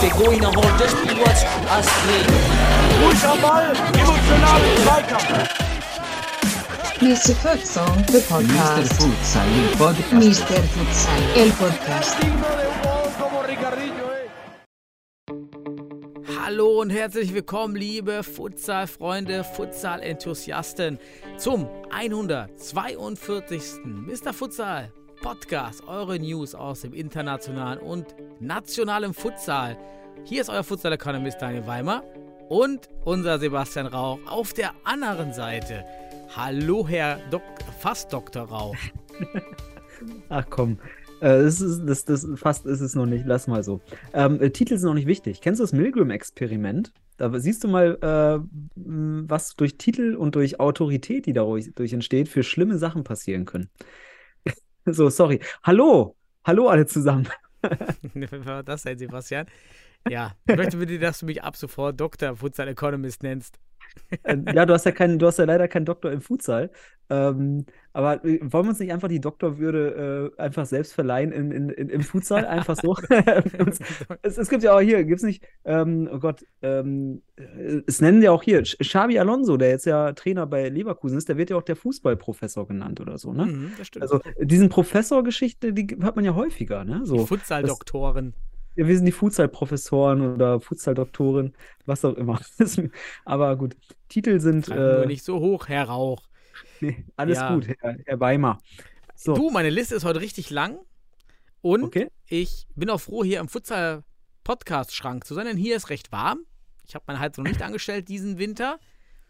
Begoina das Spiel als Astrid. Ruhig am Ball, emotional Zweikampf. Mr. Futsal, the Mr. podcast. Futsal, el podcast. Mr. Futsal, el podcast. Hallo und herzlich willkommen, liebe Futsal-Freunde, Futsal-Enthusiasten, zum 142. Mr. Futsal Podcast. Eure News aus dem internationalen und nationalen Futsal. Hier ist euer Futsal-Economist Daniel Weimer und unser Sebastian Rauch auf der anderen Seite. Hallo, Herr Dok fast Dr. Rauch. Ach komm. Äh, das ist, das, das, fast ist es noch nicht. Lass mal so. Ähm, äh, Titel sind noch nicht wichtig. Kennst du das Milgram-Experiment? Da siehst du mal, äh, was durch Titel und durch Autorität, die dadurch durch entsteht, für schlimme Sachen passieren können. so, sorry. Hallo! Hallo alle zusammen. Was war das denn, Sebastian? Ja, ich möchte bitte, dass du mich ab sofort Dr. Futsal Economist nennst. Äh, ja, du hast ja keinen, du hast ja leider keinen Doktor im Futsal. Ähm, aber äh, wollen wir uns nicht einfach die Doktorwürde äh, einfach selbst verleihen in, in, in, im Futsal? Einfach so. es, es gibt ja auch hier, gibt es nicht, ähm, oh Gott, ähm, äh, es nennen ja auch hier, Xabi Alonso, der jetzt ja Trainer bei Leverkusen ist, der wird ja auch der Fußballprofessor genannt oder so, ne? Mhm, das stimmt. Also diesen Professorgeschichte, die hört man ja häufiger, ne? So, Futsal-Doktoren. Ja, wir sind die Futsal-Professoren oder Futsal-Doktoren, was auch immer. Aber gut, Titel sind nur äh, nicht so hoch, Herr Rauch. nee, alles Ja. gut, Herr, Herr Weimar. So, Du, meine Liste ist heute richtig lang. Und okay. ich bin auch froh, hier im Futsal-Podcast-Schrank zu sein, denn hier ist recht warm. Ich habe meine Heizung noch nicht angestellt diesen Winter.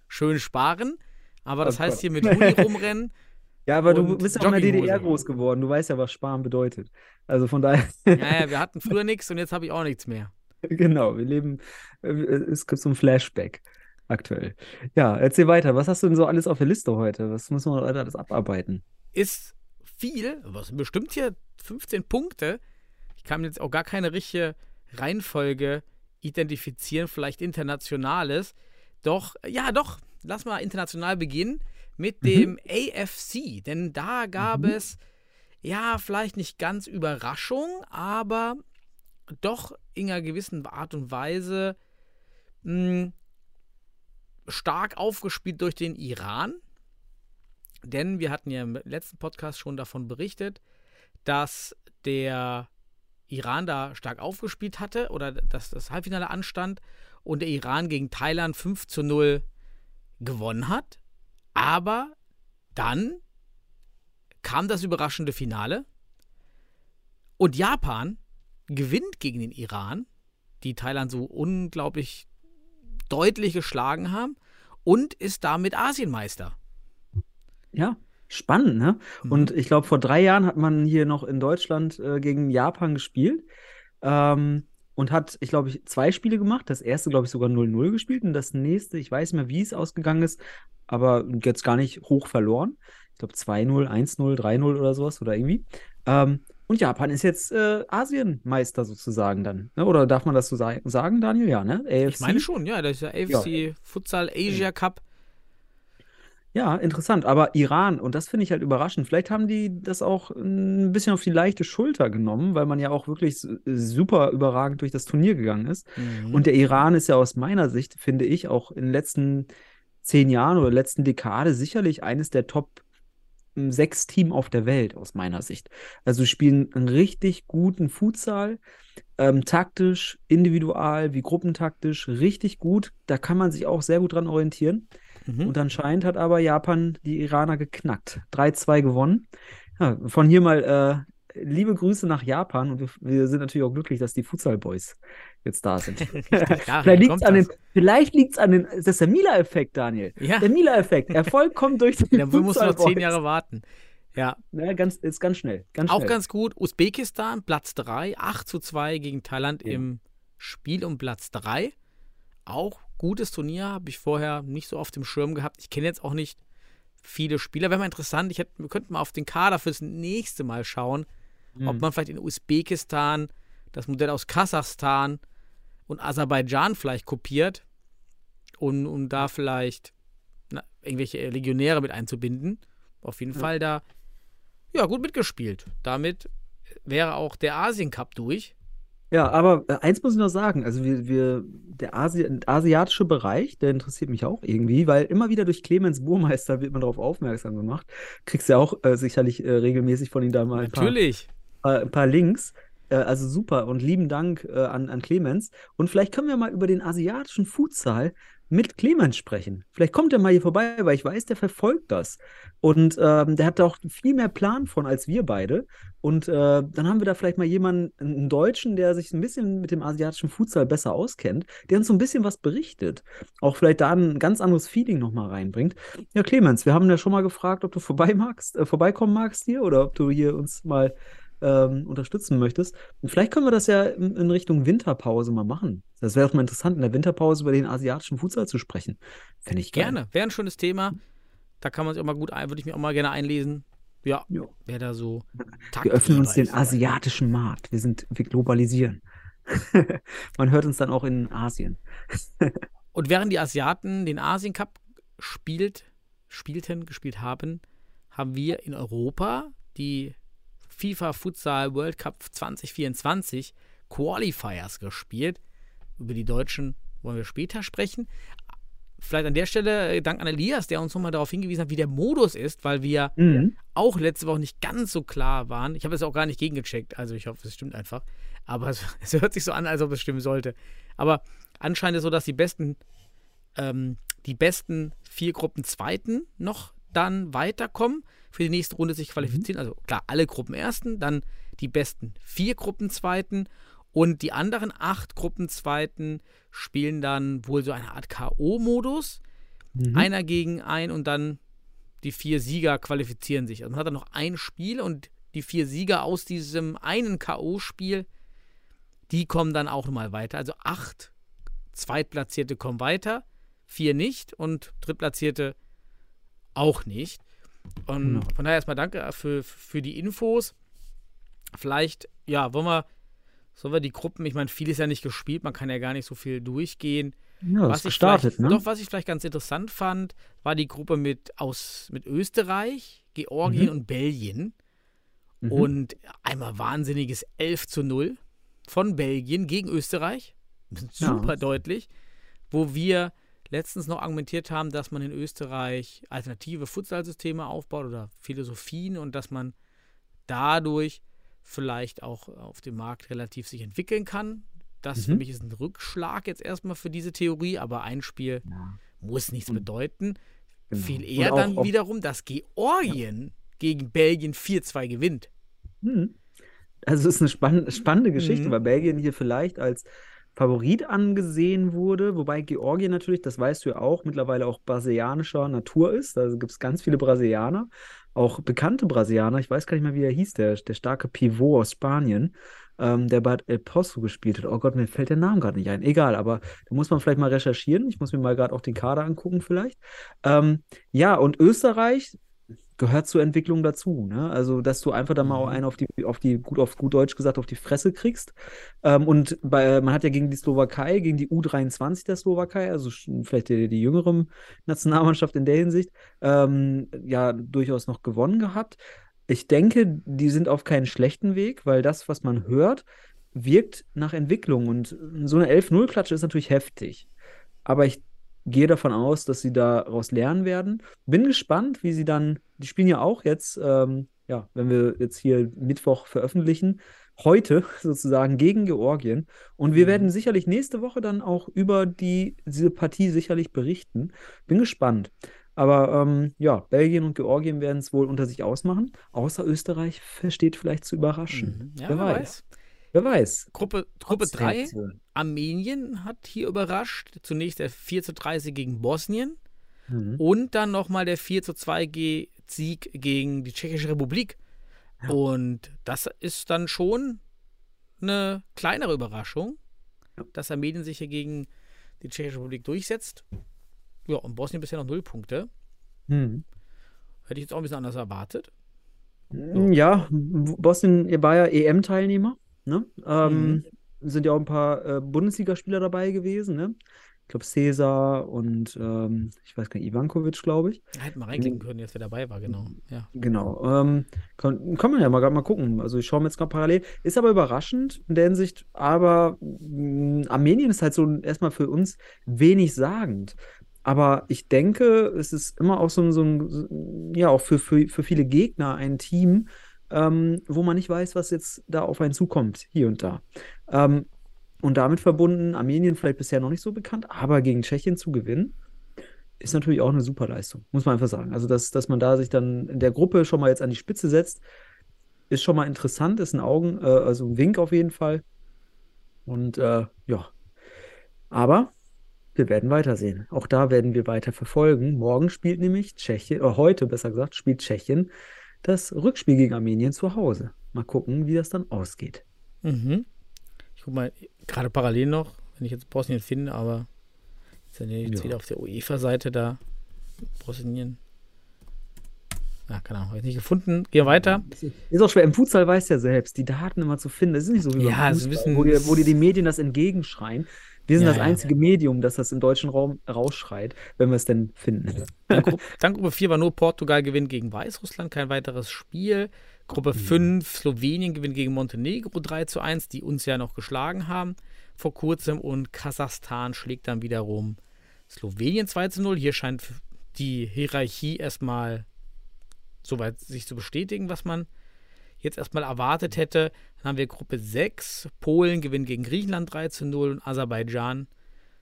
Schön sparen. Aber das Oh heißt hier mit Hoodie rumrennen. Ja, aber du bist ja auch in der. DDR groß geworden. Du weißt ja, was Sparen bedeutet. Also von daher, Naja, wir hatten früher nichts und jetzt habe ich auch nichts mehr. genau, wir leben, äh, es gibt so ein Flashback aktuell. Ja, erzähl weiter. Was hast du denn so alles auf der Liste heute? Was müssen wir alles abarbeiten? Ist viel, was bestimmt hier 15 Punkte. Ich kann jetzt auch gar keine richtige Reihenfolge identifizieren, vielleicht internationales. Doch, ja, doch, lass mal international beginnen mit dem AFC, denn da gab Mhm. es, ja, vielleicht nicht ganz Überraschung, aber doch in einer gewissen Art und Weise mh, stark aufgespielt durch den Iran. Denn wir hatten ja im letzten Podcast schon davon berichtet, dass der Iran da stark aufgespielt hatte oder dass das Halbfinale anstand und der Iran gegen Thailand 5 zu 0 gewonnen hat. Aber dann kam das überraschende Finale und Japan gewinnt gegen den Iran, die Thailand so unglaublich deutlich geschlagen haben und ist damit Asienmeister. Ja, spannend, ne? Mhm. Und ich glaube, vor drei Jahren hat man hier noch in Deutschland äh, gegen Japan gespielt. Ähm, und hat, ich glaube, ich, zwei Spiele gemacht. Das erste, glaube ich, sogar 0-0 gespielt. Und das nächste, ich weiß nicht mehr, wie es ausgegangen ist, aber jetzt gar nicht hoch verloren. Ich glaube 2-0, 1-0, 3-0 oder sowas oder irgendwie. Ähm, und Japan ist jetzt äh, Asienmeister sozusagen dann. Ne? Oder darf man das so sa sagen, Daniel? Ja, ne? AFC? Ich meine schon, ja, das ist der AFC Futsal Asia Cup. Ja, interessant. Aber Iran, und das finde ich halt überraschend, vielleicht haben die das auch ein bisschen auf die leichte Schulter genommen, weil man ja auch wirklich super überragend durch das Turnier gegangen ist. Mhm. Und der Iran ist ja aus meiner Sicht, finde ich, auch in den letzten zehn Jahren oder letzten Dekade sicherlich eines der Top m, sechs Team auf der Welt, aus meiner Sicht. Also spielen einen richtig guten Futsal, ähm, taktisch, individual wie gruppentaktisch, richtig gut. Da kann man sich auch sehr gut dran orientieren. Mhm. Und anscheinend hat aber Japan die Iraner geknackt. 3-2 gewonnen. Ja, von hier mal äh, liebe Grüße nach Japan und wir, wir sind natürlich auch glücklich, dass die Futsal Boys jetzt da sind. Daher vielleicht liegt es an, den, das. vielleicht liegt's an den, das ist der Mila-Effekt, Daniel. Ja. Der Mila-Effekt. Erfolg kommt durch die Dafür musst du noch zehn. Jahre warten. Ja, Ja, ganz, ist ganz schnell. Ganz auch schnell. ganz gut. Usbekistan, Platz 3, 8 zu 2 gegen Thailand Ja. im Spiel um Platz 3. Auch gutes Turnier, habe ich vorher nicht so auf dem Schirm gehabt. Ich kenne jetzt auch nicht viele Spieler. Wäre mal interessant, ich hätte, wir könnten mal auf den Kader fürs nächste Mal schauen, ob Hm. man vielleicht in Usbekistan das Modell aus Kasachstan und Aserbaidschan vielleicht kopiert und um da vielleicht na, irgendwelche Legionäre mit einzubinden. auf jeden Fall da ja, gut mitgespielt. Damit wäre auch der Asien Cup durch. Ja, aber äh, eins muss ich noch sagen, also wir, wir, der Asi asiatische Bereich, der interessiert mich auch irgendwie, weil immer wieder durch Clemens Burmeister wird man darauf aufmerksam gemacht. Kriegst ja auch äh, sicherlich äh, regelmäßig von ihm da mal ein paar, ein paar Links. Äh, also super und lieben Dank äh, an, an Clemens. Und vielleicht können wir mal über den asiatischen Futsal mit Clemens sprechen. Vielleicht kommt er mal hier vorbei, weil ich weiß, der verfolgt das. Und ähm, der hat da auch viel mehr Plan von als wir beide. Und äh, dann haben wir da vielleicht mal jemanden, einen Deutschen, der sich ein bisschen mit dem asiatischen Futsal besser auskennt, der uns so ein bisschen was berichtet. Auch vielleicht da ein ganz anderes Feeling nochmal reinbringt. Ja, Clemens, wir haben ja schon mal gefragt, ob du vorbei magst, äh, vorbeikommen magst hier oder ob du hier uns mal ähm, unterstützen möchtest. Und vielleicht können wir das ja in, in Richtung Winterpause mal machen. Das wäre doch mal interessant, in der Winterpause über den asiatischen Futsal zu sprechen. Fände ich geil. Gerne. Wäre ein schönes Thema. Da kann man sich auch mal gut ein, würde ich mir auch mal gerne einlesen. Ja, Ja. wer da so. Wir öffnen uns den asiatischen Markt. Wir sind, wir globalisieren. Man hört uns dann auch in Asien. Und während die Asiaten den Asien Cup spielt, spielten, gespielt haben, haben wir in Europa die FIFA Futsal World Cup 2024 Qualifiers gespielt. Über die Deutschen wollen wir später sprechen. Vielleicht an der Stelle äh, Dank an Elias, der uns nochmal darauf hingewiesen hat, wie der Modus ist, weil wir Mhm. auch letzte Woche nicht ganz so klar waren. Ich habe es auch gar nicht gegengecheckt, also ich hoffe, es stimmt einfach. Aber es, es hört sich so an, als ob es stimmen sollte. Aber anscheinend ist es so, dass die besten, ähm, die besten vier Gruppen Zweiten noch dann weiterkommen, für die nächste Runde sich qualifizieren. Also klar, alle Gruppen Ersten, dann die besten vier Gruppen Zweiten und die anderen acht Gruppen Zweiten spielen dann wohl so eine Art K.O.-Modus. Mhm. Einer gegen ein und dann die vier Sieger qualifizieren sich. Also man hat dann noch ein Spiel und die vier Sieger aus diesem einen K.O.-Spiel, die kommen dann auch nochmal weiter. Also acht Zweitplatzierte kommen weiter, vier nicht und Drittplatzierte auch nicht. Und Genau. von daher erstmal danke für, für die Infos. Vielleicht, ja, wollen wir, sollen wir die Gruppen, ich meine, viel ist ja nicht gespielt, man kann ja gar nicht so viel durchgehen. Ja, Was ist ich gestartet, vielleicht, ne? Doch, was ich vielleicht ganz interessant fand, war die Gruppe mit, aus, mit Österreich, Georgien Mhm. und Belgien. Mhm. Und einmal wahnsinniges 11 zu 0 von Belgien gegen Österreich. Super Ja. deutlich. Wo wir letztens noch argumentiert haben, dass man in Österreich alternative Futsalsysteme aufbaut oder Philosophien und dass man dadurch vielleicht auch auf dem Markt relativ sich entwickeln kann. Das für Mhm. mich ist ein Rückschlag jetzt erstmal für diese Theorie, aber ein Spiel Ja, muss nichts bedeuten. genau. Viel eher auch- dann wiederum, dass Georgien gegen Belgien 4-2 gewinnt. Mhm. Also es ist eine spann spannende Geschichte, Mhm. weil Belgien hier vielleicht als Favorit angesehen wurde, wobei Georgien natürlich, das weißt du ja auch, mittlerweile auch brasilianischer Natur ist. Da gibt es ganz viele Brasilianer, auch bekannte Brasilianer. Ich weiß gar nicht mehr, wie er hieß, der, der starke Pivot aus Spanien, ähm, der bei El Pozo gespielt hat. Oh Gott, mir fällt der Name gerade nicht ein. Egal, aber da muss man vielleicht mal recherchieren. Ich muss mir mal gerade auch den Kader angucken, vielleicht. Ähm, ja, und Österreich gehört zur Entwicklung dazu, ne? Also, dass du einfach da mal auch Mhm. einen auf die, auf die, gut auf gut Deutsch gesagt, auf die Fresse kriegst. Ähm, und bei, man hat ja gegen die Slowakei, gegen die U23 der Slowakei, also vielleicht die, die jüngere Nationalmannschaft in der Hinsicht, ähm, ja, durchaus noch gewonnen gehabt. Ich denke, die sind auf keinen schlechten Weg, weil das, was man hört, wirkt nach Entwicklung. Und so eine 11-0-Klatsche ist natürlich heftig. Aber ich gehe davon aus, dass sie daraus lernen werden. Bin gespannt, wie sie dann, die spielen ja auch jetzt, ähm, ja, wenn wir jetzt hier Mittwoch veröffentlichen, heute sozusagen gegen Georgien. Und wir Mhm. werden sicherlich nächste Woche dann auch über die, diese Partie sicherlich berichten. Bin gespannt. Aber ähm, ja, Belgien und Georgien werden es wohl unter sich ausmachen. Außer Österreich versteht vielleicht zu überraschen. Mhm. Ja, Wer weiß. weiß. Wer weiß. Gruppe, Gruppe Trotz 3, Reaktion. Armenien hat hier überrascht. Zunächst der 4 zu 30 gegen Bosnien Mhm. und dann nochmal der 4 zu 2 Ge Sieg gegen die Tschechische Republik. Ja. Und das ist dann schon eine kleinere Überraschung, Ja. dass Armenien sich hier gegen die Tschechische Republik durchsetzt. Ja, und Bosnien bisher noch null Punkte. Mhm. Hätte ich jetzt auch ein bisschen anders erwartet. Ja, Bosnien war ja EM-Teilnehmer. Ne? Ähm, Mhm. Sind ja auch ein paar äh, Bundesligaspieler dabei gewesen. Ne? Ich glaube, Cesar und ähm, ich weiß gar nicht, Ivankovic, glaube ich. Hätten wir reinklicken können, jetzt wer dabei war, genau. Ja. Genau. Ähm, kann, kann man ja mal, mal gucken. Also ich schaue mir jetzt gerade parallel. Ist aber überraschend in der Hinsicht, aber mh, Armenien ist halt so erstmal für uns wenig sagend. Aber ich denke, es ist immer auch so ein, so ein ja, auch für, für, für viele Gegner ein Team, ähm, wo man nicht weiß, was jetzt da auf einen zukommt, hier und da. Ähm, und damit verbunden, Armenien vielleicht bisher noch nicht so bekannt, aber gegen Tschechien zu gewinnen, ist natürlich auch eine super Leistung, muss man einfach sagen. Also, dass, dass man da sich dann in der Gruppe schon mal jetzt an die Spitze setzt, ist schon mal interessant, ist ein Augen, äh, also ein Wink auf jeden Fall. Und äh, ja, aber wir werden weitersehen. Auch da werden wir weiter verfolgen. Morgen spielt nämlich Tschechien, oder heute besser gesagt, spielt Tschechien das Rückspiel gegen Armenien zu Hause. Mal gucken, wie das dann ausgeht. Mhm. Ich guck mal, gerade parallel noch, wenn ich jetzt Bosnien finde, aber ja jetzt Ja. wieder auf der UEFA-Seite da. Bosnien. Ja, keine Ahnung, habe ich nicht gefunden. Gehen wir weiter. Ist auch schwer. Im Futsal weiß ja selbst, die Daten immer zu finden. Das ist nicht so wie beim Ja, ein Fußball, bisschen- wo, dir, wo dir die Medien das entgegenschreien. Wir sind Ja, das ja. einzige Medium, das das im deutschen Raum rausschreit, wenn wir es denn finden. Dann, Gru dann Gruppe 4 war nur Portugal gewinnt gegen Weißrussland, kein weiteres Spiel. Gruppe 5, Slowenien gewinnt gegen Montenegro 3 zu 1, die uns ja noch geschlagen haben vor kurzem. Und Kasachstan schlägt dann wiederum Slowenien 2 zu 0. Hier scheint die Hierarchie erstmal soweit sich zu bestätigen, was man jetzt erstmal erwartet hätte. Dann haben wir Gruppe 6. Polen gewinnt gegen Griechenland 3 zu 0 und Aserbaidschan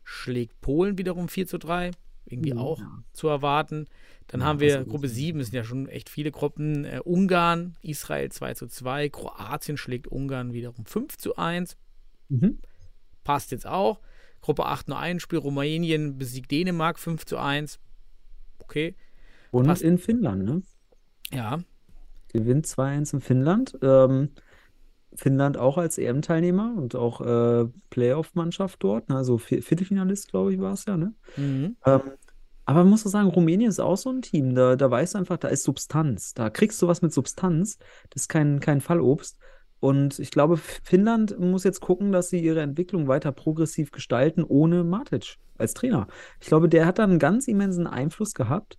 schlägt Polen wiederum 4 zu 3. Irgendwie Mhm, auch ja. zu erwarten. Dann Ja, haben wir. Gruppe 7, es sind ja schon echt viele Gruppen. Äh, Ungarn, Israel 2 zu 2. Kroatien schlägt Ungarn wiederum 5 zu 1. Mhm. Passt jetzt auch. Gruppe 8 nur ein Spiel. Rumänien besiegt Dänemark 5 zu 1. Okay. Und Passt. in Finnland, ne? Ja, Gewinnt 2-1 in Finnland. Ähm, Finnland auch als EM-Teilnehmer und auch äh, Playoff-Mannschaft dort. Ne? Also Vi- Viertelfinalist, glaube ich, war es ja, ne? Mhm. Ähm, aber man muss so sagen, Rumänien ist auch so ein Team. Da, da weißt du einfach, da ist Substanz. Da kriegst du was mit Substanz. Das ist kein, kein Fallobst. Und ich glaube, Finnland muss jetzt gucken, dass sie ihre Entwicklung weiter progressiv gestalten, ohne Matic als Trainer. Ich glaube, der hat da einen ganz immensen Einfluss gehabt.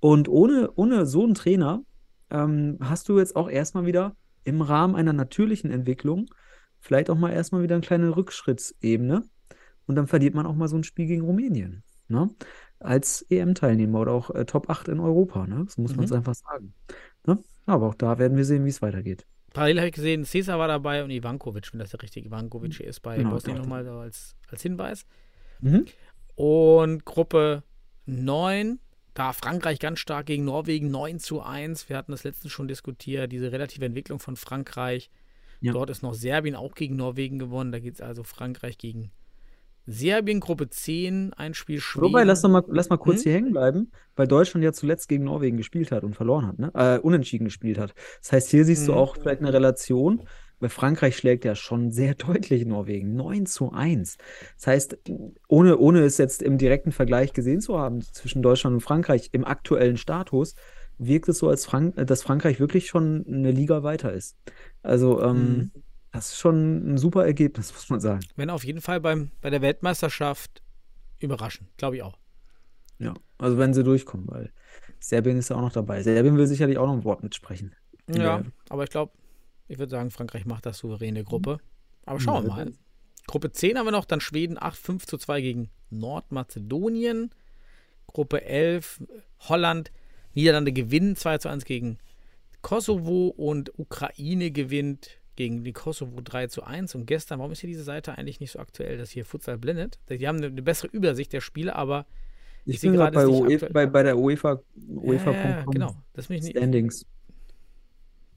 Und ohne, ohne so einen Trainer ähm, hast du jetzt auch erstmal wieder im Rahmen einer natürlichen Entwicklung vielleicht auch mal erstmal wieder eine kleine Rückschrittsebene. Und dann verliert man auch mal so ein Spiel gegen Rumänien. Ne? Als EM-Teilnehmer oder auch äh, Top 8 in Europa. Ne? So muss man es Mhm. einfach sagen. Ne? Aber auch da werden wir sehen, wie es weitergeht. Parallel habe ich gesehen, Cesar war dabei und Ivankovic, wenn das der richtige Ivankovic hier ist, bei Genau, Bosnien doch. nochmal so als, als Hinweis. Mhm. Und Gruppe 9, da Frankreich ganz stark gegen Norwegen 9 zu 1. Wir hatten das letztens schon diskutiert, diese relative Entwicklung von Frankreich. Ja. Dort ist noch Serbien auch gegen Norwegen gewonnen. Da geht es also Frankreich gegen Serbien, Gruppe 10, ein Spiel Schweden. Wobei, lass, mal, lass mal kurz Hm? hier hängen bleiben, weil Deutschland ja zuletzt gegen Norwegen gespielt hat und verloren hat, ne? Äh, unentschieden gespielt hat. Das heißt, hier siehst du Mhm. auch vielleicht eine Relation, Frankreich schlägt ja schon sehr deutlich Norwegen. 9 zu 1. Das heißt, ohne, ohne es jetzt im direkten Vergleich gesehen zu haben zwischen Deutschland und Frankreich im aktuellen Status, wirkt es so, als Frank dass Frankreich wirklich schon eine Liga weiter ist. Also, ähm, Mhm. das ist schon ein super Ergebnis, muss man sagen. Wenn auf jeden Fall beim, bei der Weltmeisterschaft überraschen, glaube ich auch. Ja, also wenn sie durchkommen, weil Serbien ist ja auch noch dabei. Serbien will sicherlich auch noch ein Wort mitsprechen. Ja, aber ich glaube, ich würde sagen, Frankreich macht das souveräne Gruppe. Aber schauen wir Ja, mal. Gruppe 10 haben wir noch, dann Schweden 8, 5 zu 2 gegen Nordmazedonien. Gruppe 11, Holland, Niederlande gewinnen 2 zu 1 gegen Kosovo und Ukraine gewinnt gegen die Kosovo 3 zu 1. Und gestern, warum ist hier diese Seite eigentlich nicht so aktuell, dass hier Futsal blendet? Die haben eine, eine bessere Übersicht der Spiele, aber Ich, Ich sehe bin gerade bei, bei, bei der UEFA, UEFA ja, genau. Das mich nicht, Standings.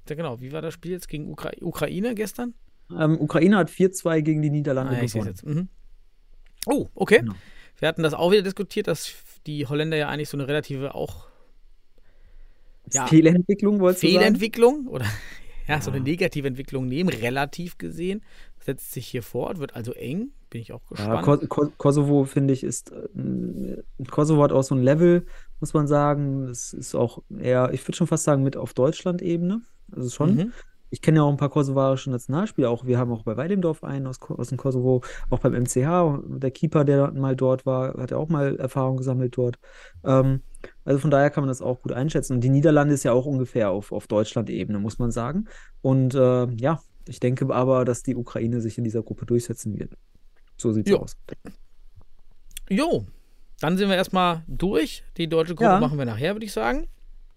Ja, genau. Wie war das Spiel jetzt gegen Ukra Ukraine gestern? Ähm, Ukraine hat 4-2 gegen die Niederlande Ah, gewonnen. Mhm. Oh, okay. Genau. Wir hatten das auch wieder diskutiert, dass die Holländer ja eigentlich so eine relative auch Ja. Fehlentwicklung, wolltest? Fehlentwicklung oder ja, so eine Ja. negative Entwicklung nehmen, relativ gesehen. Setzt sich hier fort, wird also eng. Bin ich auch Ja, gespannt. Ko Ko Kosovo, finde ich, ist. Äh, Kosovo hat auch so ein Level, muss man sagen. Es ist auch eher, ich würde schon fast sagen, mit auf Deutschland-Ebene. Also schon. Mhm. ich kenne ja auch ein paar kosovarische Nationalspieler. Auch wir haben auch bei Weidemdorf einen aus, aus dem Kosovo, auch beim MCH. Der Keeper, der mal dort war, hat ja auch mal Erfahrung gesammelt dort. Ähm, also von daher kann man das auch gut einschätzen. Und die Niederlande ist ja auch ungefähr auf, auf Deutschland-Ebene, muss man sagen. Und äh, ja, ich denke aber, dass die Ukraine sich in dieser Gruppe durchsetzen wird. So sieht's Jo. aus. Jo, dann sind wir erstmal durch. Die deutsche Gruppe Ja. machen wir nachher, würde ich sagen.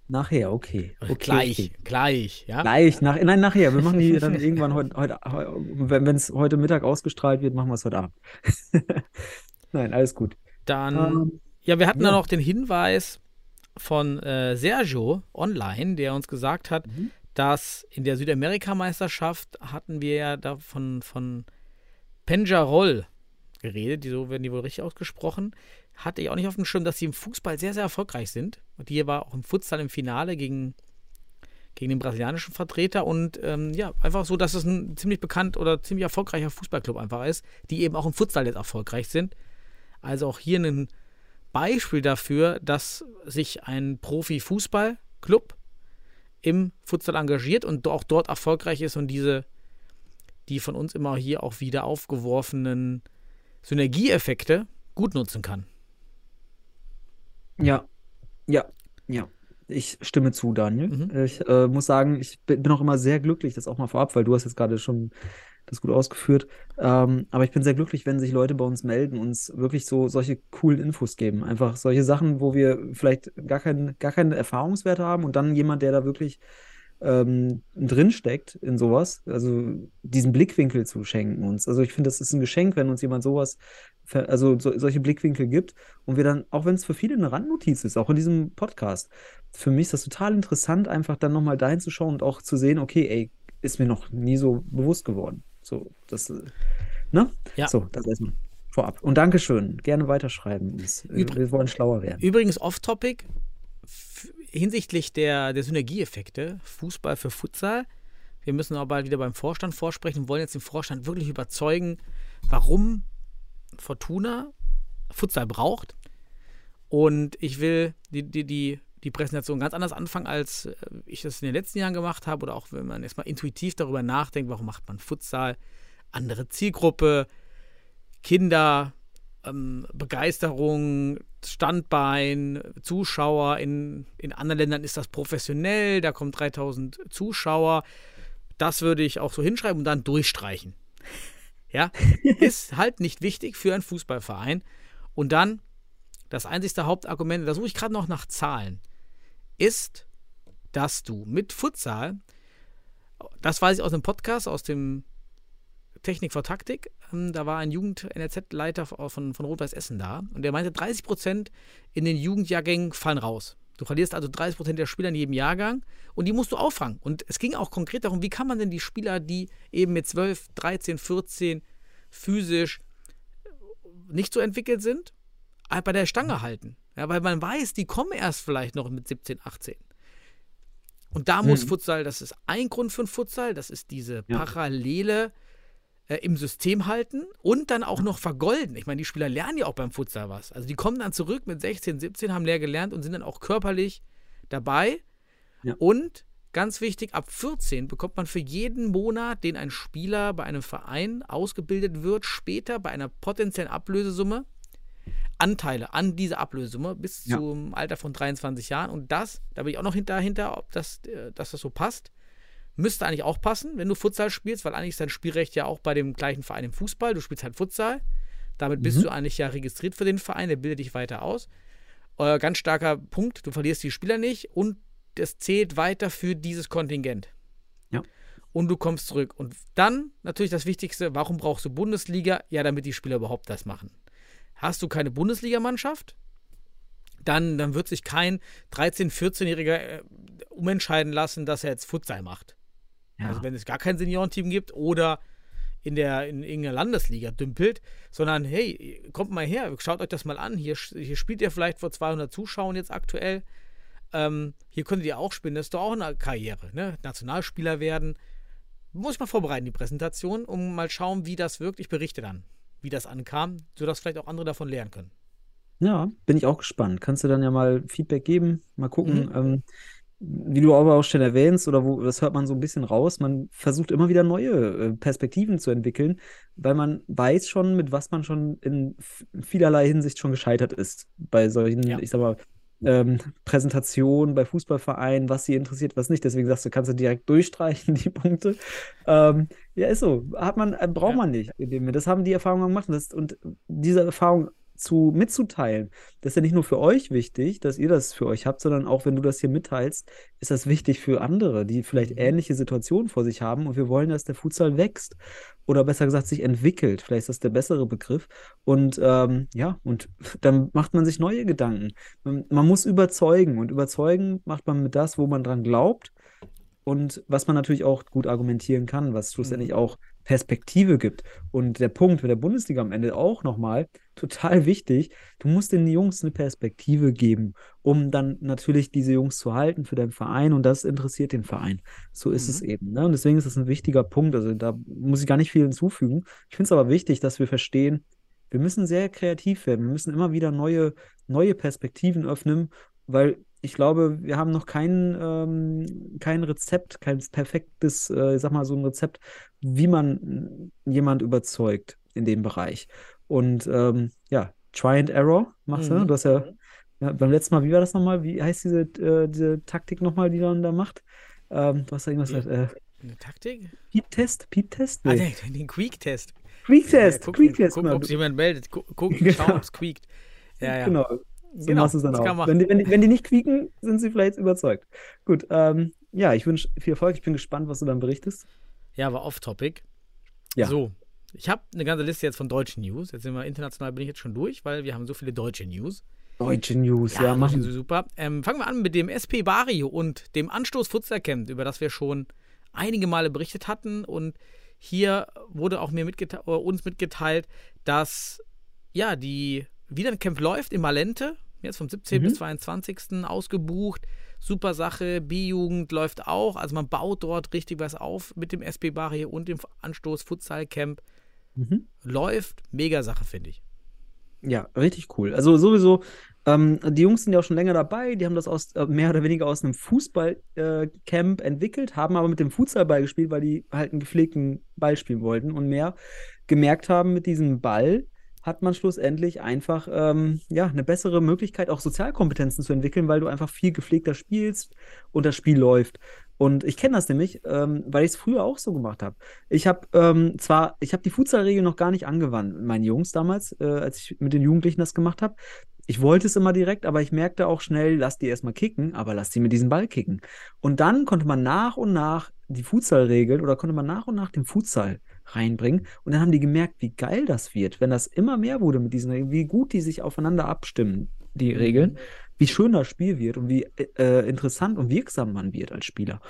Nachher, okay. okay gleich, okay. gleich, ja. Gleich, nach, nein, nachher. Wir machen die dann irgendwann heute, heute, heu- wenn es heute Mittag ausgestrahlt wird, machen wir es heute Abend. Nein, alles gut. Dann, Ähm, ja, wir hatten ja. dann noch den Hinweis von äh, Sergio online, der uns gesagt hat, Mhm. dass in der Südamerikameisterschaft hatten wir ja davon von Penjarol geredet, die, so werden die wohl richtig ausgesprochen. Hatte ich auch nicht auf dem Schirm, dass sie im Fußball sehr, sehr erfolgreich sind. Und hier war auch im Futsal im Finale gegen, gegen den brasilianischen Vertreter und ähm, ja, einfach so, dass es ein ziemlich bekannt oder ziemlich erfolgreicher Fußballclub einfach ist, die eben auch im Futsal jetzt erfolgreich sind. Also auch hier ein Beispiel dafür, dass sich ein Profi-Fußballclub im Futsal engagiert und auch dort erfolgreich ist und diese, die von uns immer hier auch wieder aufgeworfenen Synergieeffekte gut nutzen kann. Ja, ja, ja. Ich stimme zu, Daniel. Mhm. Ich äh, muss sagen, ich bin auch immer sehr glücklich, das auch mal vorab, weil du hast jetzt gerade schon das gut ausgeführt. Ähm, aber ich bin sehr glücklich, wenn sich Leute bei uns melden, uns wirklich so solche coolen Infos geben. Einfach solche Sachen, wo wir vielleicht gar keinen, gar keine Erfahrungswerte haben und dann jemand, der da wirklich ähm, drinsteckt in sowas, also diesen Blickwinkel zu schenken uns. Also ich finde, das ist ein Geschenk, wenn uns jemand sowas, also so, solche Blickwinkel gibt und wir dann, auch wenn es für viele eine Randnotiz ist, auch in diesem Podcast, für mich ist das total interessant, einfach dann nochmal dahin zu schauen und auch zu sehen, okay, ey, ist mir noch nie so bewusst geworden. So, das, äh, ne? Ja. So, das erstmal vorab. Und Dankeschön. Gerne weiterschreiben. uns. Äh, Übr- Wir wollen schlauer werden. Übrigens off-topic hinsichtlich der, der Synergieeffekte, Fußball für Futsal. Wir müssen aber bald wieder beim Vorstand vorsprechen und wollen jetzt den Vorstand wirklich überzeugen, warum Fortuna Futsal braucht. Und ich will die, die, die, die Präsentation ganz anders anfangen, als äh, ich das in den letzten Jahren gemacht habe. Oder auch wenn man erstmal intuitiv darüber nachdenkt, warum macht man Futsal, andere Zielgruppe, Kinder, ähm, Begeisterung, Standbein, Zuschauer. In, in anderen Ländern ist das professionell, da kommen 3000 Zuschauer. Das würde ich auch so hinschreiben und dann durchstreichen. Ja, ist halt nicht wichtig für einen Fußballverein. Und dann das einzigste Hauptargument, da suche ich gerade noch nach Zahlen, ist, dass du mit Futsal, das weiß ich aus dem Podcast, aus dem Technik vor Taktik, ähm, da war ein Jugend-NRZ-Leiter von, von Rot-Weiß Essen da und der meinte, 30 Prozent in den Jugendjahrgängen fallen raus. Du verlierst also 30 Prozent der Spieler in jedem Jahrgang und die musst du auffangen. Und es ging auch konkret darum, wie kann man denn die Spieler, die eben mit 12, 13, 14 physisch nicht so entwickelt sind, halt bei der Stange halten. Ja, weil man weiß, die kommen erst vielleicht noch mit 17, 18. Und da muss Mhm. Futsal, das ist ein Grund für ein Futsal, das ist diese. Parallele äh, im System halten und dann auch noch vergolden. Ich meine, die Spieler lernen ja auch beim Futsal was. Also die kommen dann zurück mit 16, 17, haben leer gelernt und sind dann auch körperlich dabei. Ja. Und ganz wichtig, ab 14 bekommt man für jeden Monat, den ein Spieler bei einem Verein ausgebildet wird, später bei einer potenziellen Ablösesumme Anteile an dieser Ablösesumme bis Ja. zum Alter von 23 Jahren. Und das, da bin ich auch noch hinter, hinter ob das, äh, dass das so passt. Müsste eigentlich auch passen, wenn du Futsal spielst, weil eigentlich ist dein Spielrecht ja auch bei dem gleichen Verein im Fußball. Du spielst halt Futsal. Damit bist Mhm. du eigentlich ja registriert für den Verein, der bildet dich weiter aus. Äh, ganz starker Punkt, du verlierst die Spieler nicht und es zählt weiter für dieses Kontingent. Ja. Und du kommst zurück. Und dann natürlich das Wichtigste, warum brauchst du Bundesliga? Ja, damit die Spieler überhaupt das machen. Hast du keine Bundesligamannschaft, dann, dann wird sich kein 13-, 14-Jähriger äh, umentscheiden lassen, dass er jetzt Futsal macht. Ja. Also wenn es gar kein Seniorenteam gibt oder in der in irgendeiner Landesliga dümpelt, sondern hey, kommt mal her, schaut euch das mal an. Hier, hier spielt ihr vielleicht vor 200 Zuschauern jetzt aktuell. Ähm, hier könntet ihr auch spielen. Das ist doch auch eine Karriere. Ne? Nationalspieler werden. Muss ich mal vorbereiten, die Präsentation, um mal schauen, wie das wirkt. Ich berichte dann, wie das ankam, sodass vielleicht auch andere davon lernen können. Ja, bin ich auch gespannt. Kannst du dann ja mal Feedback geben, mal gucken. Mhm. Ähm, wie du aber auch schon erwähnst, oder wo, das hört man so ein bisschen raus, man versucht immer wieder neue äh, Perspektiven zu entwickeln, weil man weiß schon, mit was man schon in vielerlei Hinsicht schon gescheitert ist. Bei solchen, ja. ich sag mal, ähm, Präsentation bei Fußballvereinen, was sie interessiert, was nicht. Deswegen sagst du, kannst du direkt durchstreichen, die Punkte. Ähm, ja, ist so. Hat man, äh, braucht ja. man nicht. Das haben die Erfahrungen gemacht. Und, das, und diese Erfahrung zu mitzuteilen. Das ist ja nicht nur für euch wichtig, dass ihr das für euch habt, sondern auch wenn du das hier mitteilst, ist das wichtig für andere, die vielleicht mhm. ähnliche Situationen vor sich haben und wir wollen, dass der Futsal wächst oder besser gesagt sich entwickelt. Vielleicht ist das der bessere Begriff. Und ähm, ja, und dann macht man sich neue Gedanken. Man, man muss überzeugen und überzeugen macht man mit das, wo man dran glaubt und was man natürlich auch gut argumentieren kann, was schlussendlich mhm. auch Perspektive gibt. Und der Punkt mit der Bundesliga am Ende auch nochmal, total wichtig, du musst den Jungs eine Perspektive geben, um dann natürlich diese Jungs zu halten für deinen Verein und das interessiert den Verein. So ist mhm. es eben. Ne? Und deswegen ist das ein wichtiger Punkt. Also da muss ich gar nicht viel hinzufügen. Ich finde es aber wichtig, dass wir verstehen, wir müssen sehr kreativ werden. Wir müssen immer wieder neue, neue Perspektiven öffnen, weil ich glaube, wir haben noch kein, ähm, kein Rezept, kein perfektes, äh, ich sag mal, so ein Rezept, wie man jemand überzeugt in dem Bereich. Und ähm, ja, Try and Error machst du. Ne? Mhm. Du hast ja, ja, beim letzten Mal, wie war das nochmal? Wie heißt diese, äh, diese Taktik nochmal, die man da macht? Ähm, du hast da irgendwas gesagt. Äh, Eine Taktik? Piep-Test? Piep-Test? Nee. Ah, den, den Quick-Test. Quick-Test, ja, Quick-Test. Gucken, ob sich jemand meldet. Gucken, genau. schauen, ob es quiekt. Ja, ja. Genau. So genau, machst du es dann auch. Wenn die, wenn, die, wenn die nicht quieken, sind sie vielleicht überzeugt. Gut, ähm, ja, ich wünsche viel Erfolg. Ich bin gespannt, was du dann berichtest. Ja, war off-topic. Ja. So, ich habe eine ganze Liste jetzt von deutschen News. Jetzt sind wir international, bin ich jetzt schon durch, weil wir haben so viele deutsche News. Deutsche News, ja, ja machen sie super. Ähm, fangen wir an mit dem SP Barrio und dem Anstoß Futsal Camp, über das wir schon einige Male berichtet hatten. Und hier wurde auch mir mitgeteilt, uns mitgeteilt, dass ja die wieder ein Camp läuft in Malente, jetzt vom 17. Mhm. bis 22. ausgebucht. Super Sache, B-Jugend läuft auch. Also man baut dort richtig was auf mit dem SP Barrio und dem Anstoß Futsal Camp. Mhm. Läuft, mega Sache, finde ich. Ja, richtig cool. Also sowieso, ähm, die Jungs sind ja auch schon länger dabei, die haben das aus, äh, mehr oder weniger aus einem Fußballcamp äh, entwickelt, haben aber mit dem Futsalball gespielt, weil die halt einen gepflegten Ball spielen wollten und mehr gemerkt haben mit diesem Ball, hat man schlussendlich einfach ähm, ja, eine bessere Möglichkeit, auch Sozialkompetenzen zu entwickeln, weil du einfach viel gepflegter spielst und das Spiel läuft. Und ich kenne das nämlich, ähm, weil ich es früher auch so gemacht habe. Ich habe ähm, zwar, ich habe die Futsalregel noch gar nicht angewandt mit meinen Jungs damals, äh, als ich mit den Jugendlichen das gemacht habe. Ich wollte es immer direkt, aber ich merkte auch schnell, lass die erstmal kicken, aber lass die mit diesem Ball kicken. Und dann konnte man nach und nach die Futsalregeln oder konnte man nach und nach den Futsal reinbringen. Und dann haben die gemerkt, wie geil das wird, wenn das immer mehr wurde mit diesen Regeln, wie gut die sich aufeinander abstimmen, die Regeln, mhm. Wie schön das Spiel wird und wie äh, interessant und wirksam man wird als Spieler.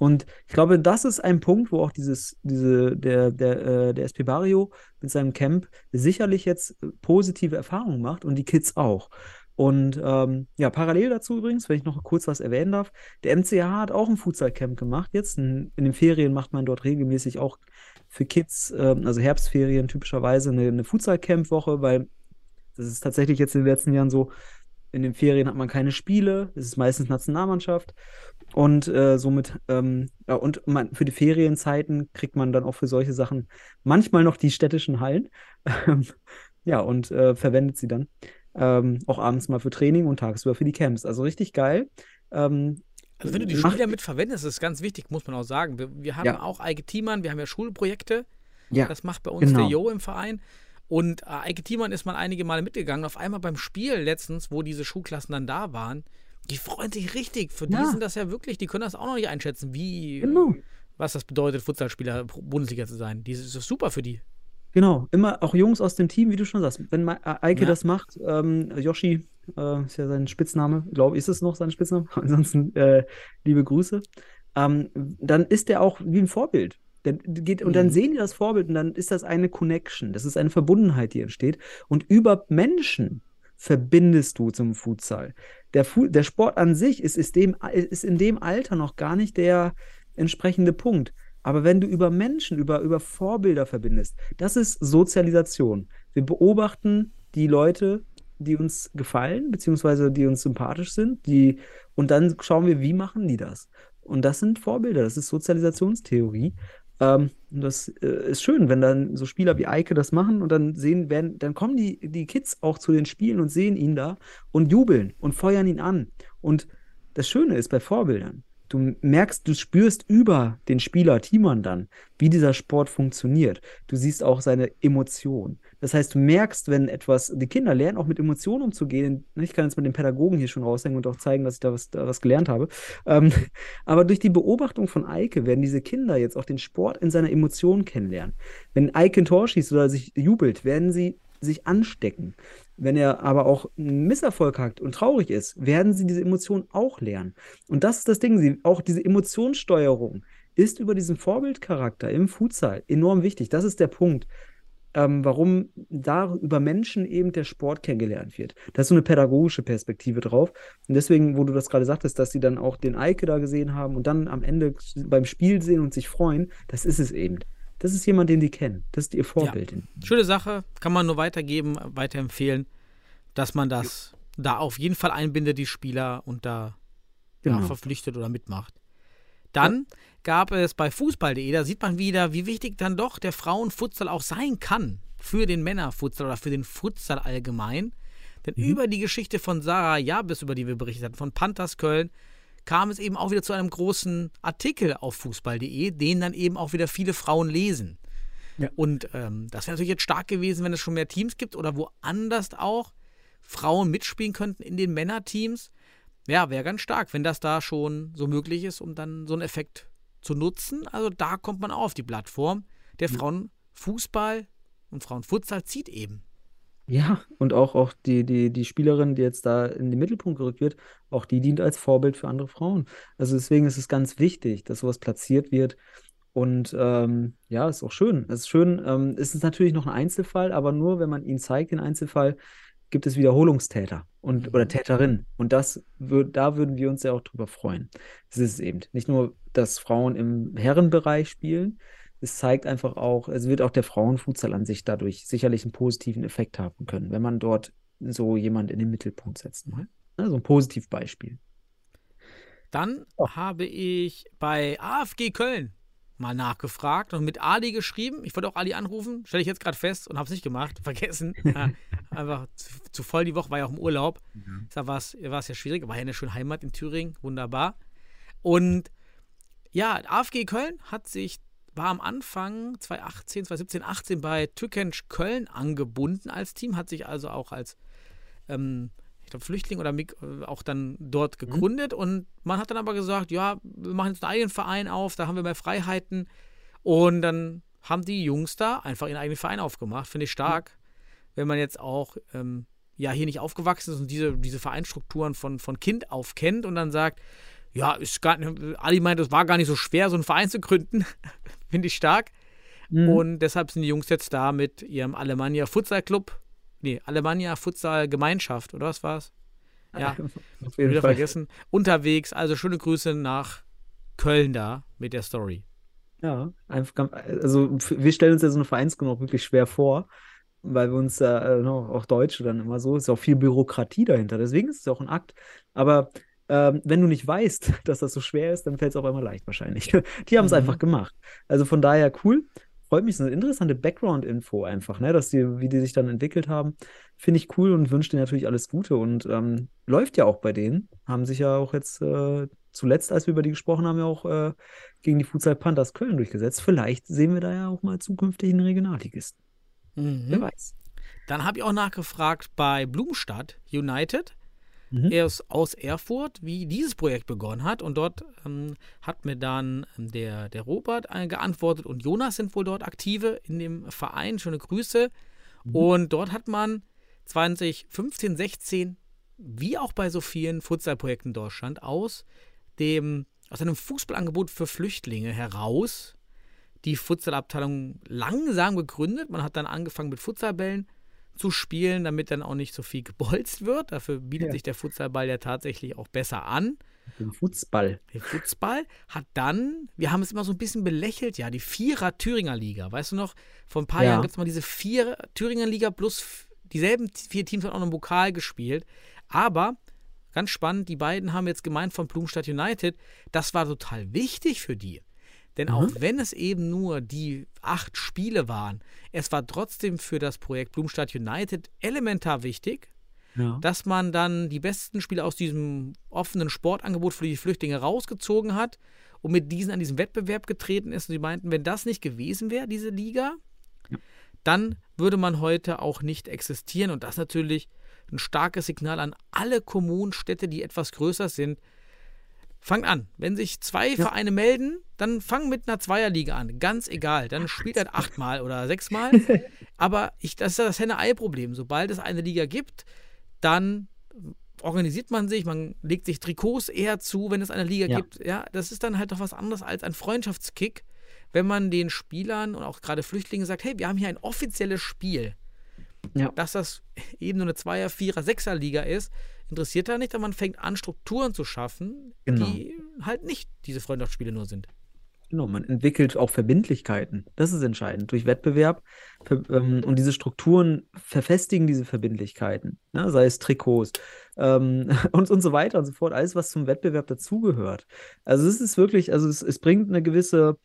Und ich glaube, das ist ein Punkt, wo auch dieses, diese, der, der, äh, der SP Barrio mit seinem Camp sicherlich jetzt positive Erfahrungen macht und die Kids auch. Und ähm, ja, parallel dazu übrigens, wenn ich noch kurz was erwähnen darf, der MCH hat auch ein Futsal-Camp gemacht. Jetzt in, in, den Ferien macht man dort regelmäßig auch für Kids, ähm, also Herbstferien typischerweise eine, eine Futsal-Camp-Woche, weil das ist tatsächlich jetzt in den letzten Jahren so, in den Ferien hat man keine Spiele, es ist meistens Nationalmannschaft und äh, somit, ähm, ja, und man, für die Ferienzeiten kriegt man dann auch für solche Sachen manchmal noch die städtischen Hallen. ja, und äh, verwendet sie dann ähm, auch abends mal für Training und tagsüber für die Camps. Also richtig geil. Ähm, also wenn du die Spieler mit verwendest, ist ganz wichtig, muss man auch sagen. Wir, wir haben ja. auch Eike Thiemann, wir haben ja Schulprojekte. Ja, das macht bei uns genau. der Jo im Verein. Und äh, Eike Thiemann ist mal einige Male mitgegangen. Auf einmal beim Spiel letztens, wo diese Schulklassen dann da waren, die freuen sich richtig. Für ja. die sind das ja wirklich, die können das auch noch nicht einschätzen, wie, genau. was das bedeutet, Futsalspieler Bundesliga zu sein. Die ist super für die. Genau, immer auch Jungs aus dem Team, wie du schon sagst. Wenn Eike ja. das macht, ähm, Yoshi äh, ist ja sein Spitzname, glaube ich, ist es noch sein Spitzname. Ansonsten äh, liebe Grüße. Ähm, dann ist er auch wie ein Vorbild. Dann geht, und dann mhm. sehen die das Vorbild und dann ist das eine Connection. Das ist eine Verbundenheit, die entsteht. Und über Menschen verbindest du zum Futsal. Der, Fu der Sport an sich ist, ist, dem, ist in dem Alter noch gar nicht der entsprechende Punkt. Aber wenn du über Menschen, über, über Vorbilder verbindest, das ist Sozialisation. Wir beobachten die Leute die uns gefallen, beziehungsweise die uns sympathisch sind, die, und dann schauen wir, wie machen die das? Und das sind Vorbilder, das ist Sozialisationstheorie. Ähm, das äh, ist schön, wenn dann so Spieler wie Eike das machen und dann sehen werden, dann kommen die, die Kids auch zu den Spielen und sehen ihn da und jubeln und feuern ihn an. Und das Schöne ist bei Vorbildern, du merkst, du spürst über den Spieler Timon dann, wie dieser Sport funktioniert. Du siehst auch seine Emotionen. Das heißt, du merkst, wenn etwas, die Kinder lernen auch mit Emotionen umzugehen. Ich kann jetzt mit dem Pädagogen hier schon raushängen und auch zeigen, dass ich da was, da was gelernt habe. Ähm, aber durch die Beobachtung von Eike werden diese Kinder jetzt auch den Sport in seiner Emotion kennenlernen. Wenn Eike ein Tor schießt oder sich jubelt, werden sie sich anstecken. Wenn er aber auch einen Misserfolg hat und traurig ist, werden sie diese Emotionen auch lernen. Und das ist das Ding, sie, auch diese Emotionssteuerung ist über diesen Vorbildcharakter im Futsal enorm wichtig. Das ist der Punkt, ähm, warum da über Menschen eben der Sport kennengelernt wird. Da ist so eine pädagogische Perspektive drauf. Und deswegen, wo du das gerade sagtest, dass sie dann auch den Eike da gesehen haben und dann am Ende beim Spiel sehen und sich freuen, das ist es eben. Das ist jemand, den die kennen. Das ist ihr Vorbild. Ja. Schöne Sache, kann man nur weitergeben, weiterempfehlen, dass man das ja. da auf jeden Fall einbindet, die Spieler, und da genau. ja, verpflichtet oder mitmacht. Dann gab es bei Fußball.de, da sieht man wieder, wie wichtig dann doch der Frauenfutsal auch sein kann für den Männerfutsal oder für den Futsal allgemein. Denn mhm. über die Geschichte von Sarah Jabes, über die wir berichtet hatten, von Panthers Köln, kam es eben auch wieder zu einem großen Artikel auf fußball.de, den dann eben auch wieder viele Frauen lesen. Ja. Und ähm, das wäre natürlich jetzt stark gewesen, wenn es schon mehr Teams gibt oder woanders auch Frauen mitspielen könnten in den Männerteams. Ja, wäre ganz stark, wenn das da schon so möglich ist, um dann so einen Effekt zu nutzen. Also da kommt man auch auf die Plattform. Der Frauenfußball und Frauenfutsal zieht eben. Ja, und auch, auch die, die, die Spielerin, die jetzt da in den Mittelpunkt gerückt wird, auch die dient als Vorbild für andere Frauen. Also deswegen ist es ganz wichtig, dass sowas platziert wird. Und ähm, ja, ist auch schön. Es ist schön, ähm, es ist natürlich noch ein Einzelfall, aber nur wenn man ihn zeigt, den Einzelfall, gibt es Wiederholungstäter und oder mhm. Täterinnen. Und das würd, da würden wir uns ja auch drüber freuen. Das ist es eben. Nicht nur, dass Frauen im Herrenbereich spielen, es zeigt einfach auch, es wird auch der Frauenfutsal an sich dadurch sicherlich einen positiven Effekt haben können, wenn man dort so jemand in den Mittelpunkt setzt. Ne? Also ein Positivbeispiel. Dann oh. habe ich bei AFG Köln mal nachgefragt und mit Ali geschrieben. Ich wollte auch Ali anrufen, stelle ich jetzt gerade fest und habe es nicht gemacht, vergessen. ja, einfach zu, zu, voll die Woche, war ja auch im Urlaub. Mhm. Da war es ja schwierig, war ja eine schöne Heimat in Thüringen, wunderbar. Und ja, AFG Köln hat sich war am Anfang 2018, 2017, 18 bei Tükensch Köln angebunden als Team, hat sich also auch als ähm, ich glaube, Flüchtling oder äh, auch dann dort mhm. gegründet. Mhm. Und man hat dann aber gesagt, ja, wir machen jetzt einen eigenen Verein auf, da haben wir mehr Freiheiten. Und dann haben die Jungs da einfach ihren eigenen Verein aufgemacht. Finde ich stark, mhm. wenn man jetzt auch ähm, ja hier nicht aufgewachsen ist und diese, diese Vereinsstrukturen von, von Kind auf kennt und dann sagt, ja, ist gar nicht, Ali meint, es war gar nicht so schwer, so einen Verein zu gründen. Finde ich stark. Mhm. Und deshalb sind die Jungs jetzt da mit ihrem Alemannia Futsal Club. Nee, Alemannia Futsal Gemeinschaft, oder was war's? Ja, auf jeden wieder Fall. vergessen. Unterwegs, also schöne Grüße nach Köln da mit der Story. Ja, einfach, also wir stellen uns ja so eine Vereinsgründung auch wirklich schwer vor, weil wir uns ja äh, auch Deutsche dann immer so, ist auch viel Bürokratie dahinter. Deswegen ist es auch ein Akt. Aber ähm, wenn du nicht weißt, dass das so schwer ist, dann fällt es auf einmal leicht wahrscheinlich. Die haben es mhm. einfach gemacht. Also von daher cool. Freut mich, so eine interessante Background-Info einfach, ne? dass die, wie die sich dann entwickelt haben. Finde ich cool und wünsche denen natürlich alles Gute. Und ähm, läuft ja auch bei denen. Haben sich ja auch jetzt äh, zuletzt, als wir über die gesprochen haben, ja auch äh, gegen die Futsal Panthers Köln durchgesetzt. Vielleicht sehen wir da ja auch mal zukünftig einen Regionalligisten. Mhm. Wer weiß. Dann habe ich auch nachgefragt bei Blumstadt United mhm. er ist aus Erfurt, wie dieses Projekt begonnen hat. Und dort ähm, hat mir dann ähm, der, der Robert äh, geantwortet und Jonas sind wohl dort aktive in dem Verein. Schöne Grüße. Mhm. Und dort hat man 2015, 16, wie auch bei so vielen Futsal-Projekten in Deutschland, aus dem aus einem Fußballangebot für Flüchtlinge heraus die Futsalabteilung langsam gegründet. Man hat dann angefangen mit Futsalbällen zu spielen, damit dann auch nicht so viel gebolzt wird. Dafür bietet ja. sich der Futsalball ja tatsächlich auch besser an. Den Fußball. Der Fußball hat dann, wir haben es immer so ein bisschen belächelt, ja, die Vierer Thüringer Liga. Weißt du noch, vor ein paar ja. Jahren gibt es mal diese vier Thüringer Liga plus dieselben vier Teams haben auch noch einen Pokal gespielt. Aber ganz spannend, die beiden haben jetzt gemeint von Blumstadt United, das war total wichtig für die. Denn Mhm. auch wenn es eben nur die acht Spiele waren, es war trotzdem für das Projekt Blumstadt United elementar wichtig, Ja. dass man dann die besten Spieler aus diesem offenen Sportangebot für die Flüchtlinge rausgezogen hat und mit diesen an diesen Wettbewerb getreten ist. Und sie meinten, wenn das nicht gewesen wäre, diese Liga, dann würde man heute auch nicht existieren. Und das natürlich ein starkes Signal an alle Kommunen, Städte, die etwas größer sind. Fangt an. Wenn sich zwei Vereine melden, dann fang mit einer Zweierliga an. Ganz egal. Dann spielt halt achtmal oder sechsmal. Aber ich, das ist ja das Henne-Ei-Problem. Sobald es eine Liga gibt, dann organisiert man sich, man legt sich Trikots eher zu, wenn es eine Liga Ja. gibt. Ja, das ist dann halt doch was anderes als ein Freundschaftskick, wenn man den Spielern und auch gerade Flüchtlingen sagt, hey, wir haben hier ein offizielles Spiel. Ja. Dass das eben nur eine Zweier-, Vierer-, Sechser-Liga ist, interessiert da nicht, aber man fängt an, Strukturen zu schaffen, Genau. die halt nicht diese Freundschaftsspiele nur sind. Genau, man entwickelt auch Verbindlichkeiten. Das ist entscheidend. Durch Wettbewerb ähm, und diese Strukturen verfestigen diese Verbindlichkeiten. Ne? Sei es Trikots ähm, und, und so weiter und so fort. Alles, was zum Wettbewerb dazugehört. Also es ist wirklich, also es, es bringt eine gewisse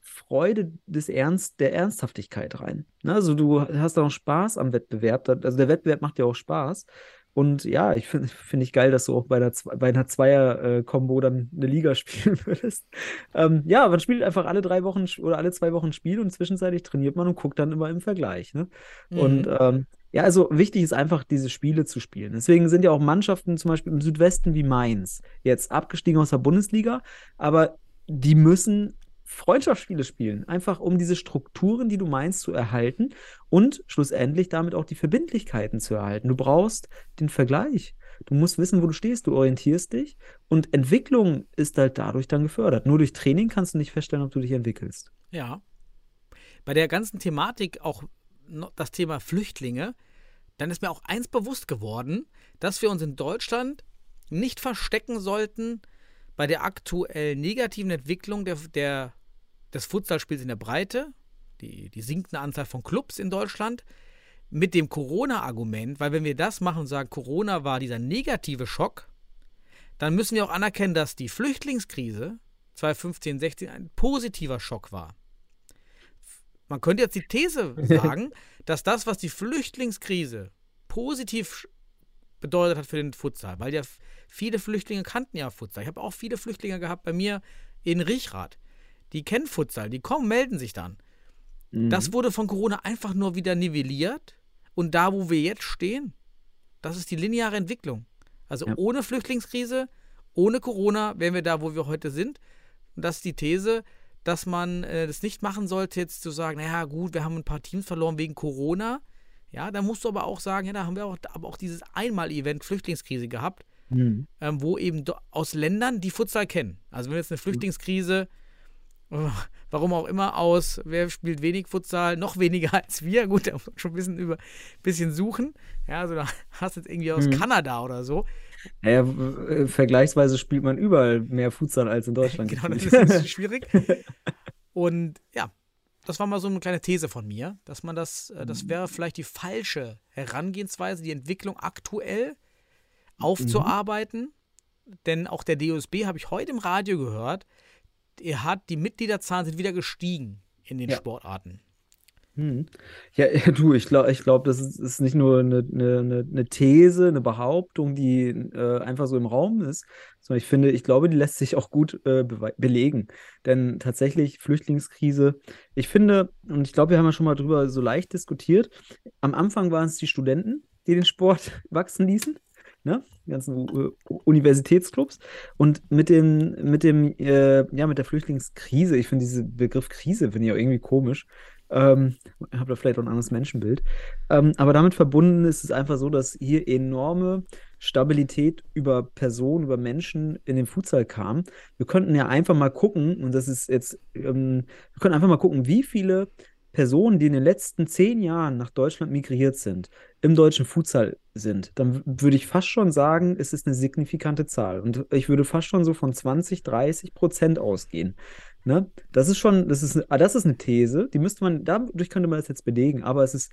Freude des Ernst, der Ernsthaftigkeit rein. Ne? Also du hast auch Spaß am Wettbewerb. Da- Also der Wettbewerb macht dir auch Spaß. Und ja, ich finde finde ich geil, dass du auch bei einer, bei einer Zweier-Kombo dann eine Liga spielen würdest. Ähm, ja, man spielt einfach alle drei Wochen oder alle zwei Wochen ein Spiel und zwischenzeitlich trainiert man und guckt dann immer im Vergleich. Ne? Und ähm, ja, also wichtig ist einfach, diese Spiele zu spielen. Deswegen sind ja auch Mannschaften zum Beispiel im Südwesten wie Mainz jetzt abgestiegen aus der Bundesliga, aber die müssen Freundschaftsspiele spielen, einfach um diese Strukturen, die du meinst, zu erhalten und schlussendlich damit auch die Verbindlichkeiten zu erhalten. Du brauchst den Vergleich. Du musst wissen, wo du stehst, du orientierst dich und Entwicklung ist halt dadurch dann gefördert. Nur durch Training kannst du nicht feststellen, ob du dich entwickelst. Ja. Bei der ganzen Thematik, auch das Thema Flüchtlinge, dann ist mir auch eins bewusst geworden, dass wir uns in Deutschland nicht verstecken sollten bei der aktuell negativen Entwicklung der, der, des Futsalspiels in der Breite, die, die sinkende Anzahl von Clubs in Deutschland, mit dem Corona-Argument, weil wenn wir das machen und sagen, Corona war dieser negative Schock, dann müssen wir auch anerkennen, dass die Flüchtlingskrise 2015, 16 ein positiver Schock war. Man könnte jetzt die These sagen, dass das, was die Flüchtlingskrise positiv bedeutet hat für den Futsal, weil ja viele Flüchtlinge kannten ja Futsal. Ich habe auch viele Flüchtlinge gehabt bei mir in Riechrad. Die kennen Futsal, die kommen, melden sich dann. Das wurde von Corona einfach nur wieder nivelliert. Und da, wo wir jetzt stehen, das ist die lineare Entwicklung. Also Ja. ohne Flüchtlingskrise, ohne Corona wären wir da, wo wir heute sind. Und das ist die These, dass man äh, das nicht machen sollte, jetzt zu sagen, naja, gut, wir haben ein paar Teams verloren wegen Corona. Ja, da musst du aber auch sagen, ja, da haben wir auch, aber auch dieses Einmal-Event Flüchtlingskrise gehabt, Mhm. ähm, wo eben aus Ländern, die Futsal kennen. Also wenn wir jetzt eine Flüchtlingskrise, äh, warum auch immer, aus, wer spielt wenig Futsal, noch weniger als wir, gut, da muss man schon ein bisschen, über, bisschen suchen. Ja, also da hast du jetzt irgendwie aus Mhm. Kanada oder so. Naja, äh, vergleichsweise spielt man überall mehr Futsal als in Deutschland. Genau, das ist ein bisschen schwierig. Und ja, das war mal so eine kleine These von mir, dass man das, äh, das wäre vielleicht die falsche Herangehensweise, die Entwicklung aktuell aufzuarbeiten. Denn auch der DOSB habe ich heute im Radio gehört, er hat, die Mitgliederzahlen sind wieder gestiegen in den Ja. Sportarten. Hm. Ja, du, ich glaube, ich glaub, das ist, ist nicht nur eine, eine, eine- These, eine Behauptung, die äh, einfach so im Raum ist, sondern ich finde, ich glaube, die lässt sich auch gut äh, bewe- belegen. Denn tatsächlich Flüchtlingskrise, ich finde, und ich glaube, wir haben ja schon mal drüber so leicht diskutiert, am Anfang waren es die Studenten, die den Sport wachsen ließen. Ne? Die ganzen U- Universitätsclubs. Und mit dem, mit dem, äh, ja, mit der Flüchtlingskrise, ich finde diesen Begriff Krise, finde ich auch irgendwie komisch. Ähm, ich habe da vielleicht auch ein anderes Menschenbild. Ähm, aber damit verbunden ist es einfach so, dass hier enorme Stabilität über Personen, über Menschen in den Futsal kam. Wir könnten ja einfach mal gucken, und das ist jetzt, ähm, wir können einfach mal gucken, wie viele Personen, die in den letzten zehn Jahren nach Deutschland migriert sind, im deutschen Futsal sind, dann würde ich fast schon sagen, es ist eine signifikante Zahl. Und ich würde fast schon so von 20, 30 Prozent ausgehen. Ne? Das ist schon, das ist, ah, das ist eine These, die müsste man, dadurch könnte man das jetzt belegen, aber es ist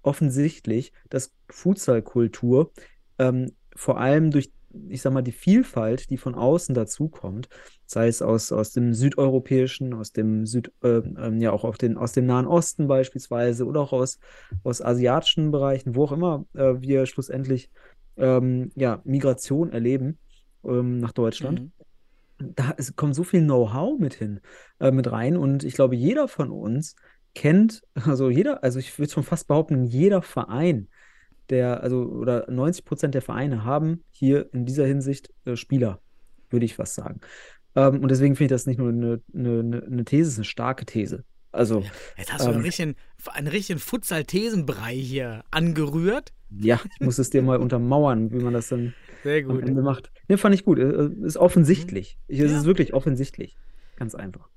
offensichtlich, dass Fußballkultur ähm, vor allem durch, ich sag mal, die Vielfalt, die von außen dazukommt, sei es aus, aus dem südeuropäischen, aus dem Süd, äh, ja auch auf den, aus dem Nahen Osten beispielsweise oder auch aus, aus asiatischen Bereichen, wo auch immer äh, wir schlussendlich ähm, ja, Migration erleben ähm, nach Deutschland. Mhm. Da es kommt so viel Know-how mit hin, äh, mit rein und ich glaube, jeder von uns kennt, also jeder, also ich würde schon fast behaupten, jeder Verein, der, also oder 90 Prozent der Vereine haben hier in dieser Hinsicht äh, Spieler, würde ich fast sagen. Ähm, und deswegen finde ich das nicht nur eine, eine, eine These, es ist eine starke These. Also, Jetzt hast du ähm, einen richtigen, einen richtigen Futsal-Thesenbrei hier angerührt. ja, ich muss es dir mal untermauern, wie man das dann Sehr am gut. Ende macht. Ne, fand ich gut. Äh, Ist offensichtlich. Ich, es Ja. ist wirklich offensichtlich. Ganz einfach.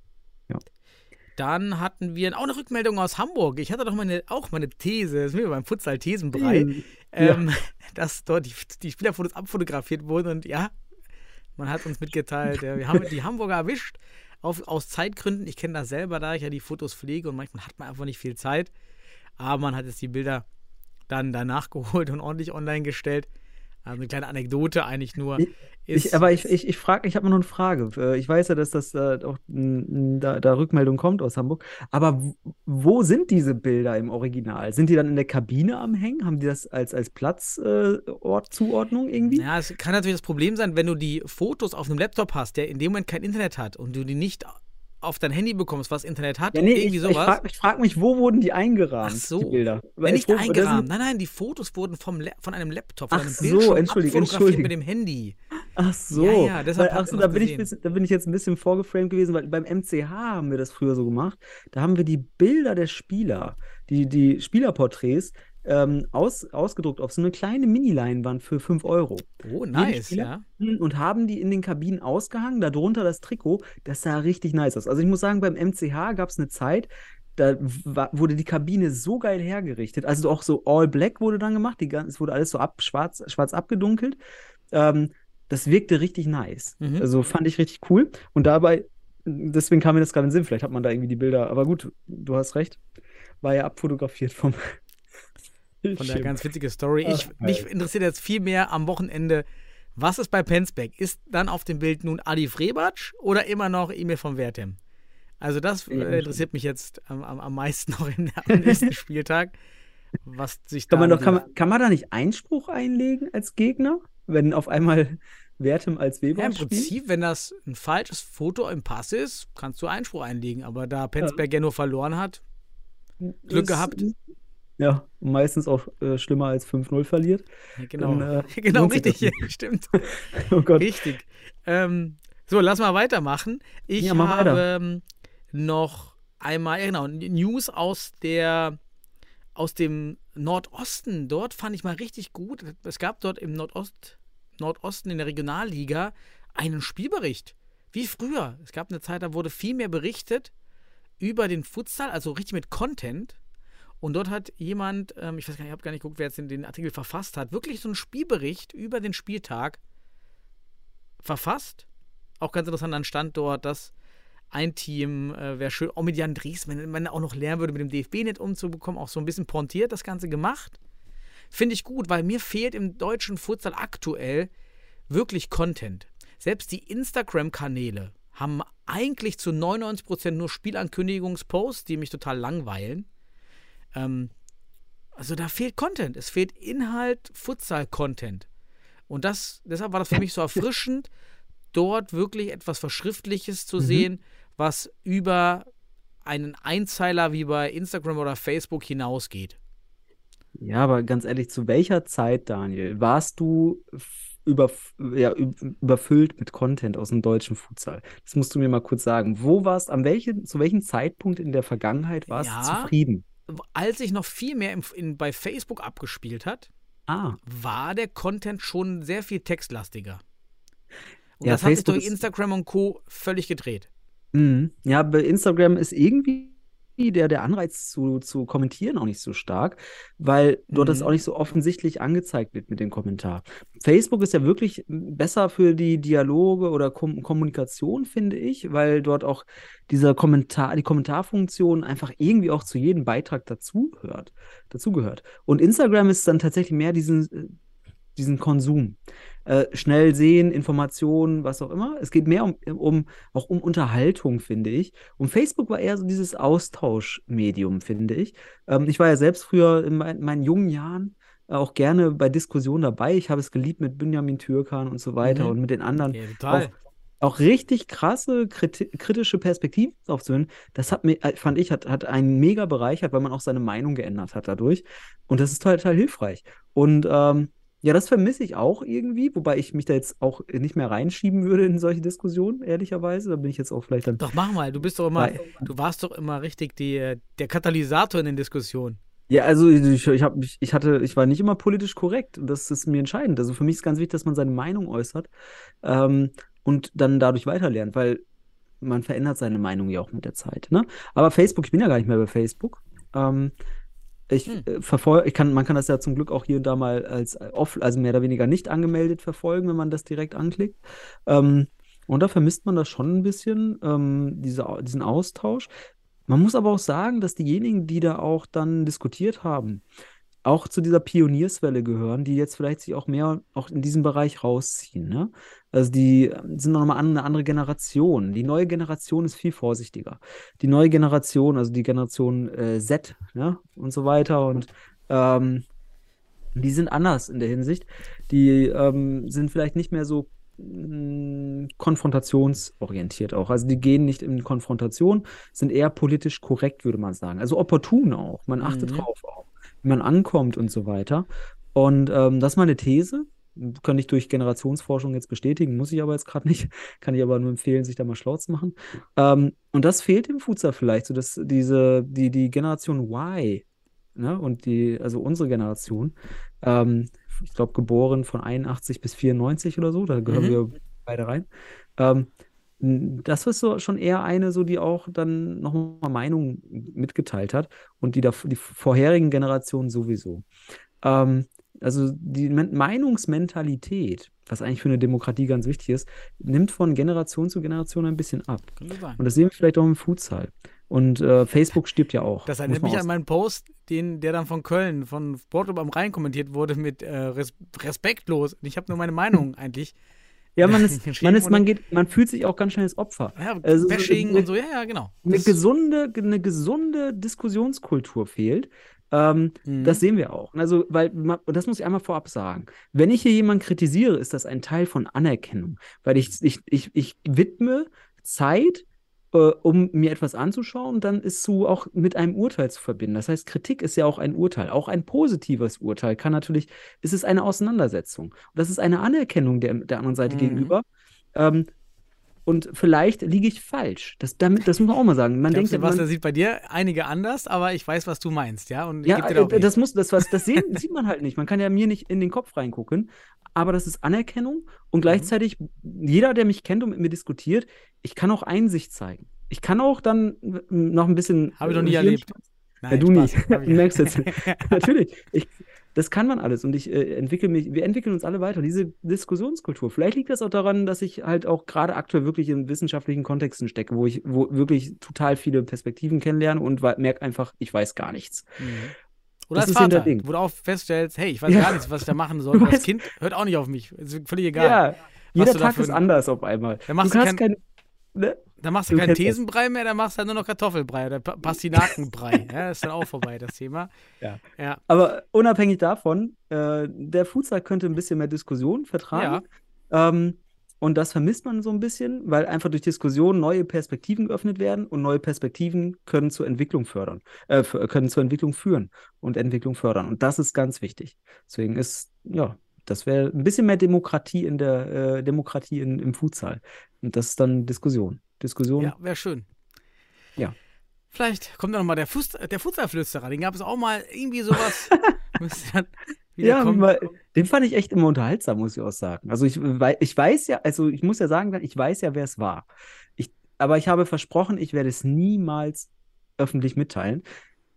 Dann hatten wir auch eine Rückmeldung aus Hamburg. Ich hatte doch meine, auch meine These, das ist mir beim Futsal-Thesenbrei, Hm, ähm, dass dort die, die Spielerfotos abfotografiert wurden und ja, man hat uns mitgeteilt, äh, wir haben die Hamburger erwischt. Auf, aus Zeitgründen, ich kenne das selber, da ich ja die Fotos pflege und manchmal hat man einfach nicht viel Zeit. Aber man hat jetzt die Bilder dann danach geholt und ordentlich online gestellt. Also eine kleine Anekdote eigentlich nur. Ich- Ich, aber ich, ich, ich frage, ich habe noch eine Frage. Äh, Ich weiß ja, dass das äh, auch da, da Rückmeldung kommt aus Hamburg. Aber wo sind diese Bilder im Original? Sind die dann in der Kabine am Hängen? Haben die das als, als Platzzuordnung äh, irgendwie? Ja, es kann natürlich das Problem sein, wenn du die Fotos auf einem Laptop hast, der in dem Moment kein Internet hat und du die nicht auf dein Handy bekommst, was Internet hat, Ja, nee, irgendwie ich, ich sowas. frage mich, frag mich, wo wurden die eingerahmt, Ach so. die Bilder? Weil Wenn nicht das eingerahmt. Nein, nein, die Fotos wurden vom La von einem Laptop, von Ach einem so, Bildschirm entschuldige, abfotografiert entschuldige. mit dem Handy. Ach so. Ja, ja, deshalb weil, ach so, da bin, ich gesehen. bisschen, da bin ich jetzt ein bisschen vorgeframed gewesen, weil beim MCH haben wir das früher so gemacht. Da haben wir die Bilder der Spieler, die, die Spielerporträts, ähm, aus, ausgedruckt auf so eine kleine Mini-Leinwand für 5 Euro. Oh, nice, ja. Und haben die in den Kabinen ausgehangen, darunter das Trikot. Das sah richtig nice aus. Also ich muss sagen, beim MCH gab es eine Zeit, da wurde die Kabine so geil hergerichtet. Also auch so All Black wurde dann gemacht. Die, es wurde alles so ab, schwarz, schwarz abgedunkelt. Ähm, das wirkte richtig nice. Mhm. Also fand ich richtig cool. Und dabei, deswegen kam mir das gerade in den Sinn. Vielleicht hat man da irgendwie die Bilder. Aber gut, du hast recht. War ja abfotografiert vom. Von der ganz witzige Story. Ich, mich interessiert jetzt viel mehr am Wochenende, was ist bei Penzbeck? Ist dann auf dem Bild nun Adi Frebatsch oder immer noch Emil von Wertem? Also das äh, Ja, interessiert mich jetzt am, am, am meisten noch in, am nächsten Spieltag. Was sich Kann man, doch, kann, man, kann man da nicht Einspruch einlegen als Gegner, wenn auf einmal Wertem als Weber Ja, im spielt? Prinzip, wenn das ein falsches Foto im Pass ist, kannst du Einspruch einlegen. Aber da Penzberg ja, nur verloren hat, Glück Das- gehabt. Ja, meistens auch äh, schlimmer als 5-0 verliert. ja, genau, Dann, äh, genau richtig, stimmt. Oh Gott. Richtig. Ähm, so, lass mal weitermachen. Ich Ja, mach habe weiter. ähm, noch einmal, ja, genau, News aus der aus dem Nordosten. Dort fand ich mal richtig gut. Es gab dort im Nordost, Nordosten in der Regionalliga einen Spielbericht. Wie früher. Es gab eine Zeit, da wurde viel mehr berichtet über den Futsal, also richtig mit Content. Und dort hat jemand, ähm, ich weiß gar nicht, ich habe gar nicht geguckt, wer jetzt den, den Artikel verfasst hat, wirklich so einen Spielbericht über den Spieltag verfasst. Auch ganz interessant, dann stand dort, dass ein Team, äh, wäre schön, auch mit Jan Dries, wenn man auch noch lernen würde, mit dem DFB-Net umzubekommen, auch so ein bisschen pointiert das Ganze gemacht. Finde ich gut, weil mir fehlt im deutschen Futsal aktuell wirklich Content. Selbst die Instagram-Kanäle haben eigentlich zu 99% nur Spielankündigungsposts, die mich total langweilen. Ähm, also da fehlt Content. Es fehlt Inhalt, Futsal-Content. Und das, deshalb war das für mich so erfrischend, dort wirklich etwas Verschriftliches zu sehen, was über einen Einzeiler wie bei Instagram oder Facebook hinausgeht. Ja, aber ganz ehrlich, zu welcher Zeit, Daniel, warst du f- über, ja, üb- überfüllt mit Content aus dem deutschen Futsal? Das musst du mir mal kurz sagen. Wo warst, an welchen, zu welchem Zeitpunkt in der Vergangenheit warst du Ja. zufrieden? Als sich noch viel mehr im, in, bei Facebook abgespielt hat, Ah, war der Content schon sehr viel textlastiger. Und Ja, das hat sich Facebook durch Instagram und Co. völlig gedreht. mhm. Ja, bei Instagram ist irgendwie der, der Anreiz zu, zu kommentieren auch nicht so stark, weil dort das Mhm. auch nicht so offensichtlich angezeigt wird mit dem Kommentar. Facebook ist ja wirklich besser für die Dialoge oder Kom Kommunikation, finde ich, weil dort auch dieser Kommentar, die Kommentarfunktion einfach irgendwie auch zu jedem Beitrag dazuhört, dazugehört. Und Instagram ist dann tatsächlich mehr diesen, äh, diesen Konsum. Äh, schnell sehen, Informationen, was auch immer. Es geht mehr um, um auch um Unterhaltung, finde ich. Und Facebook war eher so dieses Austauschmedium, finde ich. Ähm, ich war ja selbst früher in, mein, meinen jungen Jahren auch gerne bei Diskussionen dabei. Ich habe es geliebt mit Benjamin Türkan und so weiter Mhm. und mit den anderen Ja, total. auch, auch richtig krasse kriti kritische Perspektiven aufzuhören. Das hat mir, äh, fand ich, hat, hat einen mega bereichert, weil man auch seine Meinung geändert hat dadurch. Und das ist total, total hilfreich. Und ähm, ja, das vermisse ich auch irgendwie, wobei ich mich da jetzt auch nicht mehr reinschieben würde in solche Diskussionen, ehrlicherweise. Da bin ich jetzt auch vielleicht dann. Doch, mach mal. Du bist doch immer, du warst doch immer richtig die, äh, der Katalysator in den Diskussionen. Ja, also ich, ich, hab, ich hatte, ich war nicht immer politisch korrekt und das ist mir entscheidend. Also für mich ist ganz wichtig, dass man seine Meinung äußert ähm, und dann dadurch weiterlernt, weil man verändert seine Meinung ja auch mit der Zeit. Ne? Aber Facebook, ich bin ja gar nicht mehr bei Facebook. Ähm, ich Hm. äh, verfolge, ich kann, man kann das ja zum Glück auch hier und da mal als äh, off, also mehr oder weniger nicht angemeldet verfolgen, wenn man das direkt anklickt. Ähm, und da vermisst man das schon ein bisschen, ähm, diese, diesen Austausch. Man muss aber auch sagen, dass diejenigen, die da auch dann diskutiert haben, auch zu dieser Pionierswelle gehören, die jetzt vielleicht sich auch mehr auch in diesem Bereich rausziehen. Ne? Also die ähm, sind noch mal an- eine andere Generation. Die neue Generation ist viel vorsichtiger. Die neue Generation, also die Generation äh, Z ne? und so weiter und ähm, die sind anders in der Hinsicht. Die ähm, sind vielleicht nicht mehr so mh, konfrontationsorientiert auch. Also die gehen nicht in Konfrontation, sind eher politisch korrekt, würde man sagen. Also opportun auch. Man achtet Mhm. drauf auch, wie man ankommt und so weiter. Und ähm, das ist meine These. Kann ich durch Generationsforschung jetzt bestätigen, muss ich aber jetzt gerade nicht. Kann ich aber nur empfehlen, sich da mal schlau zu machen. Ähm, und das fehlt im Futsal vielleicht, so dass diese, die, die Generation Y, ne, und die, also unsere Generation, ähm, ich glaube, geboren von 81 bis 94 oder so, da gehören Mhm. wir beide rein. Ähm, das ist so schon eher eine, so die auch dann nochmal Meinung mitgeteilt hat und die, da, die vorherigen Generationen sowieso. Ähm, also die Men Meinungsmentalität, was eigentlich für eine Demokratie ganz wichtig ist, nimmt von Generation zu Generation ein bisschen ab. Und das sehen wir vielleicht auch im Futsal. Und äh, Facebook stirbt ja auch. Das erinnert mich an meinen Post, den, der dann von Köln, von Sportclub am Rhein kommentiert wurde mit äh, res respektlos. Und ich habe nur meine Meinung eigentlich. Ja, man ist, man ist, man geht, man fühlt sich auch ganz schnell als Opfer. Ja, Also so Bashing eine- und so, ja, ja, genau. Eine Das- gesunde, eine gesunde Diskussionskultur fehlt. Ähm, Mhm. Das sehen wir auch. Also, weil, und das muss ich einmal vorab sagen. Wenn ich hier jemanden kritisiere, ist das ein Teil von Anerkennung. Weil ich, ich, ich, ich widme Zeit, äh, um mir etwas anzuschauen, dann ist zu auch mit einem Urteil zu verbinden. Das heißt, Kritik ist ja auch ein Urteil. Auch ein positives Urteil kann natürlich, ist es eine Auseinandersetzung. Und das ist eine Anerkennung der, der anderen Seite Mhm. gegenüber. Ähm, und vielleicht liege ich falsch. Das, damit, das muss man auch mal sagen. Man Ich glaub, denkt, ja, man, Sebastian sieht bei dir einige anders, aber ich weiß, was du meinst, ja? Und ich ja, äh, das muss, das, was, das sehen, sieht man halt nicht. Man kann ja mir nicht in den Kopf reingucken, aber das ist Anerkennung Mhm. und gleichzeitig jeder, der mich kennt und mit mir diskutiert, ich kann auch Einsicht zeigen. Ich kann auch dann äh, noch ein bisschen. Habe ich noch äh, nie erlebt. Ja, Nein, du Spaß, nicht. Du merkst jetzt. Natürlich. Ich, das kann man alles und ich äh, entwickle mich, wir entwickeln uns alle weiter. Diese Diskussionskultur. Vielleicht liegt das auch daran, dass ich halt auch gerade aktuell wirklich in wissenschaftlichen Kontexten stecke, wo ich wo wirklich total viele Perspektiven kennenlerne und merke einfach, ich weiß gar nichts. Mhm. Oder Das als Vater, Ding. wo du auch feststellst, hey, ich weiß Ja. gar nichts, was ich da machen soll. Das Kind hört auch nicht auf mich. Ist völlig egal. Ja, jeder Tag ist anders auf einmal. Dann machst du du hast kein, ne? Da machst du Du keinen. Thesenbrei mehr, dann machst du halt nur noch Kartoffelbrei oder Pa- Pastinakenbrei. ja, ist dann auch vorbei, das Thema. Ja. Ja. Aber unabhängig davon, äh, der Futsal könnte ein bisschen mehr Diskussion vertragen. Ähm, und das vermisst man so ein bisschen, weil einfach durch Diskussion neue Perspektiven geöffnet werden und neue Perspektiven können zur Entwicklung fördern, äh, können zur Entwicklung führen und Entwicklung fördern. Und das ist ganz wichtig. Deswegen ist, ja, das wäre ein bisschen mehr Demokratie in der äh, Demokratie in, im Futsal. Und das ist dann Diskussion. Diskussion. Ja, wäre schön. Ja. Vielleicht kommt da nochmal der, Fuß, der Futsalflüsterer. Den gab es auch mal irgendwie sowas. Ja, weil, den fand ich echt immer unterhaltsam, muss ich auch sagen. Also ich, ich weiß ja, also ich muss ja sagen, ich weiß ja, wer es war. Ich, aber ich habe versprochen, ich werde es niemals öffentlich mitteilen.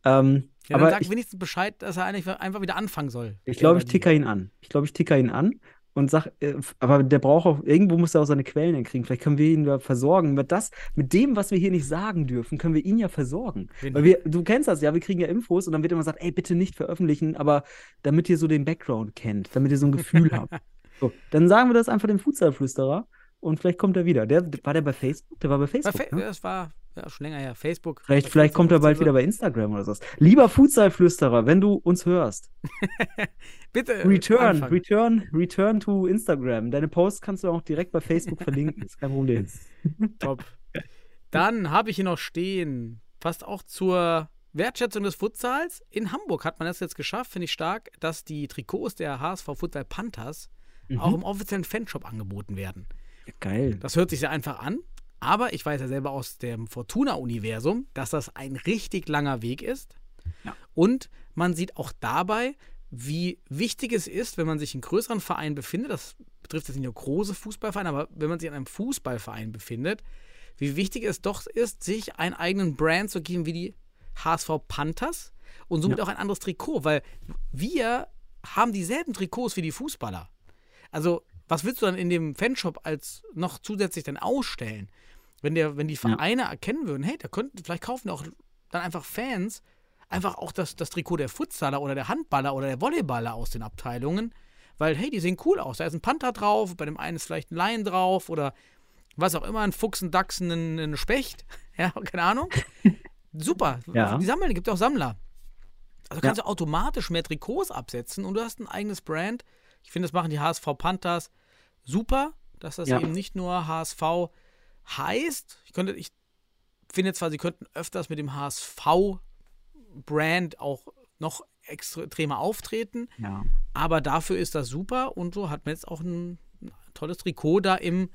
Ähm, Ja, aber sag ich, wenigstens Bescheid, dass er eigentlich einfach wieder anfangen soll. ich glaube, ich ticker ihn an. Ich glaube, ich ticker ihn an und sag, äh, aber der braucht auch, irgendwo muss er auch seine Quellen hinkriegen. Vielleicht können wir ihn da versorgen. Mit das, mit dem, was wir hier nicht sagen dürfen, können wir ihn ja versorgen. Wen- Weil wir, du kennst das ja, wir kriegen ja Infos und dann wird immer gesagt, ey, bitte nicht veröffentlichen, aber damit ihr so den Background kennt, damit ihr so ein Gefühl habt. So, dann sagen wir das einfach dem Futsalflüsterer und vielleicht kommt er wieder. Der, war der bei Facebook? Der war bei Bei Facebook. Fa ne? Das war ja, schon länger her. Facebook. Vielleicht, bei vielleicht 14, kommt er bald 15 wieder bei Instagram oder so. Lieber Futsalflüsterer, wenn du uns hörst, Bitte. äh, return, anfangen. return, return to Instagram. Deine Posts kannst du auch direkt bei Facebook verlinken, ist kein Problem. Top. Dann habe ich hier noch stehen, passt auch zur Wertschätzung des Futsals. In Hamburg hat man das jetzt geschafft, finde ich stark, dass die Trikots der HSV Futsal Panthers Mhm. auch im offiziellen Fanshop angeboten werden. Geil. Das hört sich sehr einfach an, aber ich weiß ja selber aus dem Fortuna-Universum, dass das ein richtig langer Weg ist. Ja. Und man sieht auch dabei, wie wichtig es ist, wenn man sich in größeren Vereinen befindet, das betrifft jetzt nicht nur große Fußballvereine, aber wenn man sich in einem Fußballverein befindet, wie wichtig es doch ist, sich einen eigenen Brand zu geben wie die HSV Panthers und somit Ja. auch ein anderes Trikot, weil wir haben dieselben Trikots wie die Fußballer. Also, was willst du dann in dem Fanshop als noch zusätzlich dann ausstellen? Wenn, der, wenn die Vereine erkennen würden, hey, da könnten, vielleicht kaufen auch dann einfach Fans einfach auch das, das Trikot der Futsaler oder der Handballer oder der Volleyballer aus den Abteilungen, weil, hey, die sehen cool aus. Da ist ein Panther drauf, bei dem einen ist vielleicht ein Lion drauf oder was auch immer, ein Fuchs, ein Dachs, ein, ein Specht. Ja, keine Ahnung. Super. Ja. Die sammeln, gibt auch Sammler. Also Ja. kannst du automatisch mehr Trikots absetzen und du hast ein eigenes Brand. Ich finde, das machen die HSV Panthers super, dass das Ja. eben nicht nur HSV heißt. Ich könnte, ich finde zwar, sie könnten öfters mit dem HSV-Brand auch noch extremer auftreten, Ja. aber dafür ist das super und so hat man jetzt auch ein, ein tolles Trikot da im,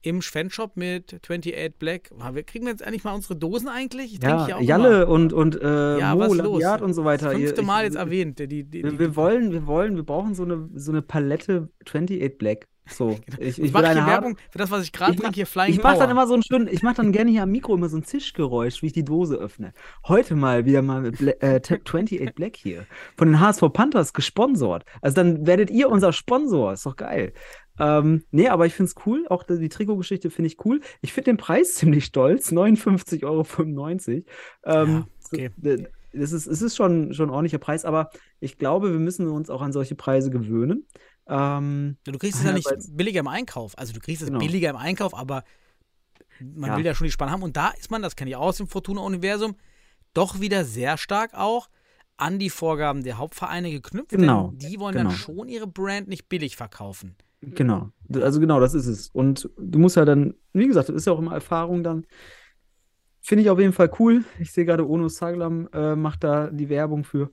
im Fanshop mit 28 Black. Wir kriegen wir jetzt endlich mal unsere Dosen eigentlich? Ich Ja, ja Jalle immer. und, und äh, Ja, Mo? Labiat und so weiter. Das fünfte Mal ich- jetzt erwähnt. Die, die, die, Wir, wir wollen, wir wollen, wir brauchen so eine, so eine Palette 28 Black. So, ich, ich ich will mache hier. Werbung für das, was ich gerade Ich trinke, hier Flying Ich mache dann immer so ein schön, ich mache dann gerne hier am Mikro immer so ein Zischgeräusch, wie ich die Dose öffne. Heute mal wieder mal mit Bla äh, 28 Black hier. Von den HSV Panthers gesponsert. Also dann werdet ihr unser Sponsor. Ist doch geil. Ähm, nee, aber ich finde es cool. Auch die Trikotgeschichte finde ich cool. Ich finde den Preis ziemlich stolz. 59,95 Euro. Ähm, okay. d- Das ist, es ist schon, schon ein ordentlicher Preis, aber ich glaube, wir müssen uns auch an solche Preise gewöhnen. Ähm, Du kriegst es ja nicht billiger im Einkauf. Also du kriegst es Genau. billiger im Einkauf, aber man Ja. will ja schon die Spannung haben. Und da ist man, das kenne ich auch aus dem Fortuna-Universum, doch wieder sehr stark auch an die Vorgaben der Hauptvereine geknüpft. Genau, die wollen genau. dann schon ihre Brand nicht billig verkaufen. Genau, also genau, das ist es. Und du musst ja dann, wie gesagt, das ist ja auch immer Erfahrung dann. Finde ich auf jeden Fall cool. Ich sehe gerade, Ono Saglam äh, macht da die Werbung für.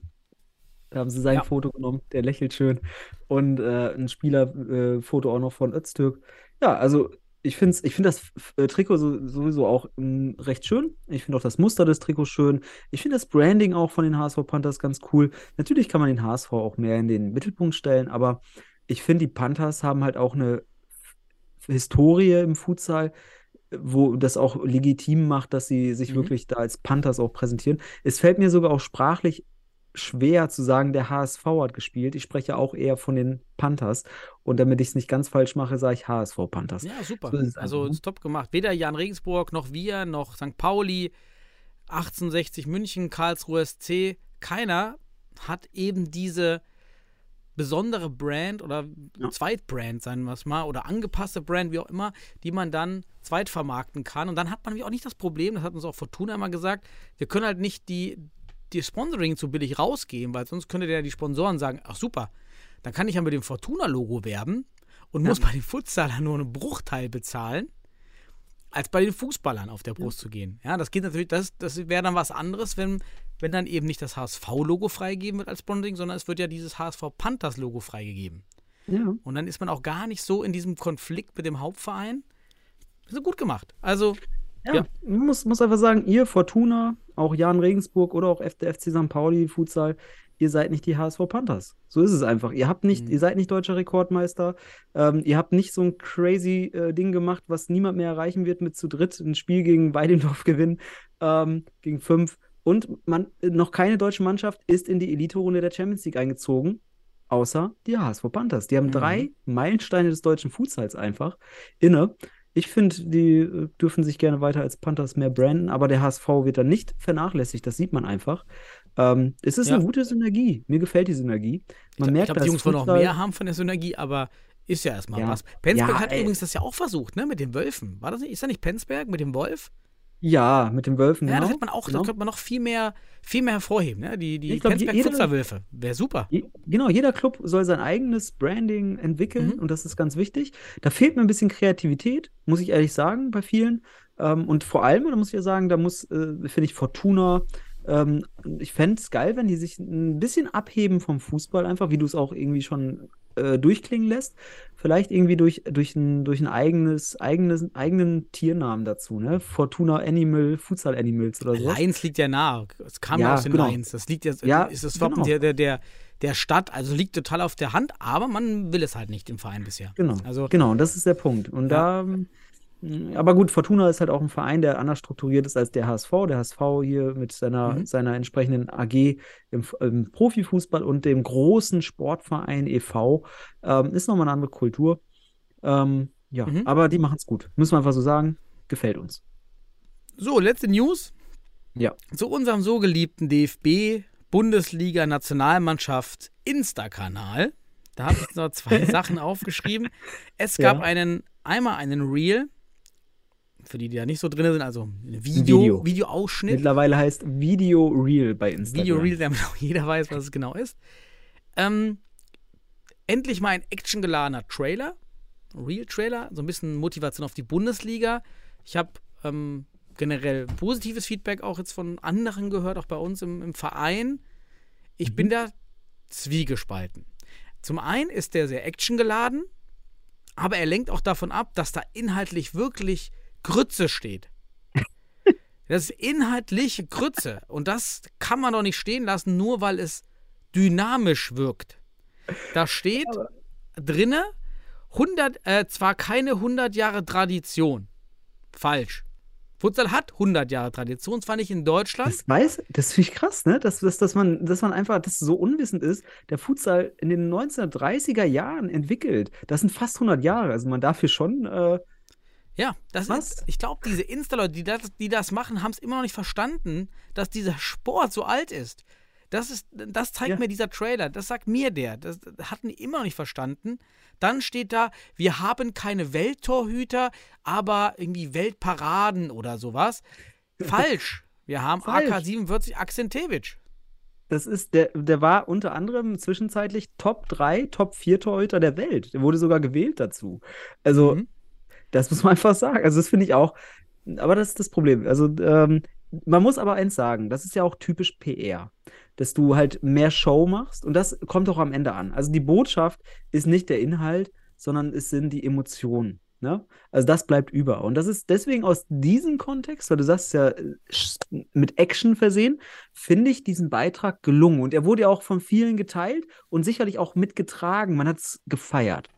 Da haben sie sein Ja. Foto genommen, der lächelt schön. Und äh, ein Spielerfoto äh, auch noch von Öztürk. Ja, also ich finde ich find das äh, Trikot so, sowieso auch ähm, recht schön. Ich finde auch das Muster des Trikots schön. Ich finde das Branding auch von den HSV Panthers ganz cool. Natürlich kann man den HSV auch mehr in den Mittelpunkt stellen, aber ich finde, die Panthers haben halt auch eine Historie im Futsal, wo das auch legitim macht, dass sie sich Mhm. wirklich da als Panthers auch präsentieren. Es fällt mir sogar auch sprachlich schwer zu sagen, der HSV hat gespielt. Ich spreche auch eher von den Panthers. Und damit ich es nicht ganz falsch mache, sage ich HSV Panthers. Ja, super. So also einfach, ne? ist top gemacht. Weder Jan Regensburg noch wir, noch St. Pauli, 1860 München, Karlsruhe SC, keiner hat eben diese besondere Brand oder Ja. Zweitbrand, sagen wir es mal, oder angepasste Brand, wie auch immer, die man dann zweitvermarkten kann. Und dann hat man auch nicht das Problem, das hat uns auch Fortuna immer gesagt, wir können halt nicht die, die Sponsoring zu billig rausgeben, weil sonst könnte der die Sponsoren sagen, ach super, dann kann ich ja mit dem Fortuna-Logo werben und Ja. muss bei den Futsalern nur einen Bruchteil bezahlen, als bei den Fußballern auf der Brust zu gehen. Ja, das geht natürlich, das, das wäre dann was anderes, wenn, wenn dann eben nicht das HSV-Logo freigegeben wird als Sponsoring, sondern es wird ja dieses HSV Panthers-Logo freigegeben. Ja. Und dann ist man auch gar nicht so in diesem Konflikt mit dem Hauptverein. Das ist gut gemacht. Also, Ja, Ja. man muss, muss einfach sagen, ihr Fortuna, auch Jan Regensburg oder auch der FC St. Pauli Futsal, ihr seid nicht die HSV Panthers. So ist es einfach. Ihr habt nicht, Mhm. ihr seid nicht deutscher Rekordmeister. Ähm, ihr habt nicht so ein crazy äh, Ding gemacht, was niemand mehr erreichen wird mit zu dritt ein Spiel gegen Weidendorf gewinnen, ähm, gegen fünf. Und man, noch keine deutsche Mannschaft ist in die Elite-Runde der Champions League eingezogen, außer die HSV Panthers. Die haben Mhm. drei Meilensteine des deutschen Futsals einfach inne. Ich finde, die äh, dürfen sich gerne weiter als Panthers mehr branden, aber der HSV wird dann nicht vernachlässigt. Das sieht man einfach. Ähm, es ist Ja. eine gute Synergie. Mir gefällt die Synergie. Man ich merkt, glaube, dass die Jungs wollen noch mehr haben von der Synergie, aber ist ja erstmal Ja. was. Penzberg Ja, hat ey. übrigens das ja auch versucht, ne, mit den Wölfen. War das nicht? Ist da nicht Penzberg mit dem Wolf? Ja, mit den Wölfen. Ja, genau. das hätte man auch, genau. könnte man noch viel mehr, viel mehr hervorheben, ne? Die, die Ich glaub, je- Penzberg jeder- Futsal-Wölfe. Wäre super. Je- Genau, jeder Club soll sein eigenes Branding entwickeln Mhm. und das ist ganz wichtig. Da fehlt mir ein bisschen Kreativität, muss ich ehrlich sagen, bei vielen. Ähm, und vor allem, da muss ich ja sagen, da muss, äh, finde ich, Fortuna, ähm, ich fände es geil, wenn die sich ein bisschen abheben vom Fußball, einfach, wie du es auch irgendwie schon äh, durchklingen lässt. Vielleicht irgendwie durch, durch ein, durch ein eigenes, eigenes, eigenen Tiernamen dazu, ne? Fortuna Animal, Futsal Animals oder so. Lions liegt ja nah. Es kam ja, Ja, aus den genau. Lions. Das liegt ja, Ja, ist das Wappen genau. der, der, der, der Stadt, also liegt total auf der Hand, aber man will es halt nicht im Verein bisher. Genau, Also, genau, das ist der Punkt. Und Ja. da, mh, aber gut, Fortuna ist halt auch ein Verein, der anders strukturiert ist als der HSV. Der HSV hier mit seiner, Mhm. seiner entsprechenden AG im, im Profifußball und dem großen Sportverein e.V. Ähm, ist nochmal eine andere Kultur. Ähm, ja, Mhm. aber die machen es gut. Müssen wir einfach so sagen. Gefällt uns. so, letzte News. Ja. Zu unserem so geliebten DFB Bundesliga Nationalmannschaft Insta-Kanal. Da habe ich noch zwei Sachen aufgeschrieben. Es gab Ja. einen, einmal einen Reel, für die, die da nicht so drin sind, also Video, Video. Videoausschnitt. Mittlerweile heißt Video Reel bei Instagram. Video Reel, damit auch jeder weiß, was es genau ist. Ähm, endlich mal ein actiongeladener Trailer. Real-Trailer, so ein bisschen Motivation auf die Bundesliga. Ich habe ähm, generell positives Feedback auch jetzt von anderen gehört, auch bei uns im, im Verein. Ich bin da zwiegespalten. Zum einen ist der sehr actiongeladen, aber er lenkt auch davon ab, dass da inhaltlich wirklich Grütze steht. Das ist inhaltlich Grütze. Und das kann man doch nicht stehen lassen, nur weil es dynamisch wirkt. Da steht drinne, 100, äh, zwar keine 100 Jahre Tradition. Falsch. Futsal hat 100 Jahre Tradition, zwar nicht in Deutschland. Das weiß, das finde ich krass, ne? Dass, dass, dass, man, dass man einfach, dass so unwissend ist, der Futsal in den 1930er Jahren entwickelt. Das sind fast 100 Jahre. Also man darf hier schon, äh, Ja, das Was? ist, ich glaube, diese Insta-Leute, die das, die das machen, haben es immer noch nicht verstanden, dass dieser Sport so alt ist. Das, ist, das zeigt Ja. mir dieser Trailer, das sagt mir der. Das hatten die immer noch nicht verstanden. Dann steht da, wir haben keine Welttorhüter, aber irgendwie Weltparaden oder sowas. Falsch. Wir haben Falsch. AK-47 Akzentewitsch. das ist, der, der war unter anderem zwischenzeitlich Top 3, Top 4 Torhüter der Welt. Der wurde sogar gewählt dazu. Also, Mhm. Das muss man einfach sagen. Also, das finde ich auch, aber das ist das Problem. Also, ähm, man muss aber eins sagen, das ist ja auch typisch PR, dass du halt mehr Show machst und das kommt auch am Ende an. Also die Botschaft ist nicht der Inhalt, sondern es sind die Emotionen. Ne? Also das bleibt über. Und das ist deswegen aus diesem Kontext, weil du sagst ja äh, mit Action versehen, finde ich diesen Beitrag gelungen. Und er wurde ja auch von vielen geteilt und sicherlich auch mitgetragen. Man hat es gefeiert.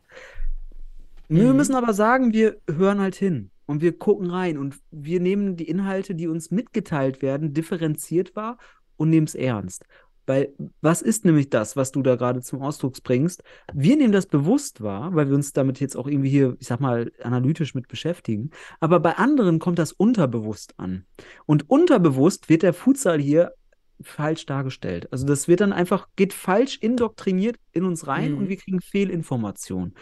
Wir Mhm. müssen aber sagen, wir hören halt hin und wir gucken rein und wir nehmen die Inhalte, die uns mitgeteilt werden, differenziert wahr und nehmen es ernst. Weil was ist nämlich das, was du da gerade zum Ausdruck bringst? Wir nehmen das bewusst wahr, weil wir uns damit jetzt auch irgendwie hier, ich sag mal, analytisch mit beschäftigen. Aber bei anderen kommt das unterbewusst an. Und unterbewusst wird der Futsal hier falsch dargestellt. Also das wird dann einfach, geht falsch indoktriniert in uns rein Mhm. und wir kriegen Fehlinformationen.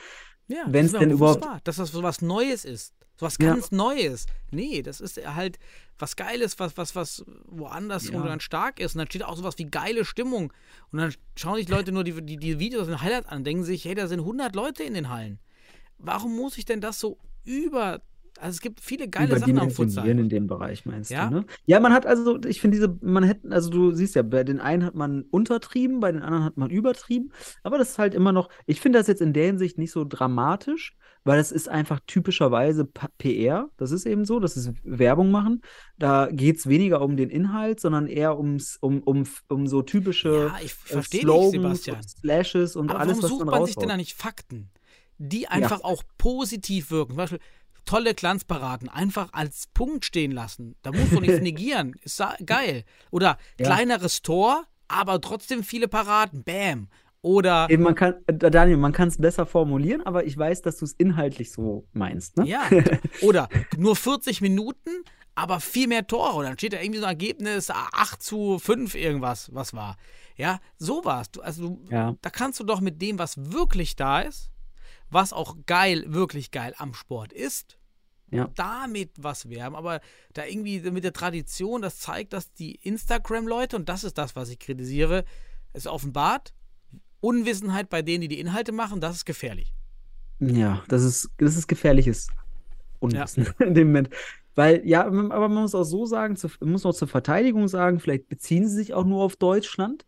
Ja, ist mir denn überhaupt- war, dass das so was Neues ist. So was Ja. ganz Neues. Nee, das ist halt was Geiles, was, was, was woanders Ja. und dann stark ist. Und dann steht auch sowas wie geile Stimmung. Und dann schauen sich Leute nur die, die, die Videos und Highlights an und denken sich, hey, da sind 100 Leute in den Hallen. Warum muss ich denn das so über. Also es gibt viele geile Sachen am Futsal. in dem Bereich, meinst Ja. du, ne? Ja, man hat also, ich finde diese, man hätte, also du siehst ja, bei den einen hat man untertrieben, bei den anderen hat man übertrieben, aber das ist halt immer noch, ich finde das jetzt in der Hinsicht nicht so dramatisch, weil es ist einfach typischerweise PR. Das ist eben so, das ist Werbung machen. Da geht es weniger um den Inhalt, sondern eher ums, um, um, um so typische Ja, ich äh, verstehe Slogans Sebastian. und Slashes und Aber alles, warum was sucht man sich denn da nicht Fakten, die einfach auch positiv wirken? Zum Beispiel tolle Glanzparaden einfach als Punkt stehen lassen. Da muss man nichts negieren. Ist geil. Oder Ja. kleineres Tor, aber trotzdem viele Paraden. Bam. Oder Eben, man kann, äh, Daniel, man kann es besser formulieren, aber ich weiß, dass du es inhaltlich so meinst. Ne? ja. Oder nur 40 Minuten, aber viel mehr Tore. Und dann steht da irgendwie so ein Ergebnis 8 zu 5 irgendwas, was war. Ja, sowas. Du, also du, Ja. da kannst du doch mit dem, was wirklich da ist, was auch geil, wirklich geil am Sport ist, Ja. damit was werben. Aber da irgendwie mit der Tradition, das zeigt, dass die Instagram-Leute, und das ist das, was ich kritisiere, es offenbart, Unwissenheit bei denen, die die Inhalte machen, das ist gefährlich. Ja, das ist, das ist gefährliches Unwissen in dem Moment. Weil, ja, aber man muss auch so sagen, zu, muss auch zur Verteidigung sagen, vielleicht beziehen sie sich auch nur auf Deutschland.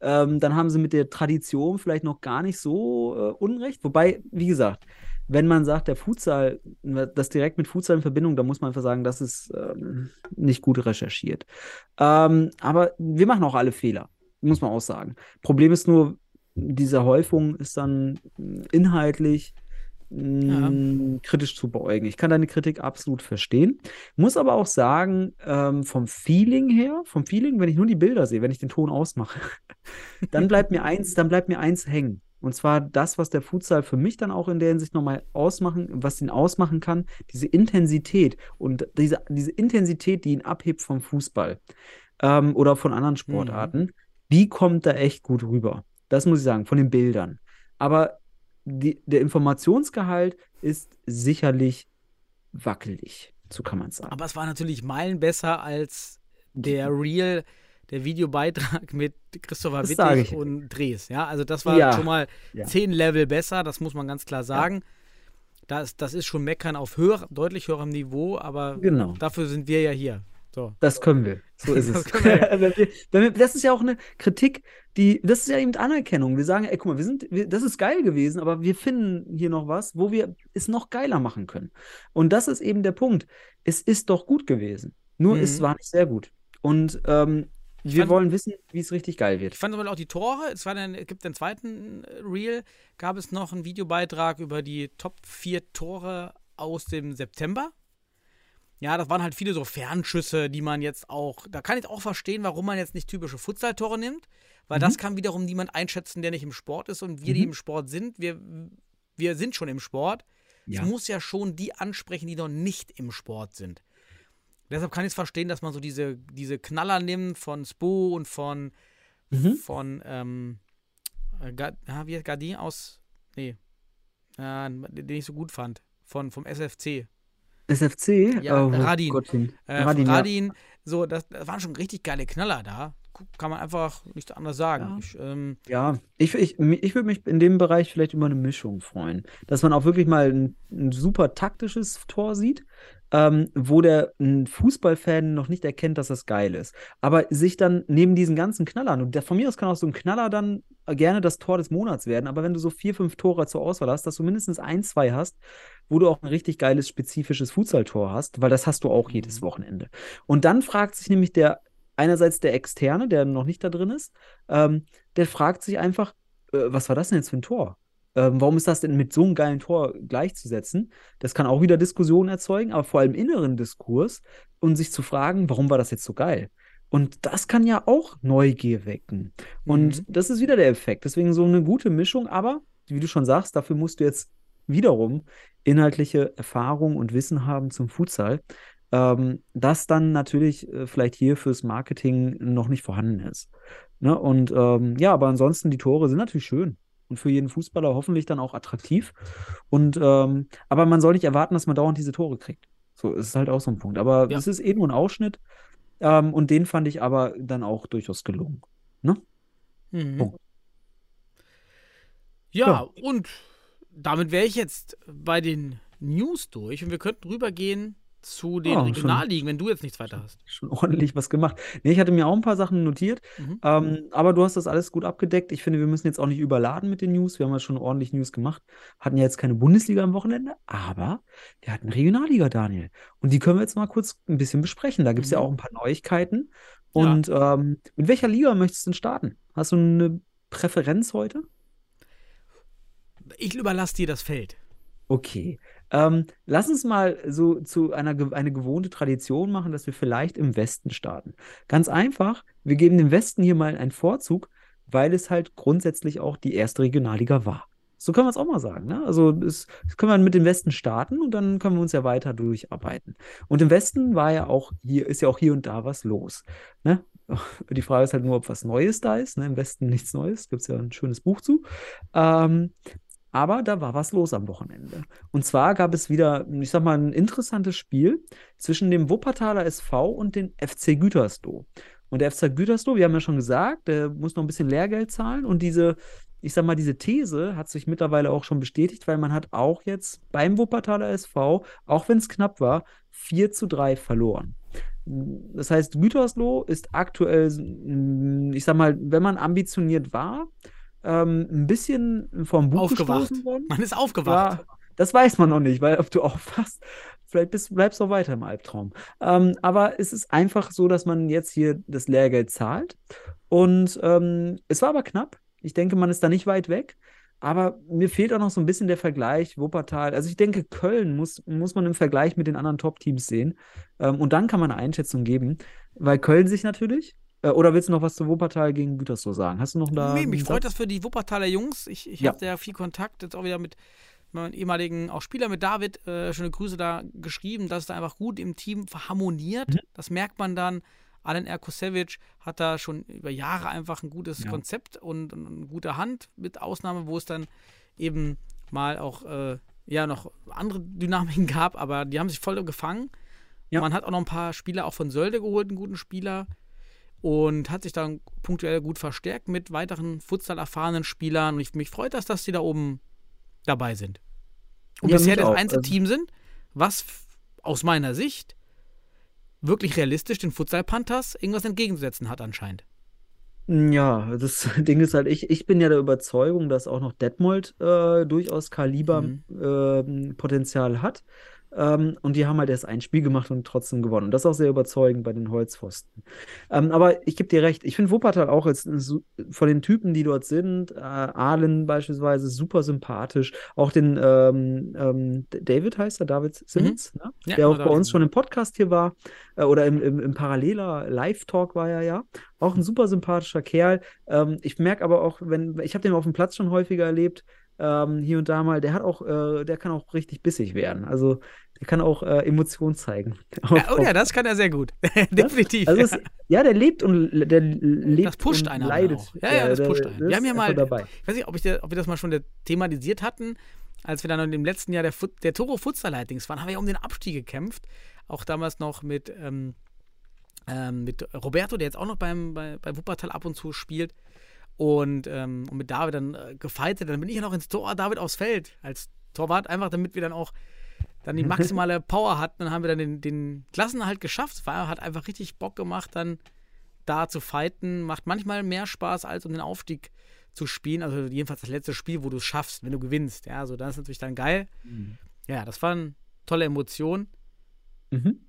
Ähm, dann haben sie mit der Tradition vielleicht noch gar nicht so äh, Unrecht. Wobei, wie gesagt, wenn man sagt, der Futsal, das direkt mit Futsal in Verbindung, da muss man einfach sagen, das ist ähm, nicht gut recherchiert. Ähm, aber wir machen auch alle Fehler, muss man auch sagen. Problem ist nur, diese Häufung ist dann mh, inhaltlich mh, kritisch zu beäugen. Ich kann deine Kritik absolut verstehen. Muss aber auch sagen, ähm, vom Feeling her, vom Feeling, wenn ich nur die Bilder sehe, wenn ich den Ton ausmache, dann bleibt mir eins, dann bleibt mir eins hängen. Und zwar das, was der Futsal für mich dann auch in der Hinsicht nochmal ausmachen, was ihn ausmachen kann, diese Intensität und diese, diese Intensität, die ihn abhebt vom Fußball ähm, oder von anderen Sportarten, die kommt da echt gut rüber. Das muss ich sagen, von den Bildern. Aber die, der Informationsgehalt ist sicherlich wackelig, so kann man sagen. Aber es war natürlich Meilen besser als der Real, der Videobeitrag mit Christopher Das Wittig und Dres. Ja, also das war Ja. schon mal Ja. zehn Level besser, das muss man ganz klar sagen. Das, das ist schon Meckern auf höher, deutlich höherem Niveau, aber Genau. dafür sind wir ja hier. So. Das können wir. So ist es. wir, das ist ja auch eine Kritik, die, das ist ja eben Anerkennung. Wir sagen, ey, guck mal, wir sind, wir, das ist geil gewesen, aber wir finden hier noch was, wo wir es noch geiler machen können. Und das ist eben der Punkt. Es ist doch gut gewesen. Nur Mhm. es war nicht sehr gut. Und ähm, wir fand- wollen wissen, wie es richtig geil wird. Ich fand aber auch die Tore, es war dann, es gibt den zweiten Reel, gab es noch einen Videobeitrag über die Top 4 Tore aus dem September. Ja, das waren halt viele so Fernschüsse, die man jetzt auch, da kann ich auch verstehen, warum man jetzt nicht typische Futsal-Tore nimmt, weil das kann wiederum niemand einschätzen, der nicht im Sport ist und wir, die Mhm. im Sport sind, wir, wir sind schon im Sport. Ja. Es muss ja schon die ansprechen, die noch nicht im Sport sind. Deshalb kann ich es verstehen, dass man so diese, diese Knaller nimmt von Spo und von, Mhm. von ähm, äh, Gardin aus, nee, äh, den ich so gut fand, von, vom SFC. SFC? Ja, Oh, Radin. Gottchen. Äh, Radin, von ja. Radin, so, das, das waren schon richtig geile Knaller da. Kann man einfach nicht anders sagen. Ja. Ich, ähm, Ja, ich, ich, ich würde mich in dem Bereich vielleicht über eine Mischung freuen. Dass man auch wirklich mal ein, ein super taktisches Tor sieht, ähm, wo der ein Fußballfan noch nicht erkennt, dass das geil ist. Aber sich dann neben diesen ganzen Knallern, und von mir aus kann auch so ein Knaller dann gerne das Tor des Monats werden, aber wenn du so vier, fünf Tore zur Auswahl hast, dass du mindestens ein, zwei hast, wo du auch ein richtig geiles, spezifisches Fußballtor hast, weil das hast du auch jedes Wochenende. Und dann fragt sich nämlich der, einerseits der Externe, der noch nicht da drin ist, ähm, der fragt sich einfach, äh, was war das denn jetzt für ein Tor? Ähm, warum ist das denn mit so einem geilen Tor gleichzusetzen? Das kann auch wieder Diskussionen erzeugen, aber vor allem inneren Diskurs und sich zu fragen, warum war das jetzt so geil? Und das kann ja auch Neugier wecken. Und Mhm. das ist wieder der Effekt. Deswegen so eine gute Mischung, aber wie du schon sagst, dafür musst du jetzt wiederum inhaltliche Erfahrung und Wissen haben zum Futsal, ähm, das dann natürlich äh, vielleicht hier fürs Marketing noch nicht vorhanden ist. Ne? Und ähm, ja, aber ansonsten, die Tore sind natürlich schön und für jeden Fußballer hoffentlich dann auch attraktiv. Und ähm, aber man soll nicht erwarten, dass man dauernd diese Tore kriegt. So ist halt auch so ein Punkt. Aber Ja. es ist eh nur ein Ausschnitt. Ähm, und den fand ich aber dann auch durchaus gelungen. mhm. Punkt. Ja, Ja. und damit wäre ich jetzt bei den News durch und wir könnten rübergehen zu den Ja, schon- Regionalligen, wenn du jetzt nichts weiter hast. schon ordentlich was gemacht. Nee, ich hatte mir auch ein paar Sachen notiert, Mhm. ähm, aber du hast das alles gut abgedeckt. Ich finde, wir müssen jetzt auch nicht überladen mit den News. Wir haben ja schon ordentlich News gemacht. Hatten ja jetzt keine Bundesliga am Wochenende, aber wir hatten Regionalliga, Daniel. Und die können wir jetzt mal kurz ein bisschen besprechen. Da gibt es ja Mhm. auch ein paar Neuigkeiten. Und ähm, mit welcher Liga möchtest du denn starten? Hast du eine Präferenz heute? Ich überlasse dir das Feld. Okay. Ähm, lass uns mal so zu einer eine gewohnte Tradition machen, dass wir vielleicht im Westen starten. Ganz einfach, wir geben dem Westen hier mal einen Vorzug, weil es halt grundsätzlich auch die erste Regionalliga war. So können wir es auch mal sagen. Ne? Also das können wir mit dem Westen starten und dann können wir uns ja weiter durcharbeiten. Und im Westen war ja auch hier, ist ja auch hier und da was los. Ne? Die Frage ist halt nur, ob was Neues da ist. Ne? Im Westen nichts Neues. Gibt es ja ein schönes Buch zu. Ähm, aber da war was los am Wochenende. Und zwar gab es wieder, ich sag mal, ein interessantes Spiel zwischen dem Wuppertaler SV und dem FC Gütersloh. Und der FC Gütersloh, wir haben ja schon gesagt, der muss noch ein bisschen Lehrgeld zahlen. Und diese, ich sag mal, diese These hat sich mittlerweile auch schon bestätigt, weil man hat auch jetzt beim Wuppertaler SV, auch wenn es knapp war, 4 zu 3 verloren. Das heißt, Gütersloh ist aktuell, ich sag mal, wenn man ambitioniert war, ähm, ein bisschen vom Buch Aufgewacht. gestoßen worden. Man ist aufgewacht. Ja, das weiß man noch nicht, weil ob du aufwachst, vielleicht bist, bleibst du auch weiter im Albtraum. Ähm, aber es ist einfach so, dass man jetzt hier das Lehrgeld zahlt. Und ähm, es war aber knapp. Ich denke, man ist da nicht weit weg. Aber mir fehlt auch noch so ein bisschen der Vergleich Wuppertal. Also ich denke, Köln muss, muss man im Vergleich mit den anderen Top-Teams sehen. Ähm, und dann kann man eine Einschätzung geben, weil Köln sich natürlich. Äh, oder willst du noch was zu Wuppertal gegen Gütersloh sagen? Hast du noch da? nee, mich freut das für die Wuppertaler Jungs. Ich, ich Ja. habe ja viel Kontakt, jetzt auch wieder mit meinem ehemaligen auch Spieler, mit David. Äh, schöne Grüße da geschrieben, dass es da einfach gut im Team harmoniert. Mhm. Das merkt man dann. Alen Erkosevic hat da schon über Jahre einfach ein gutes Ja. Konzept und, und eine gute Hand, mit Ausnahme, wo es dann eben mal auch äh, ja noch andere Dynamiken gab, aber die haben sich voll gefangen. Ja. Man hat auch noch ein paar Spieler auch von Sölde geholt, einen guten Spieler und hat sich dann punktuell gut verstärkt mit weiteren Futsal-erfahrenen Spielern. Und ich, mich freut das, dass die da oben dabei sind. Und Ja, bisher das einzige Also- Team sind, was aus meiner Sicht wirklich realistisch den Futsal Panthers irgendwas entgegenzusetzen hat anscheinend. Ja, das Ding ist halt, ich, ich bin ja der Überzeugung, dass auch noch Detmold äh, durchaus Mhm. Kaliber-Potenzial hat. Ähm, und die haben halt erst ein Spiel gemacht und trotzdem gewonnen. Das ist auch sehr überzeugend bei den Holzpfosten. Ähm, aber ich gebe dir recht, ich finde Wuppertal auch als, von den Typen, die dort sind, äh, Ahlen beispielsweise, super sympathisch. Auch den ähm, ähm, David heißt er, David Simmons, ne? Mhm. Ja, der auch genau, bei David uns schon im Podcast hier war äh, oder im, im, im Paralleler Live-Talk war er ja. Auch ein super sympathischer Kerl. Ähm, ich merke aber auch, wenn, ich habe den auf dem Platz schon häufiger erlebt, ähm, hier und da mal, der hat auch, äh, der kann auch richtig bissig werden. Also der kann auch äh, Emotionen zeigen. Ja, oh ja, das kann er sehr gut. Definitiv. Also es, ja, der lebt und der lebt das pusht und einen leidet. auch. Ja, ja, das pusht einen. Wir haben ja mal, dabei. ich weiß nicht, ob, ich der, ob wir das mal schon thematisiert hatten, als wir dann im letzten Jahr der, der Toro Futsal Lightings waren, haben wir ja um den Abstieg gekämpft. Auch damals noch mit, ähm, ähm, mit Roberto, der jetzt auch noch beim, bei, bei Wuppertal ab und zu spielt. Und, ähm, und mit David dann äh, gefeitet. Dann bin ich ja noch ins Tor, David aufs Feld als Torwart, einfach damit wir dann auch dann die maximale Power hatten. Dann haben wir dann den, den Klassenerhalt geschafft. Es war, hat einfach richtig Bock gemacht, dann da zu fighten. Macht manchmal mehr Spaß, als um den Aufstieg zu spielen. Also jedenfalls das letzte Spiel, wo du es schaffst, wenn du gewinnst. Ja, also das ist natürlich dann geil. Ja, das waren tolle Emotionen. Mhm.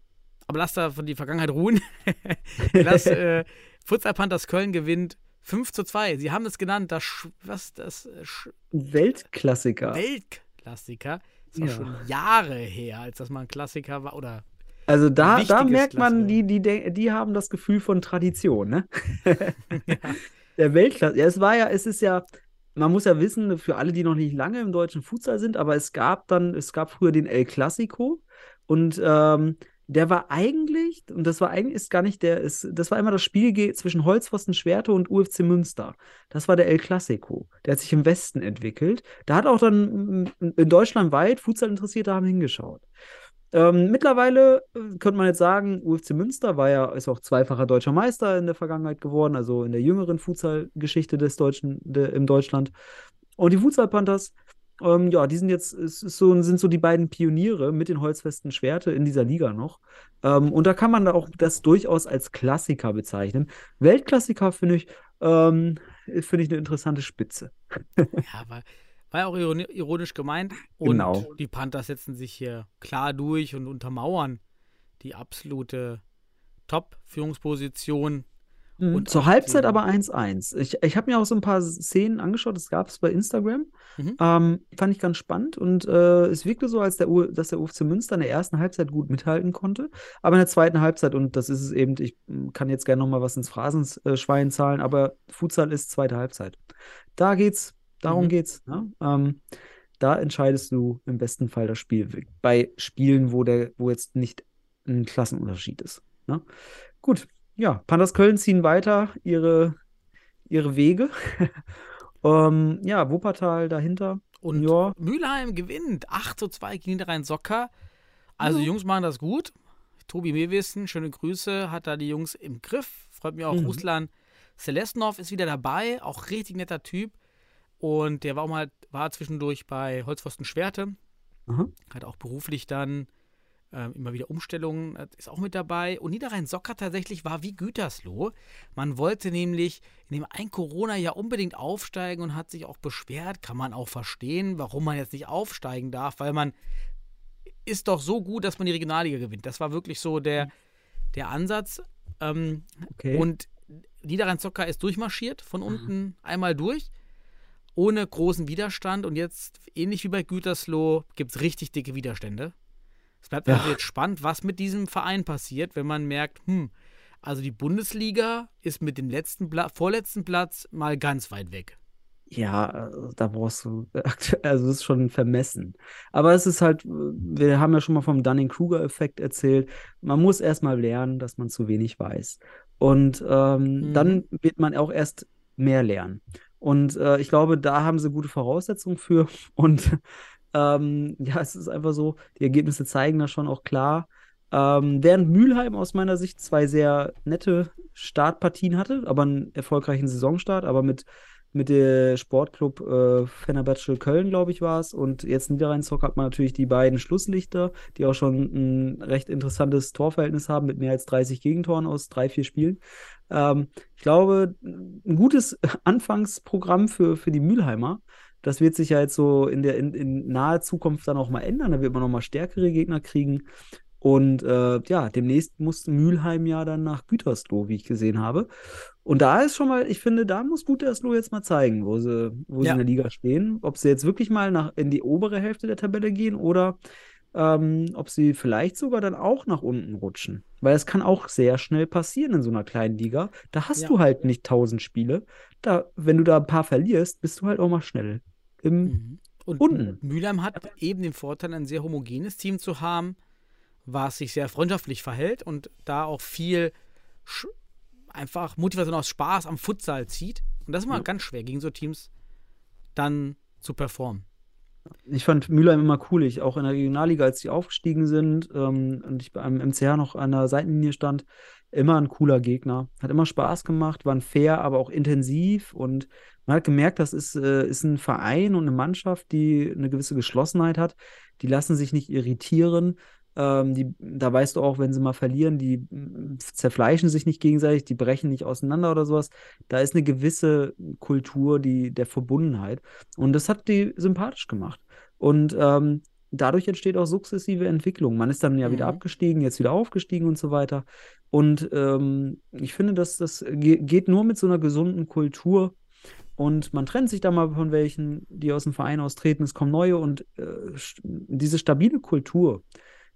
Aber lass da von die Vergangenheit ruhen. lass äh, Futsal Panthers Köln gewinnt 5 zu 2. Sie haben es genannt, das, Sch- was, das äh, Sch Weltklassiker. Weltklassiker. Das war Ja. schon Jahre her, als das mal ein Klassiker war. Oder Also da, da merkt man, die, die, die haben das Gefühl von Tradition, ne? Der Weltklasse. Ja, es war ja, es ist ja, man muss ja wissen, für alle, die noch nicht lange im deutschen Futsal sind, aber es gab dann, es gab früher den El Clasico und ähm, der war eigentlich, und das war eigentlich, ist gar nicht der, ist, das war immer das Spiel zwischen Holzpfosten Schwerte und UFC Münster. Das war der El Clasico. Der hat sich im Westen entwickelt. Da hat auch dann in Deutschland weit Futsal-Interessierte haben hingeschaut. Ähm, mittlerweile äh, könnte man jetzt sagen, UFC Münster war ja, ist auch zweifacher deutscher Meister in der Vergangenheit geworden, also in der jüngeren Futsal-Geschichte des Deutschen, de, im Deutschland. Und die Futsal Panthers Ähm, ja, die sind jetzt, so, sind so die beiden Pioniere mit den holzfesten Schwerte in dieser Liga noch. Ähm, und da kann man da auch das durchaus als Klassiker bezeichnen. Weltklassiker finde ich, ähm, finde ich eine interessante Spitze. Ja, war, war ja auch ironi- ironisch gemeint. Und Genau. die Panthers setzen sich hier klar durch und untermauern die absolute Top-Führungsposition. Mhm. Und Zur Halbzeit aber 1-1. Ich, ich habe mir auch so ein paar Szenen angeschaut, das gab es bei Instagram. Mhm. Ähm, fand ich ganz spannend und äh, es wirkte so, als der U dass der UFC Münster in der ersten Halbzeit gut mithalten konnte. Aber in der zweiten Halbzeit, und das ist es eben, ich mm, kann jetzt gerne nochmal was ins Phrasenschwein zahlen, aber Futsal ist zweite Halbzeit. Da geht's, darum Mhm. geht's. Ne? Ähm, da entscheidest du im besten Fall das Spiel. Bei Spielen, wo der, wo jetzt nicht ein Klassenunterschied ist. Ne? Gut, ja, Panthers Köln ziehen weiter ihre, ihre Wege. ähm, ja, Wuppertal dahinter. Und Ja. Mülheim gewinnt 8 zu 2 gegen Niederrhein Socker. Also die Jungs machen das gut. Tobi Mewissen, schöne Grüße, hat da die Jungs im Griff. Freut mich auch. Mhm. Ruslan Selesnov ist wieder dabei, auch richtig netter Typ. Und der war auch mal, war zwischendurch bei Holzpfosten Schwerte. Aha. Hat auch beruflich dann ähm, immer wieder Umstellungen, äh, ist auch mit dabei. Und Niederrhein Socker tatsächlich war wie Gütersloh. Man wollte nämlich in dem ein Corona-Jahr unbedingt aufsteigen und hat sich auch beschwert. Kann man auch verstehen, warum man jetzt nicht aufsteigen darf, weil man ist doch so gut, dass man die Regionalliga gewinnt. Das war wirklich so der, der Ansatz. Ähm, Okay. und Niederrhein Zocker ist durchmarschiert, von unten einmal durch, ohne großen Widerstand. Und jetzt, ähnlich wie bei Gütersloh, gibt es richtig dicke Widerstände. Es bleibt also jetzt spannend, was mit diesem Verein passiert, wenn man merkt, hm, also die Bundesliga ist mit dem letzten Pla vorletzten Platz mal ganz weit weg. Ja, also da brauchst du, also es ist schon vermessen. Aber es ist halt, wir haben ja schon mal vom Dunning-Kruger-Effekt erzählt. Man muss erstmal lernen, dass man zu wenig weiß. Und ähm, Mhm. dann wird man auch erst mehr lernen. Und äh, ich glaube, da haben sie gute Voraussetzungen für. Und ähm, ja, es ist einfach so, die Ergebnisse zeigen das schon auch klar. Ähm, während Mülheim aus meiner Sicht zwei sehr nette Startpartien hatte, aber einen erfolgreichen Saisonstart, aber mit, mit der Sportclub äh, Fenerbahce Köln, glaube ich, war es. Und jetzt Niederrhein-Zock hat man natürlich die beiden Schlusslichter, die auch schon ein recht interessantes Torverhältnis haben, mit mehr als 30 Gegentoren aus drei, vier Spielen. Ähm, ich glaube, ein gutes Anfangsprogramm für, für die Mülheimer. Das wird sich ja jetzt so in der in, in naher Zukunft dann auch mal ändern. Da wird man noch mal stärkere Gegner kriegen. Und äh, ja, demnächst muss Mülheim ja dann nach Gütersloh, wie ich gesehen habe. Und da ist schon mal, ich finde, da muss Gütersloh jetzt mal zeigen, wo sie, wo sie Ja. in der Liga stehen. Ob sie jetzt wirklich mal nach, in die obere Hälfte der Tabelle gehen oder ähm, ob sie vielleicht sogar dann auch nach unten rutschen. Weil es kann auch sehr schnell passieren in so einer kleinen Liga. Da hast Ja. du halt nicht tausend Spiele. Da, wenn du da ein paar verlierst, bist du halt auch mal schnell im Mhm. Und Unten. Mülheim hat eben den Vorteil, ein sehr homogenes Team zu haben, was sich sehr freundschaftlich verhält und da auch viel einfach Motivation aus Spaß am Futsal zieht. Und das ist immer Ja. ganz schwer, gegen so Teams dann zu performen. Ich fand Mülheim immer cool. Ich auch in der Regionalliga, als die aufgestiegen sind ähm, und ich beim MCH noch an der Seitenlinie stand, immer ein cooler Gegner. Hat immer Spaß gemacht, waren fair, aber auch intensiv und man hat gemerkt, das ist, äh, ist ein Verein und eine Mannschaft, die eine gewisse Geschlossenheit hat. Die lassen sich nicht irritieren. Ähm, die, da weißt du auch, wenn sie mal verlieren, die mm, zerfleischen sich nicht gegenseitig, die brechen nicht auseinander oder sowas. Da ist eine gewisse Kultur die, der Verbundenheit. Und das hat die sympathisch gemacht. Und ähm, dadurch entsteht auch sukzessive Entwicklung. Man ist dann ja wieder Mhm. abgestiegen, jetzt wieder aufgestiegen und so weiter. Und ähm, ich finde, dass das ge geht nur mit so einer gesunden Kultur. Und man trennt sich da mal von welchen, die aus dem Verein austreten. Es kommen neue und äh, diese stabile Kultur,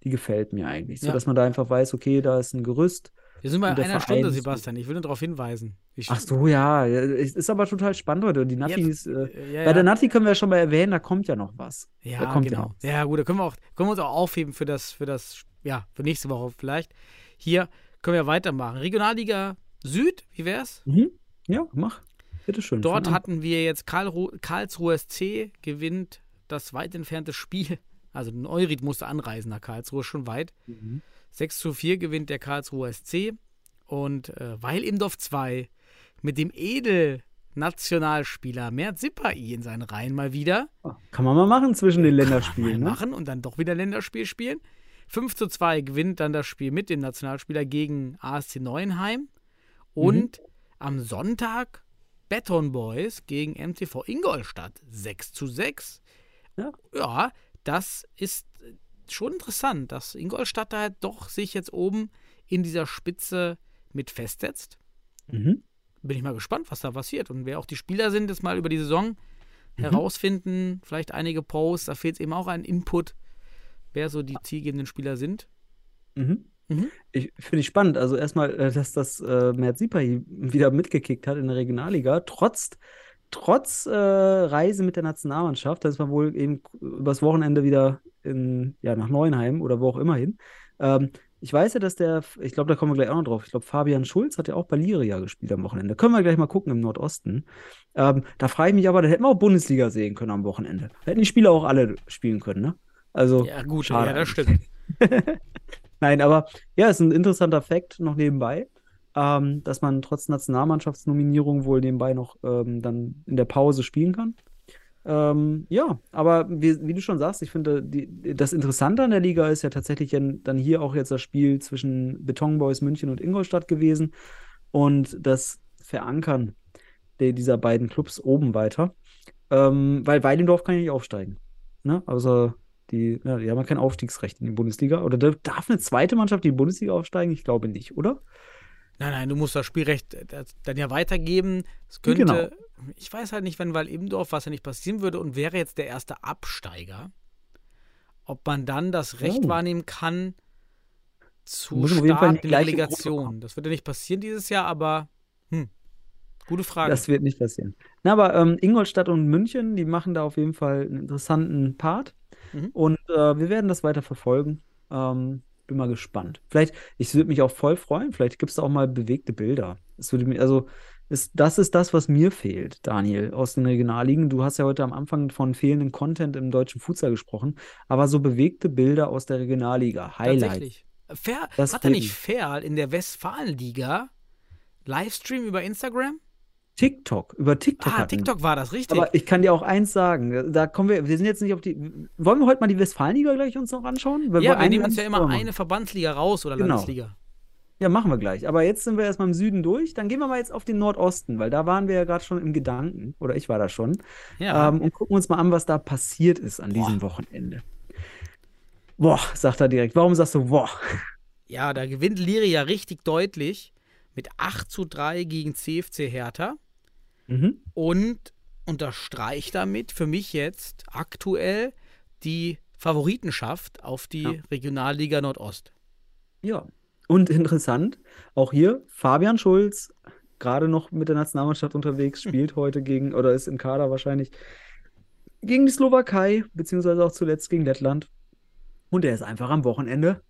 die gefällt mir eigentlich. So Ja. dass man da einfach weiß, okay, da ist ein Gerüst. Wir sind bei einer Verein Stunde. Sebastian. Ich will nur darauf hinweisen. Ich, Ach so, ja. ja, Es ist aber total spannend heute. Und die Jetzt- ist. Äh, äh, ja, bei der ja. Nati können wir ja schon mal erwähnen, da kommt ja noch was. Ja, da kommt ja genau. was. Ja, gut, da können wir, auch, können wir uns auch aufheben für das, für das, ja, für nächste Woche vielleicht. Hier können wir weitermachen. Regionalliga Süd, wie wär's? Mhm. Ja, mach. Bitteschön. Dort hatten wir jetzt Karlru Karlsruhe SC gewinnt das weit entfernte Spiel. Also Neurid musste anreisen nach Karlsruhe, schon weit. Mhm. 6 zu 4 gewinnt der Karlsruher SC. Und äh, weil Imdorf 2 mit dem Edel Nationalspieler Mert Sipai in seinen Reihen mal wieder. Kann man mal machen zwischen den Länderspielen, ne? machen und dann doch wieder Länderspiel spielen. 5 zu 2 gewinnt dann das Spiel mit dem Nationalspieler gegen ASC Neuenheim. Und am Sonntag Beton Boys gegen MTV Ingolstadt 6 zu 6. Ja. ja, das ist schon interessant, dass Ingolstadt da doch sich jetzt oben in dieser Spitze mit festsetzt. Mhm. Bin ich mal gespannt, was da passiert und wer auch die Spieler sind, das mal über die Saison Mhm. herausfinden. Vielleicht einige Posts, da fehlt es eben auch ein Input, wer so die zielgebenden Spieler sind. Mhm. Mhm. Ich finde ich spannend. Also erstmal, äh, dass das äh, Mert Sipai wieder mitgekickt hat in der Regionalliga, trotz, trotz äh, Reise mit der Nationalmannschaft. Da ist man wohl eben übers Wochenende wieder in, ja, nach Neuenheim oder wo auch immer hin. Ähm, ich weiß ja, dass der, ich glaube, da kommen wir gleich auch noch drauf. Ich glaube, Fabian Schulz hat ja auch bei Liria gespielt am Wochenende. Können wir gleich mal gucken im Nordosten. Ähm, da frage ich mich aber, da hätten wir auch Bundesliga sehen können am Wochenende. Da hätten die Spieler auch alle spielen können, ne? Also, Ja, gut, schade ja, das stimmt. Nein, aber ja, ist ein interessanter Fakt noch nebenbei, ähm, dass man trotz Nationalmannschaftsnominierung wohl nebenbei noch ähm, dann in der Pause spielen kann. Ähm, ja, aber wie, wie du schon sagst, ich finde, das Interessante an der Liga ist ja tatsächlich dann hier auch jetzt das Spiel zwischen Betonboys München und Ingolstadt gewesen und das Verankern der, dieser beiden Clubs oben weiter. Ähm, weil Weidendorf kann ja nicht aufsteigen. Ne? Also die, ja, die haben ja kein Aufstiegsrecht in die Bundesliga. Oder darf eine zweite Mannschaft in die Bundesliga aufsteigen? Ich glaube nicht, oder? Nein, nein, du musst das Spielrecht äh, dann ja weitergeben. Es könnte, Genau. ich weiß halt nicht, wenn Wall-Ebendorf, was ja nicht passieren würde und wäre jetzt der erste Absteiger, ob man dann das Recht Oh. wahrnehmen kann zu Start der Relegation. Das wird ja nicht passieren dieses Jahr, aber hm, gute Frage. Das wird nicht passieren. Na, aber ähm, Ingolstadt und München, die machen da auf jeden Fall einen interessanten Part. Mhm. Und äh, wir werden das weiter verfolgen. Ähm, bin mal gespannt. Vielleicht, ich würde mich auch voll freuen, vielleicht gibt es da auch mal bewegte Bilder. Mir, also, ist, das ist das, was mir fehlt, Daniel, aus den Regionalligen. Du hast ja heute am Anfang von fehlendem Content im deutschen Futsal gesprochen, aber so bewegte Bilder aus der Regionalliga. Tatsächlich. Fair, Das hat er nicht Fair in der Westfalenliga Livestream über Instagram? TikTok, über TikTok. Ah, hatten. TikTok war das, richtig. Aber ich kann dir auch eins sagen, da kommen wir, wir sind jetzt nicht auf die, wollen wir heute mal die Westfalenliga gleich uns noch anschauen? Weil ja, wir nehmen uns ja immer machen. eine Verbandsliga raus oder Genau. Landesliga. Ja, machen wir gleich. Aber jetzt sind wir erstmal im Süden durch. Dann gehen wir mal jetzt auf den Nordosten, weil da waren wir ja gerade schon im Gedanken, oder ich war da schon, Ja. ähm, und gucken uns mal an, was da passiert ist an diesem Wochenende. Boah, sagt er direkt. Warum sagst du, boah? Ja, da gewinnt Liria richtig deutlich mit 8 zu 3 gegen CFC Hertha Mhm. und unterstreicht damit für mich jetzt aktuell die Favoritenschaft auf die Ja. Regionalliga Nordost. Ja. Und interessant, auch hier Fabian Schulz, gerade noch mit der Nationalmannschaft unterwegs, spielt heute gegen, oder ist im Kader wahrscheinlich, gegen die Slowakei, beziehungsweise auch zuletzt gegen Lettland. Und er ist einfach am Wochenende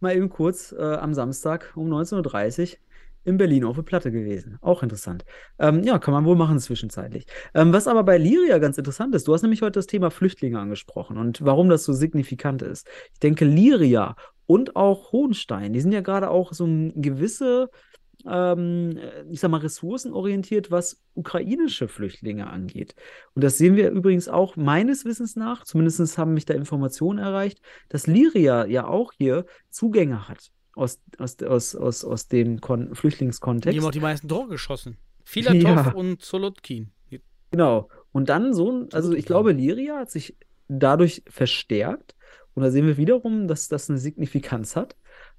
mal eben kurz äh, am Samstag um 19.30 Uhr in Berlin auf der Platte gewesen. Auch interessant. Ähm, ja, kann man wohl machen zwischenzeitlich. Ähm, was aber bei Liria ganz interessant ist, du hast nämlich heute das Thema Flüchtlinge angesprochen und warum das so signifikant ist. Ich denke, Liria und auch Hohenstein, die sind ja gerade auch so gewisse, ähm, ich sag mal, ressourcenorientiert, was ukrainische Flüchtlinge angeht. Und das sehen wir übrigens auch meines Wissens nach, zumindest haben mich da Informationen erreicht, dass Liria ja auch hier Zugänge hat aus, aus, aus, aus, aus dem Kon Die Flüchtlingskontext. haben auch die meisten Tore geschossen. Filatov Ja. und Solotkin. Genau. Und dann so ein, also ich glaube, Liria hat sich dadurch verstärkt. Und da sehen wir wiederum, dass das eine Signifikanz hat.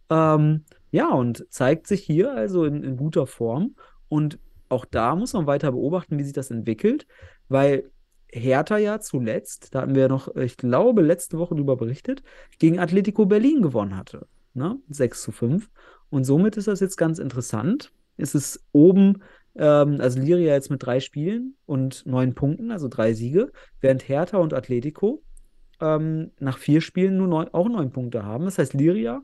Ähm, ja, und zeigt sich hier also in, in guter Form. Und auch da muss man weiter beobachten, wie sich das entwickelt, weil Hertha ja zuletzt, da hatten wir ja noch, ich glaube, letzte Woche darüber berichtet, gegen Atletico Berlin gewonnen hatte. Ne? 6 zu 5. Und somit ist das jetzt ganz interessant. Es ist oben ähm, also Liria jetzt mit drei Spielen und neun Punkten, also drei Siege, während Hertha und Atletico ähm, nach vier Spielen nur neun, auch neun Punkte haben. Das heißt, Liria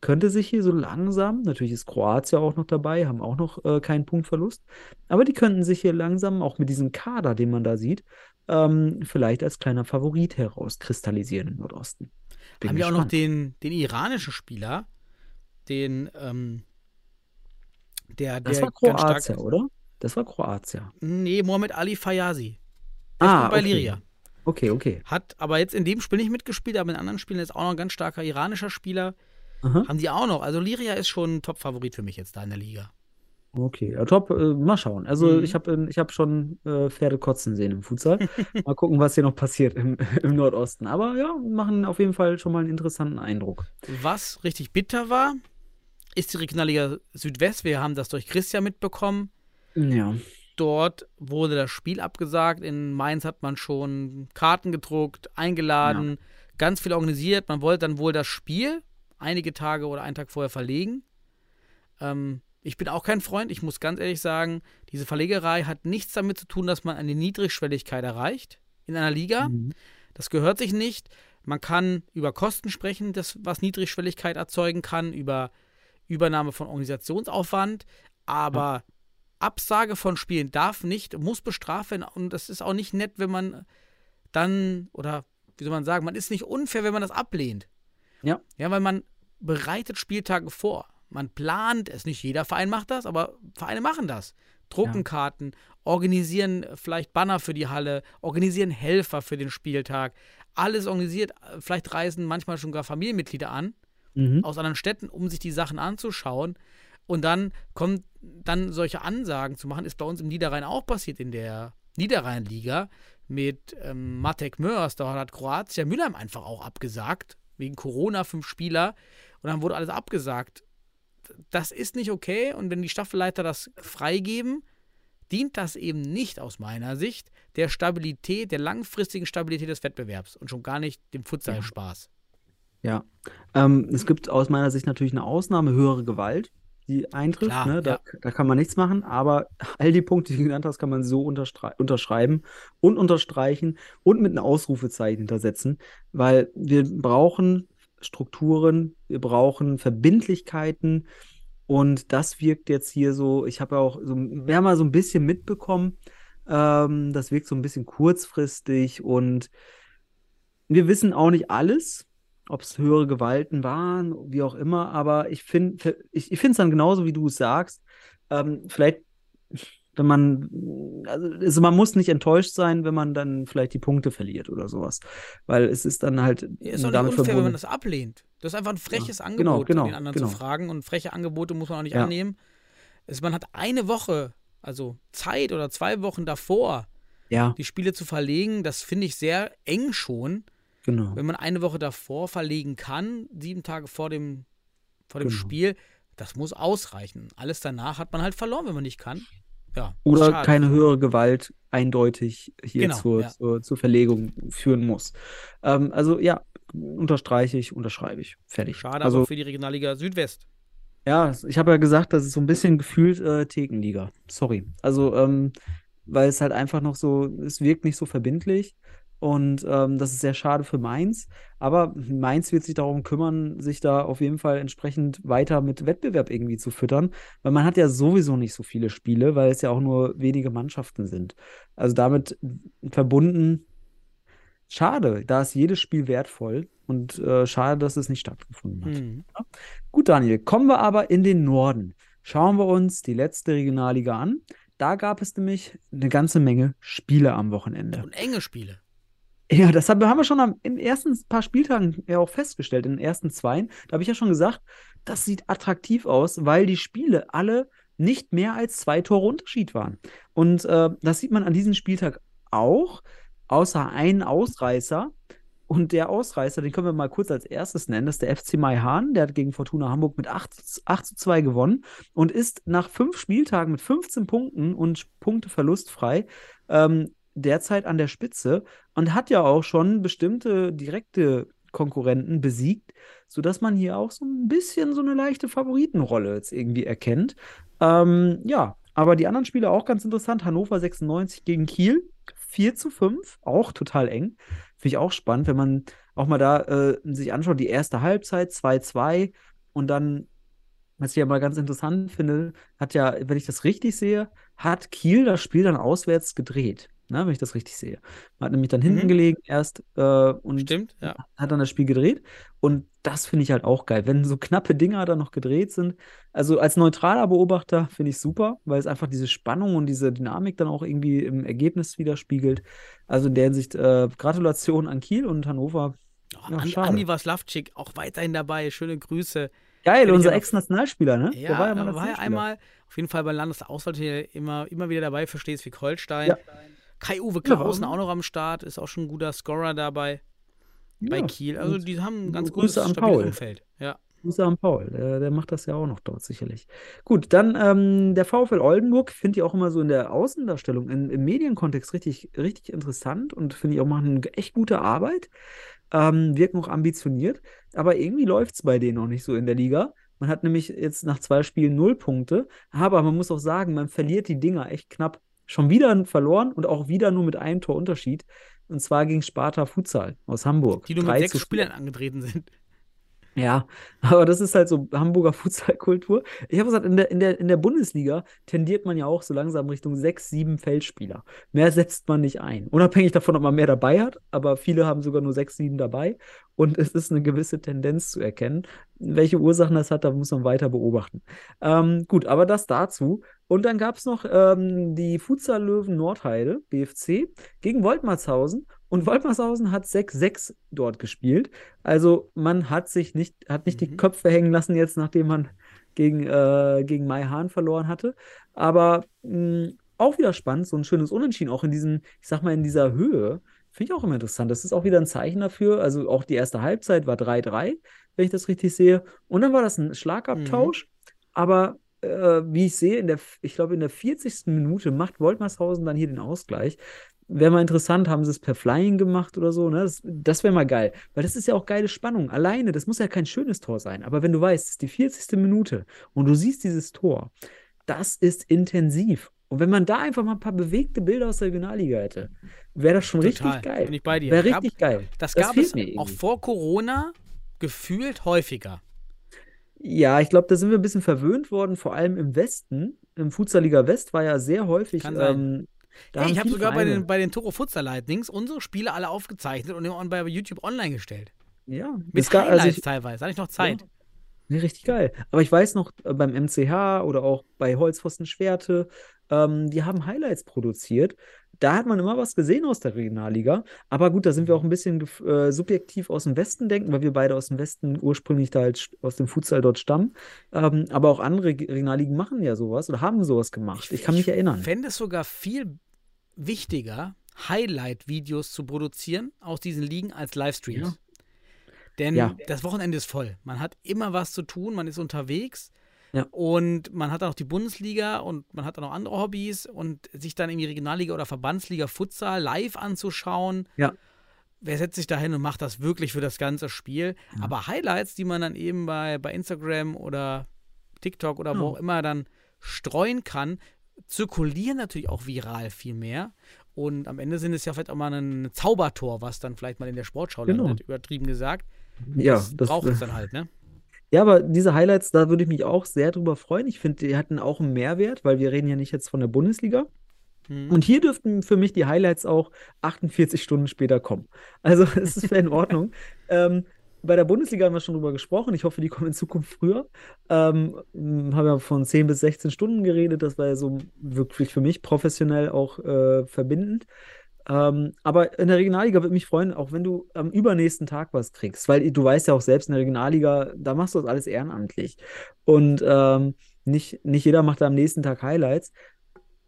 könnte sich hier so langsam, natürlich ist Kroatien auch noch dabei, haben auch noch äh, keinen Punktverlust, aber die könnten sich hier langsam, auch mit diesem Kader, den man da sieht, ähm, vielleicht als kleiner Favorit herauskristallisieren im Nordosten. Bin haben ja auch noch den, den iranischen Spieler, den, ähm, der, Das der war ganz stark Kroatien, oder? Das war Kroatien. Nee, Mohamed Ali Fayazi. Der Ah, bei okay. Liria. Okay, okay. Hat aber jetzt in dem Spiel nicht mitgespielt, aber in anderen Spielen ist auch noch ein ganz starker iranischer Spieler. Aha. Haben die auch noch. Also Liria ist schon ein Top-Favorit für mich jetzt da in der Liga. Okay, ja, top. Äh, mal schauen. Also Mhm. ich habe ich hab schon äh, Pferde kotzen sehen im Futsal. mal gucken, was hier noch passiert im, im Nordosten. Aber ja, machen auf jeden Fall schon mal einen interessanten Eindruck. Was richtig bitter war, ist die Regionalliga Südwest. Wir haben das durch Christian mitbekommen. Ja. Dort wurde das Spiel abgesagt. In Mainz hat man schon Karten gedruckt, eingeladen, ganz viel organisiert. Man wollte dann wohl das Spiel einige Tage oder einen Tag vorher verlegen. Ähm, ich bin auch kein Freund. Ich muss ganz ehrlich sagen, diese Verlegerei hat nichts damit zu tun, dass man eine Niedrigschwelligkeit erreicht in einer Liga. Mhm. Das gehört sich nicht. Man kann über Kosten sprechen, das, was Niedrigschwelligkeit erzeugen kann, über Übernahme von Organisationsaufwand, aber Absage von Spielen darf nicht, muss bestraft werden und das ist auch nicht nett, wenn man dann, oder wie soll man sagen, man ist nicht unfair, wenn man das ablehnt. Ja. Ja, weil man bereitet Spieltage vor. Man plant es. Nicht jeder Verein macht das, aber Vereine machen das. Drucken Karten, organisieren vielleicht Banner für die Halle, organisieren Helfer für den Spieltag. Alles organisiert. Vielleicht reisen manchmal schon gar Familienmitglieder an Mhm. aus anderen Städten, um sich die Sachen anzuschauen. Und dann kommt dann solche Ansagen zu machen, ist bei uns im Niederrhein auch passiert in der Niederrheinliga mit ähm, Matek Mörs. Da hat Kroatien Mülheim einfach auch abgesagt, wegen Corona, fünf Spieler. Und dann wurde alles abgesagt. Das ist nicht okay. Und wenn die Staffelleiter das freigeben, dient das eben nicht aus meiner Sicht der Stabilität, der langfristigen Stabilität des Wettbewerbs und schon gar nicht dem Futsal-Spaß. Ja. Ähm, es gibt aus meiner Sicht natürlich eine Ausnahme, höhere Gewalt, die eintrifft. Klar, ne? da, ja. da kann man nichts machen, aber all die Punkte, die du genannt hast, kann man so unterschreiben und unterstreichen und mit einem Ausrufezeichen hintersetzen, weil wir brauchen Strukturen, wir brauchen Verbindlichkeiten und das wirkt jetzt hier so, ich habe ja auch so, mal so ein bisschen mitbekommen, ähm, das wirkt so ein bisschen kurzfristig und wir wissen auch nicht alles, ob es höhere Gewalten waren, wie auch immer, aber ich finde ich, ich es dann genauso, wie du es sagst. Ähm, vielleicht, wenn man, also, also man muss nicht enttäuscht sein, wenn man dann vielleicht die Punkte verliert oder sowas. Weil es ist dann halt Ja, ist doch nicht damit unfair, wenn man verbunden. das ablehnt. Das ist einfach ein freches Ja, Angebot, genau, genau, den anderen genau. zu fragen. Und freche Angebote muss man auch nicht Ja. annehmen. Es, man hat eine Woche, also Zeit oder zwei Wochen davor, Ja, die Spiele zu verlegen. Das finde ich sehr eng schon. genau. Wenn man eine Woche davor verlegen kann, sieben Tage vor dem, vor dem Genau. Spiel, das muss ausreichen. Alles danach hat man halt verloren, wenn man nicht kann. Ja, Oder schade. keine höhere Gewalt eindeutig hier Genau, zur, ja. zur, zur Verlegung führen muss. Ähm, also ja, unterstreiche ich, unterschreibe ich. Fertig. Schade also, aber für die Regionalliga Südwest. Ja, ich habe ja gesagt, das ist so ein bisschen gefühlt äh, Thekenliga. Sorry. Also, ähm, weil es halt einfach noch so, es wirkt nicht so verbindlich und ähm, das ist sehr schade für Mainz. Aber Mainz wird sich darum kümmern, sich da auf jeden Fall entsprechend weiter mit Wettbewerb irgendwie zu füttern, weil man hat ja sowieso nicht so viele Spiele, weil es ja auch nur wenige Mannschaften sind. Also damit verbunden, schade, da ist jedes Spiel wertvoll und äh, schade, dass es nicht stattgefunden hat. Hm. Gut, Daniel, kommen wir aber in den Norden. Schauen wir uns die letzte Regionalliga an. Da gab es nämlich eine ganze Menge Spiele am Wochenende. Und enge Spiele. Ja, das haben, wir schon am, in den ersten paar Spieltagen ja auch festgestellt, in den ersten zweien. Da habe ich ja schon gesagt, das sieht attraktiv aus, weil die Spiele alle nicht mehr als zwei Tore Unterschied waren. Und äh, das sieht man an diesem Spieltag auch, außer einen Ausreißer. Und der Ausreißer, den können wir mal kurz als erstes nennen, das ist der FC Maihahn. Der hat gegen Fortuna Hamburg mit 8, zu- 8 zu 2 gewonnen und ist nach fünf Spieltagen mit 15 Punkten und Punkte verlustfrei ähm, derzeit an der Spitze und hat ja auch schon bestimmte direkte Konkurrenten besiegt, sodass man hier auch so ein bisschen so eine leichte Favoritenrolle jetzt irgendwie erkennt. Ähm, ja, aber die anderen Spiele auch ganz interessant. Hannover 96 gegen Kiel, 4 zu 5, auch total eng. Finde ich auch spannend, wenn man auch mal da äh, sich anschaut, die erste Halbzeit 2-2 und dann, was ich ja mal ganz interessant finde, hat ja, wenn ich das richtig sehe, hat Kiel das Spiel dann auswärts gedreht. Ne, wenn ich das richtig sehe. Man hat nämlich dann hinten Mhm. gelegen erst äh, und Stimmt, ja. hat dann das Spiel gedreht. Und das finde ich halt auch geil, wenn so knappe Dinger dann noch gedreht sind. Also als neutraler Beobachter finde ich super, weil es einfach diese Spannung und diese Dynamik dann auch irgendwie im Ergebnis widerspiegelt. Also in der Hinsicht äh, Gratulation an Kiel und Hannover. Oh, Ja, Andi. Andi Waslavczyk auch weiterhin dabei. Schöne Grüße. Geil, unser Ex-Nationalspieler, ne? Ja, Der war ja mal war ja einmal auf jeden Fall bei Landesauswahl immer, immer wieder dabei für Schleswig-Holstein. Ja. Kai-Uwe Ja, Klausen warum? auch noch am Start, ist auch schon ein guter Scorer dabei bei Ja, Kiel. Also die haben ein ganz gutes, an Paul. Umfeld. Ja. Grüße an Paul, der, der macht das ja auch noch dort sicherlich. Gut, dann ähm, der VfL Oldenburg finde ich auch immer so in der Außendarstellung, in, im Medienkontext richtig, richtig interessant und finde ich auch machen eine echt gute Arbeit, ähm, wirken auch ambitioniert, aber irgendwie läuft es bei denen noch nicht so in der Liga. Man hat nämlich jetzt nach zwei Spielen null Punkte, aber man muss auch sagen, man verliert die Dinger echt knapp. Schon wieder verloren und auch wieder nur mit einem Torunterschied. Und zwar gegen Sparta Futsal aus Hamburg. Die nur mit 3 sechs. Spielern angetreten sind. Ja, aber das ist halt so Hamburger Futsalkultur. Ich habe gesagt, in der, in der, in der Bundesliga tendiert man ja auch so langsam Richtung sechs, sieben Feldspieler. Mehr setzt man nicht ein. Unabhängig davon, ob man mehr dabei hat, aber viele haben sogar nur sechs, sieben dabei. Und es ist eine gewisse Tendenz zu erkennen. Welche Ursachen das hat, da muss man weiter beobachten. Ähm, gut, aber das dazu. Und dann gab es noch ähm, die Futsal-Löwen Nordheide, BFC, gegen Woltmarshausen. Und Woltmarshausen hat 6-6 dort gespielt. Also man hat sich nicht, hat nicht die Mhm. Köpfe hängen lassen jetzt, nachdem man gegen, äh, gegen Mai Hahn verloren hatte. Aber mh, auch wieder spannend, so ein schönes Unentschieden, auch in diesem, ich sag mal, in dieser Höhe. Finde ich auch immer interessant. Das ist auch wieder ein Zeichen dafür. Also auch die erste Halbzeit war 3-3, wenn ich das richtig sehe. Und dann war das ein Schlagabtausch. Aber äh, wie ich sehe, in der, ich glaube, in der 40. Minute macht Woltmarshausen dann hier den Ausgleich. Wäre mal interessant, haben sie es per Flying gemacht oder so, ne? Das, das wäre mal geil. Weil das ist ja auch geile Spannung. Alleine, das muss ja kein schönes Tor sein. Aber wenn du weißt, es ist die 40. Minute und du siehst dieses Tor, das ist intensiv. Und wenn man da einfach mal ein paar bewegte Bilder aus der Regionalliga hätte, wäre das schon Total. richtig geil. Bin ich bei dir. Wäre richtig geil. Das Das gab es mir auch irgendwie. vor Corona gefühlt häufiger. Ja, ich glaube, da sind wir ein bisschen verwöhnt worden, vor allem im Westen. Im Futsaliga West war ja sehr häufig. Kann. Ähm, Hey, ich habe sogar bei den, bei den Toro Futsal Lightnings unsere Spiele alle aufgezeichnet und bei YouTube online gestellt. Ja, Mit gab, also ich, teilweise. Hatte ich noch Zeit. Nee, richtig geil. Aber ich weiß noch, äh, beim MCH oder auch bei Holzpfosten Schwerte, ähm, die haben Highlights produziert. Da hat man immer was gesehen aus der Regionalliga. Aber gut, da sind wir auch ein bisschen äh, subjektiv aus dem Westen denken, weil wir beide aus dem Westen ursprünglich da halt aus dem Futsal dort stammen. Ähm, aber auch andere Ge- Regionalligen machen ja sowas oder haben sowas gemacht. Ich, kann mich erinnern. fände es sogar viel wichtiger, Highlight-Videos zu produzieren aus diesen Ligen als Livestreams. Ja. Denn Ja. das Wochenende ist voll. Man hat immer was zu tun, man ist unterwegs. Ja. Und man hat dann noch die Bundesliga und man hat dann noch andere Hobbys und sich dann irgendwie Regionalliga oder Verbandsliga Futsal live anzuschauen. Ja. Wer setzt sich da hin und macht das wirklich für das ganze Spiel? Aber Highlights, die man dann eben bei, bei Instagram oder TikTok oder wo Ja. auch immer dann streuen kann, zirkulieren natürlich auch viral viel mehr. Und am Ende sind es ja vielleicht auch mal ein Zaubertor, was dann vielleicht mal in der Sportschau Genau. landet, übertrieben gesagt. Ja, das, das- braucht es dann halt, ne? Ja, aber diese Highlights, da würde ich mich auch sehr drüber freuen. Ich finde, die hatten auch einen Mehrwert, weil wir reden ja nicht jetzt von der Bundesliga. Mhm. Und hier dürften für mich die Highlights auch 48 Stunden später kommen. Also es ist in Ordnung. ähm, bei der Bundesliga haben wir schon drüber gesprochen. Ich hoffe, die kommen in Zukunft früher. Ähm, haben ja von 10 bis 16 Stunden geredet. Das war ja so wirklich für mich professionell auch äh, verbindend. Ähm, aber in der Regionalliga würde mich freuen, auch wenn du am übernächsten Tag was kriegst, weil du weißt ja auch selbst in der Regionalliga, da machst du das alles ehrenamtlich. Und ähm, nicht, nicht jeder macht da am nächsten Tag Highlights.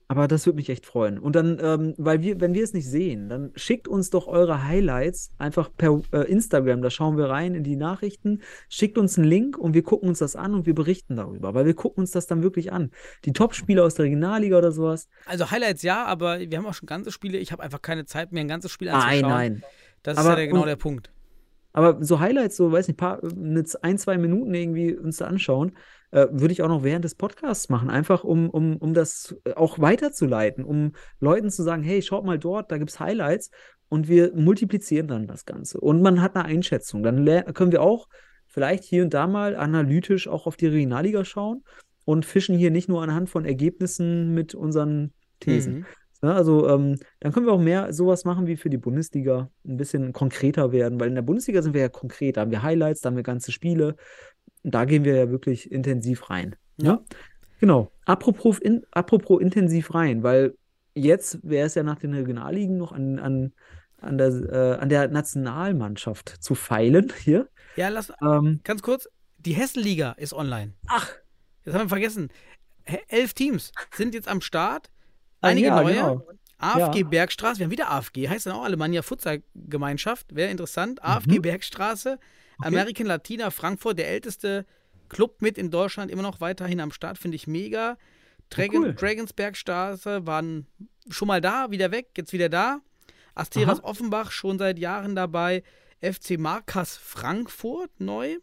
Aber das würde mich echt freuen. Und dann, ähm, weil wir, wenn wir es nicht sehen, dann schickt uns doch eure Highlights einfach per äh, Instagram. Da schauen wir rein in die Nachrichten. Schickt uns einen Link und wir gucken uns das an und wir berichten darüber, weil wir gucken uns das dann wirklich an. Die Top-Spieler aus der Regionalliga oder sowas. Also Highlights ja, aber wir haben auch schon ganze Spiele. Ich habe einfach keine Zeit, mir ein ganzes Spiel Nein, anzuschauen. nein. Das ist Aber- ja der, genau und- der Punkt. Aber so Highlights, so, weiß nicht, paar, eine, ein, zwei Minuten irgendwie uns da anschauen, äh, würde ich auch noch während des Podcasts machen. Einfach um, um, um das auch weiterzuleiten, um Leuten zu sagen, hey, schaut mal dort, da gibt es Highlights und wir multiplizieren dann das Ganze. Und man hat eine Einschätzung. Dann können wir auch vielleicht hier und da mal analytisch auch auf die Regionalliga schauen und fischen hier nicht nur anhand von Ergebnissen mit unseren Thesen Mhm. Ja, also ähm, dann können wir auch mehr sowas machen wie für die Bundesliga, ein bisschen konkreter werden, weil in der Bundesliga sind wir ja konkret, da haben wir Highlights, da haben wir ganze Spiele, und da gehen wir ja wirklich intensiv rein. Ja. Genau. Apropos, in, apropos intensiv rein, weil jetzt wäre es ja nach den Regionalligen noch an, an, an, der, äh, an der Nationalmannschaft zu feilen hier. Ja, lass Ähm, ganz kurz. Die Hessenliga ist online. ach, Das haben wir vergessen. Elf Teams sind jetzt am Start. Ah, Einige ja, neue. genau. AFG Ja. Bergstraße, wir haben wieder AFG, heißt dann auch Alemannia Futsal Gemeinschaft, wäre interessant. AFG Bergstraße, American Latina Frankfurt, der älteste Club mit in Deutschland, immer noch weiterhin am Start, finde ich mega. Dragon, cool. Dragonsbergstraße waren schon mal da, wieder weg, jetzt wieder da. Asteras Aha. Offenbach schon seit Jahren dabei. FC Markas Frankfurt neu.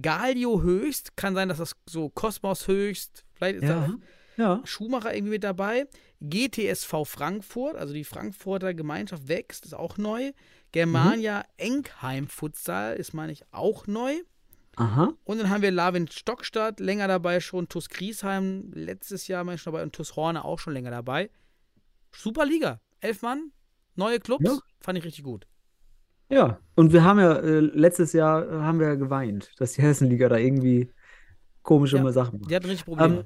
Galio Höchst, kann sein, dass das so Kosmos Höchst, vielleicht ist da Ja. Ja. Schumacher irgendwie mit dabei. GTSV Frankfurt, also die Frankfurter Gemeinschaft wächst, ist auch neu. Germania Enkheim Futsal ist, meine ich, auch neu. Aha. Und dann haben wir Lavin Stockstadt, länger dabei schon. TuS Griesheim, letztes Jahr meine ich schon dabei. Und TuS Horne auch schon länger dabei. Super Liga. Elf Mann, neue Clubs. Ja. Fand ich richtig gut. Ja. Und wir haben ja, äh, letztes Jahr äh, haben wir ja geweint, dass die Hessenliga da irgendwie komische Ja. Sachen macht. Die hatten richtig Probleme. Ähm,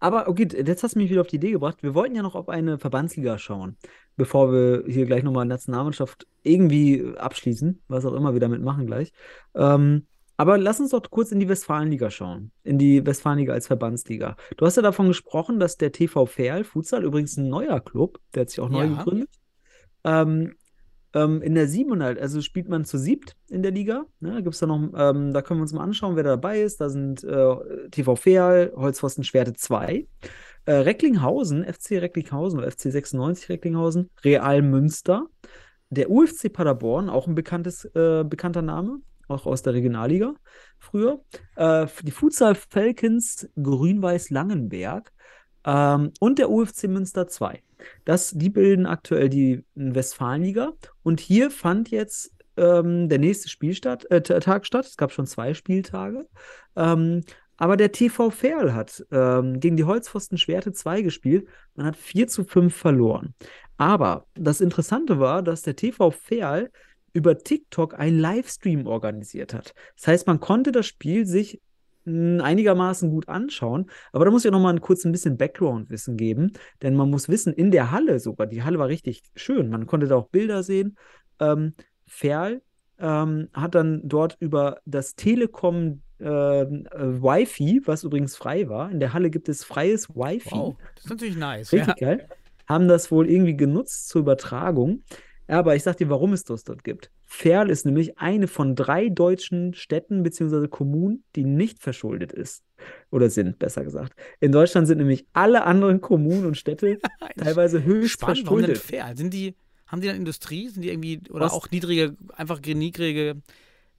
aber okay, jetzt hast du mich wieder auf die Idee gebracht. Wir wollten ja noch auf eine Verbandsliga schauen, bevor wir hier gleich nochmal Nationalmannschaft irgendwie abschließen, was auch immer wir damit machen gleich. Ähm, aber lass uns doch kurz in die Westfalenliga schauen. In die Westfalenliga als Verbandsliga. Du hast ja davon gesprochen, dass der TV Ferl Futsal, übrigens ein neuer Club, der hat sich auch neu Ja. gegründet, ähm, ähm, in der 700, also spielt man zu siebt in der Liga. Ne? Da gibt's da noch, ähm, da können wir uns mal anschauen, wer da dabei ist. Da sind äh, TV Feal, Holzpfosten Schwerte 2, äh, Recklinghausen, FC Recklinghausen oder FC 96 Recklinghausen, Real Münster, der UFC Paderborn, auch ein bekanntes, äh, bekannter Name, auch aus der Regionalliga früher. Äh, die Futsal Falcons Grün-Weiß Langenberg ähm, und der UFC Münster 2. Das, die bilden aktuell die Westfalenliga. Und hier fand jetzt ähm, der nächste Spielstart, äh, statt. Es gab schon zwei Spieltage. Ähm, aber der TV Ferl hat ähm, gegen die Holzpfosten Schwerte 2 gespielt. Man hat 4 zu 5 verloren. Aber das Interessante war, dass der TV Ferl über TikTok einen Livestream organisiert hat. Das heißt, man konnte das Spiel sich einigermaßen gut anschauen. Aber da muss ich noch mal kurz ein bisschen Background-Wissen geben. Denn man muss wissen, in der Halle sogar, die Halle war richtig schön. Man konnte da auch Bilder sehen. Ähm, Ferl ähm, hat dann dort über das Telekom ähm, äh, Wi-Fi, was übrigens frei war, in der Halle gibt es freies Wi-Fi. Wow, das ist natürlich nice. Richtig Ja. geil. Haben das wohl irgendwie genutzt zur Übertragung. Aber ich sag dir, warum es das dort gibt. Ferl ist nämlich eine von drei deutschen Städten bzw. Kommunen, die nicht verschuldet ist. Oder sind, besser gesagt. In Deutschland sind nämlich alle anderen Kommunen und Städte teilweise höchst Spannend, warum denn verschuldet. fair? Sind die, haben die dann Industrie? Sind die irgendwie, oder Was? auch niedrige, einfach niedrige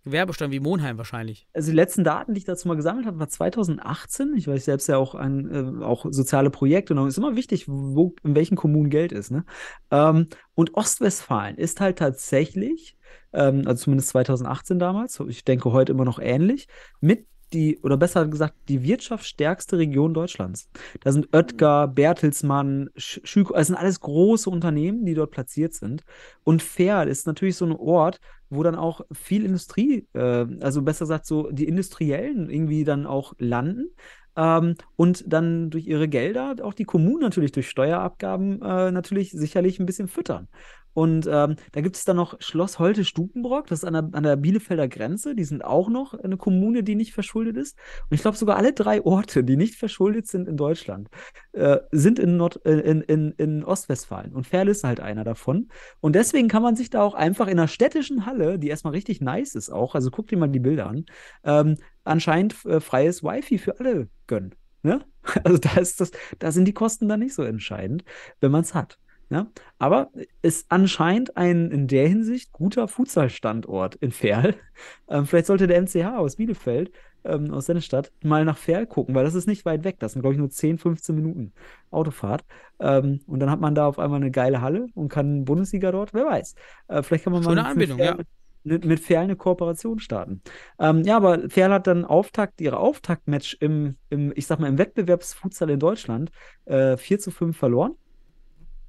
Gewerbestand wie Monheim wahrscheinlich? Also die letzten Daten, die ich dazu mal gesammelt habe, war 2018. Ich weiß selbst ja auch an äh, auch soziale Projekte und es ist immer wichtig, wo in welchen Kommunen Geld ist. Ne? Ähm, und Ostwestfalen ist halt tatsächlich, ähm, also zumindest 2018 damals, ich denke heute immer noch ähnlich, mit die, oder besser gesagt, die wirtschaftsstärkste Region Deutschlands. Da sind Oetker, Bertelsmann, Sch Schüko, also sind alles große Unternehmen, die dort platziert sind. Und Ferl ist natürlich so ein Ort, wo dann auch viel Industrie, äh, also besser gesagt, so die Industriellen irgendwie dann auch landen. Ähm, und dann durch ihre Gelder auch die Kommunen natürlich durch Steuerabgaben äh, natürlich sicherlich ein bisschen füttern. Und ähm, da gibt es dann noch Schloss Holte-Stukenbrock, das ist an der, an der Bielefelder Grenze. Die sind auch noch eine Kommune, die nicht verschuldet ist. Und ich glaube, sogar alle drei Orte, die nicht verschuldet sind in Deutschland, äh, sind in, Nord äh, in, in, in Ostwestfalen. Und Ferl ist halt einer davon. Und deswegen kann man sich da auch einfach in einer städtischen Halle, die erstmal richtig nice ist auch, also guck dir mal die Bilder an, ähm, anscheinend äh, freies Wi-Fi für alle gönnen. Ne? Also da ist das, da sind die Kosten dann nicht so entscheidend, wenn man es hat. Ja? Aber ist anscheinend ein in der Hinsicht guter Futsal-Standort in Ferl. Ähm, vielleicht sollte der MCH aus Bielefeld, ähm, aus seiner Stadt, mal nach Ferl gucken, weil das ist nicht weit weg. Das sind, glaube ich, nur 10, 15 Minuten Autofahrt. Ähm, und dann hat man da auf einmal eine geile Halle und kann Bundesliga dort, wer weiß. Äh, vielleicht kann man Schöne mal mit Anbindung, Ferl, ja. mit, mit Ferl eine Kooperation starten. Ähm, ja, aber Ferl hat dann Auftakt, ihre Auftaktmatch im, im, ich sag mal, im Wettbewerbsfutsal in Deutschland äh, 4 zu 5 verloren.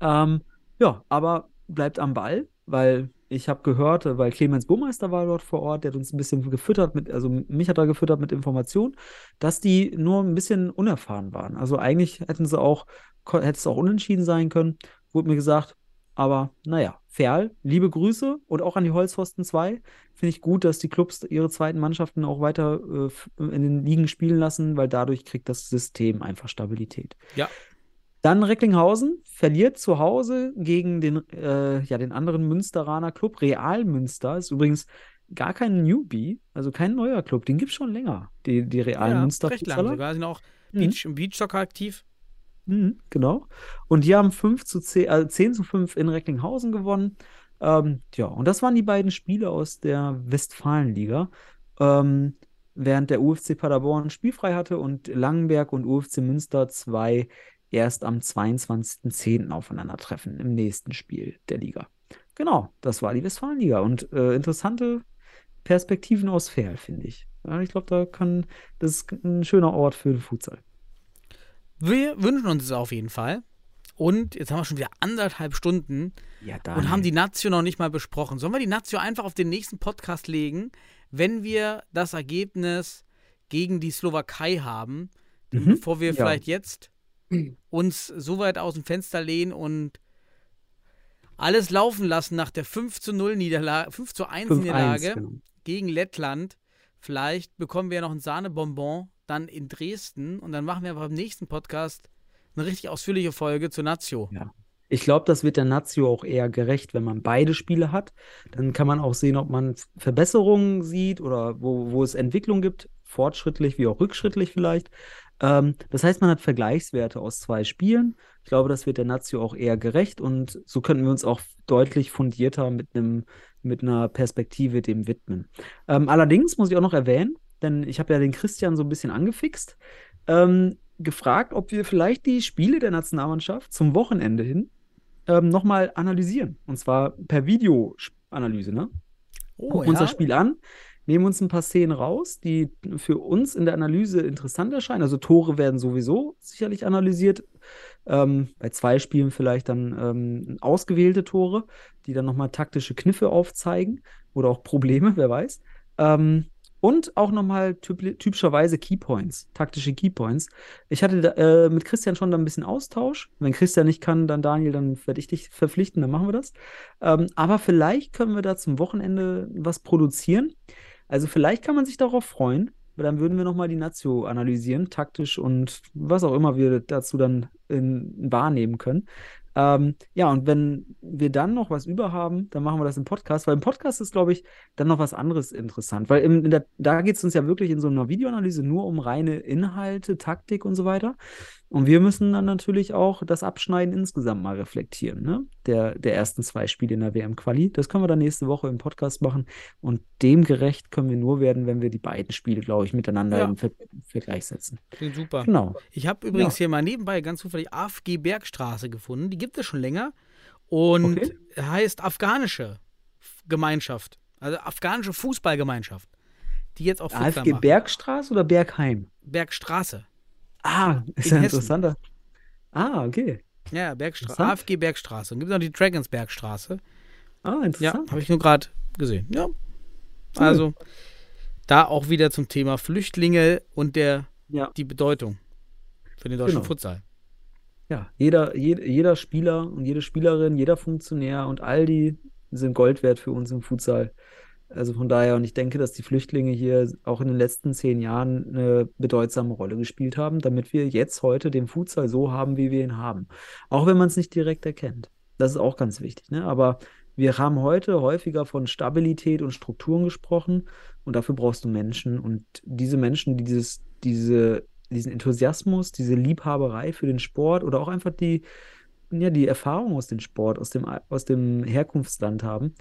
Ähm, ja, aber bleibt am Ball, weil ich habe gehört, weil Clemens Burmeister war dort vor Ort, der hat uns ein bisschen gefüttert mit, also mich hat er gefüttert mit Informationen, dass die nur ein bisschen unerfahren waren. Also eigentlich hätten sie auch, hätte es auch unentschieden sein können, wurde mir gesagt. Aber naja, Ferl, liebe Grüße und auch an die Holzpfosten 2. Finde ich gut, dass die Clubs ihre zweiten Mannschaften auch weiter äh, in den Ligen spielen lassen, weil dadurch kriegt das System einfach Stabilität. Ja. Dann Recklinghausen verliert zu Hause gegen den, äh, ja, den anderen Münsteraner Club. Real Münster ist übrigens gar kein Newbie, also kein neuer Club. Den gibt es schon länger, die, die Real ja, Münster recht lang sogar. Sind auch Mhm. Beach, im Beachsoccer aktiv. Mhm, genau. Und die haben 5 zu 10, äh, 10 zu 5 in Recklinghausen gewonnen. Ähm, ja, und das waren die beiden Spiele aus der Westfalenliga. Ähm, während der UFC Paderborn spielfrei hatte und Langenberg und UFC Münster zwei erst am 22.10. aufeinandertreffen im nächsten Spiel der Liga. Genau, das war die Westfalenliga. Und äh, interessante Perspektiven aus Ferl, finde ich. Ja, ich glaube, da kann, das ist ein schöner Ort für den Futsal. Wir wünschen uns es auf jeden Fall. Und jetzt haben wir schon wieder anderthalb Stunden Ja, und haben die Nazio noch nicht mal besprochen. Sollen wir die Nazio einfach auf den nächsten Podcast legen, wenn wir das Ergebnis gegen die Slowakei haben, Mhm, bevor wir ja. vielleicht jetzt uns so weit aus dem Fenster lehnen und alles laufen lassen nach der 5 zu 0 Niederlage, 5 zu 1 5-1, Niederlage genau. gegen Lettland. Vielleicht bekommen wir ja noch ein Sahnebonbon dann in Dresden und dann machen wir beim nächsten Podcast eine richtig ausführliche Folge zur Nazio. Ja. Ich glaube, das wird der Nazio auch eher gerecht, wenn man beide Spiele hat. Dann kann man auch sehen, ob man Verbesserungen sieht oder wo, wo es Entwicklung gibt, fortschrittlich wie auch rückschrittlich vielleicht. Ähm, das heißt, man hat Vergleichswerte aus zwei Spielen. Ich glaube, das wird der Nazio auch eher gerecht und so könnten wir uns auch deutlich fundierter mit einem mit einer Perspektive dem widmen. Ähm, allerdings muss ich auch noch erwähnen, denn ich habe ja den Christian so ein bisschen angefixt, ähm, gefragt, ob wir vielleicht die Spiele der Nationalmannschaft zum Wochenende hin ähm, nochmal analysieren. Und zwar per Videoanalyse, ne? Oh, Gucken uns das Spiel an, nehmen uns ein paar Szenen raus, die für uns in der Analyse interessant erscheinen. Also Tore werden sowieso sicherlich analysiert. Ähm, bei zwei Spielen vielleicht dann ähm, ausgewählte Tore, die dann nochmal taktische Kniffe aufzeigen oder auch Probleme, wer weiß. Ähm, und auch nochmal typ typischerweise Keypoints, taktische Keypoints. Ich hatte da, äh, mit Christian schon da ein bisschen Austausch. Wenn Christian nicht kann, dann Daniel, dann werde ich dich verpflichten, dann machen wir das. Ähm, aber vielleicht können wir da zum Wochenende was produzieren. Also vielleicht kann man sich darauf freuen, weil dann würden wir nochmal die Nazio analysieren, taktisch und was auch immer wir dazu dann in, wahrnehmen können. Ähm, ja, und wenn wir dann noch was über haben, dann machen wir das im Podcast, weil im Podcast ist, glaube ich, dann noch was anderes interessant, weil im, der, da geht es uns ja wirklich in so einer Videoanalyse nur um reine Inhalte, Taktik und so weiter. Und wir müssen dann natürlich auch das Abschneiden insgesamt mal reflektieren, ne? Der, der ersten zwei Spiele in der WM-Quali. Das können wir dann nächste Woche im Podcast machen. Und dem gerecht können wir nur werden, wenn wir die beiden Spiele, glaube ich, miteinander Ja. im Ver Vergleich setzen. Klingt super. Genau. Ich habe übrigens Ja. hier mal nebenbei ganz zufällig AFG Bergstraße gefunden. Die gibt es schon länger und Okay. heißt afghanische Gemeinschaft. Also afghanische Fußballgemeinschaft. Die jetzt auch AFG. Bergstraße oder Bergheim? Bergstraße. Ah, ist In ja Hessen. interessanter. Ah, okay. Ja, Bergstraße. AFG Bergstraße. Und gibt noch die Dragons Bergstraße. Ah, Ja, interessant. habe ich nur gerade gesehen. Ja. Also, da auch wieder zum Thema Flüchtlinge und der, Ja. die Bedeutung für den deutschen Genau. Futsal. Ja, jeder, jed, jeder Spieler und jede Spielerin, jeder Funktionär und all die sind Gold wert für uns im Futsal. Also von daher, und ich denke, dass die Flüchtlinge hier auch in den letzten zehn Jahren eine bedeutsame Rolle gespielt haben, damit wir jetzt heute den Futsal so haben, wie wir ihn haben. Auch wenn man es nicht direkt erkennt. Das ist auch ganz wichtig, ne? Aber wir haben heute häufiger von Stabilität und Strukturen gesprochen und dafür brauchst du Menschen und diese Menschen, die dieses, diese, diesen Enthusiasmus, diese Liebhaberei für den Sport oder auch einfach die, ja, die Erfahrung aus dem Sport, aus dem, aus dem Herkunftsland haben,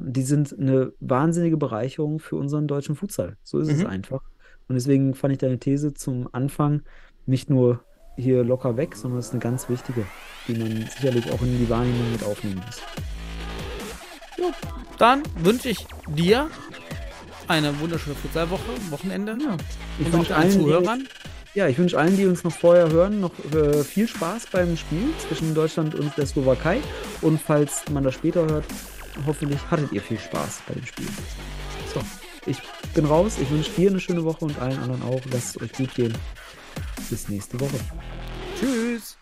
die sind eine wahnsinnige Bereicherung für unseren deutschen Futsal. So ist es Mhm. einfach. Und deswegen fand ich deine These zum Anfang nicht nur hier locker weg, sondern es ist eine ganz wichtige, die man sicherlich auch in die Wahrnehmung mit aufnehmen muss. Dann wünsche ich dir eine wunderschöne Futsalwoche, Wochenende. Ja, ich wünsche allen allen, die, Zuhörern. Ja, ich wünsche allen, die uns noch vorher hören, noch äh, viel Spaß beim Spiel zwischen Deutschland und der Slowakei. Und falls man das später hört, hoffentlich hattet ihr viel Spaß bei dem Spiel. So, ich bin raus. Ich wünsche dir eine schöne Woche und allen anderen auch. Lasst es euch gut gehen. Bis nächste Woche. Tschüss.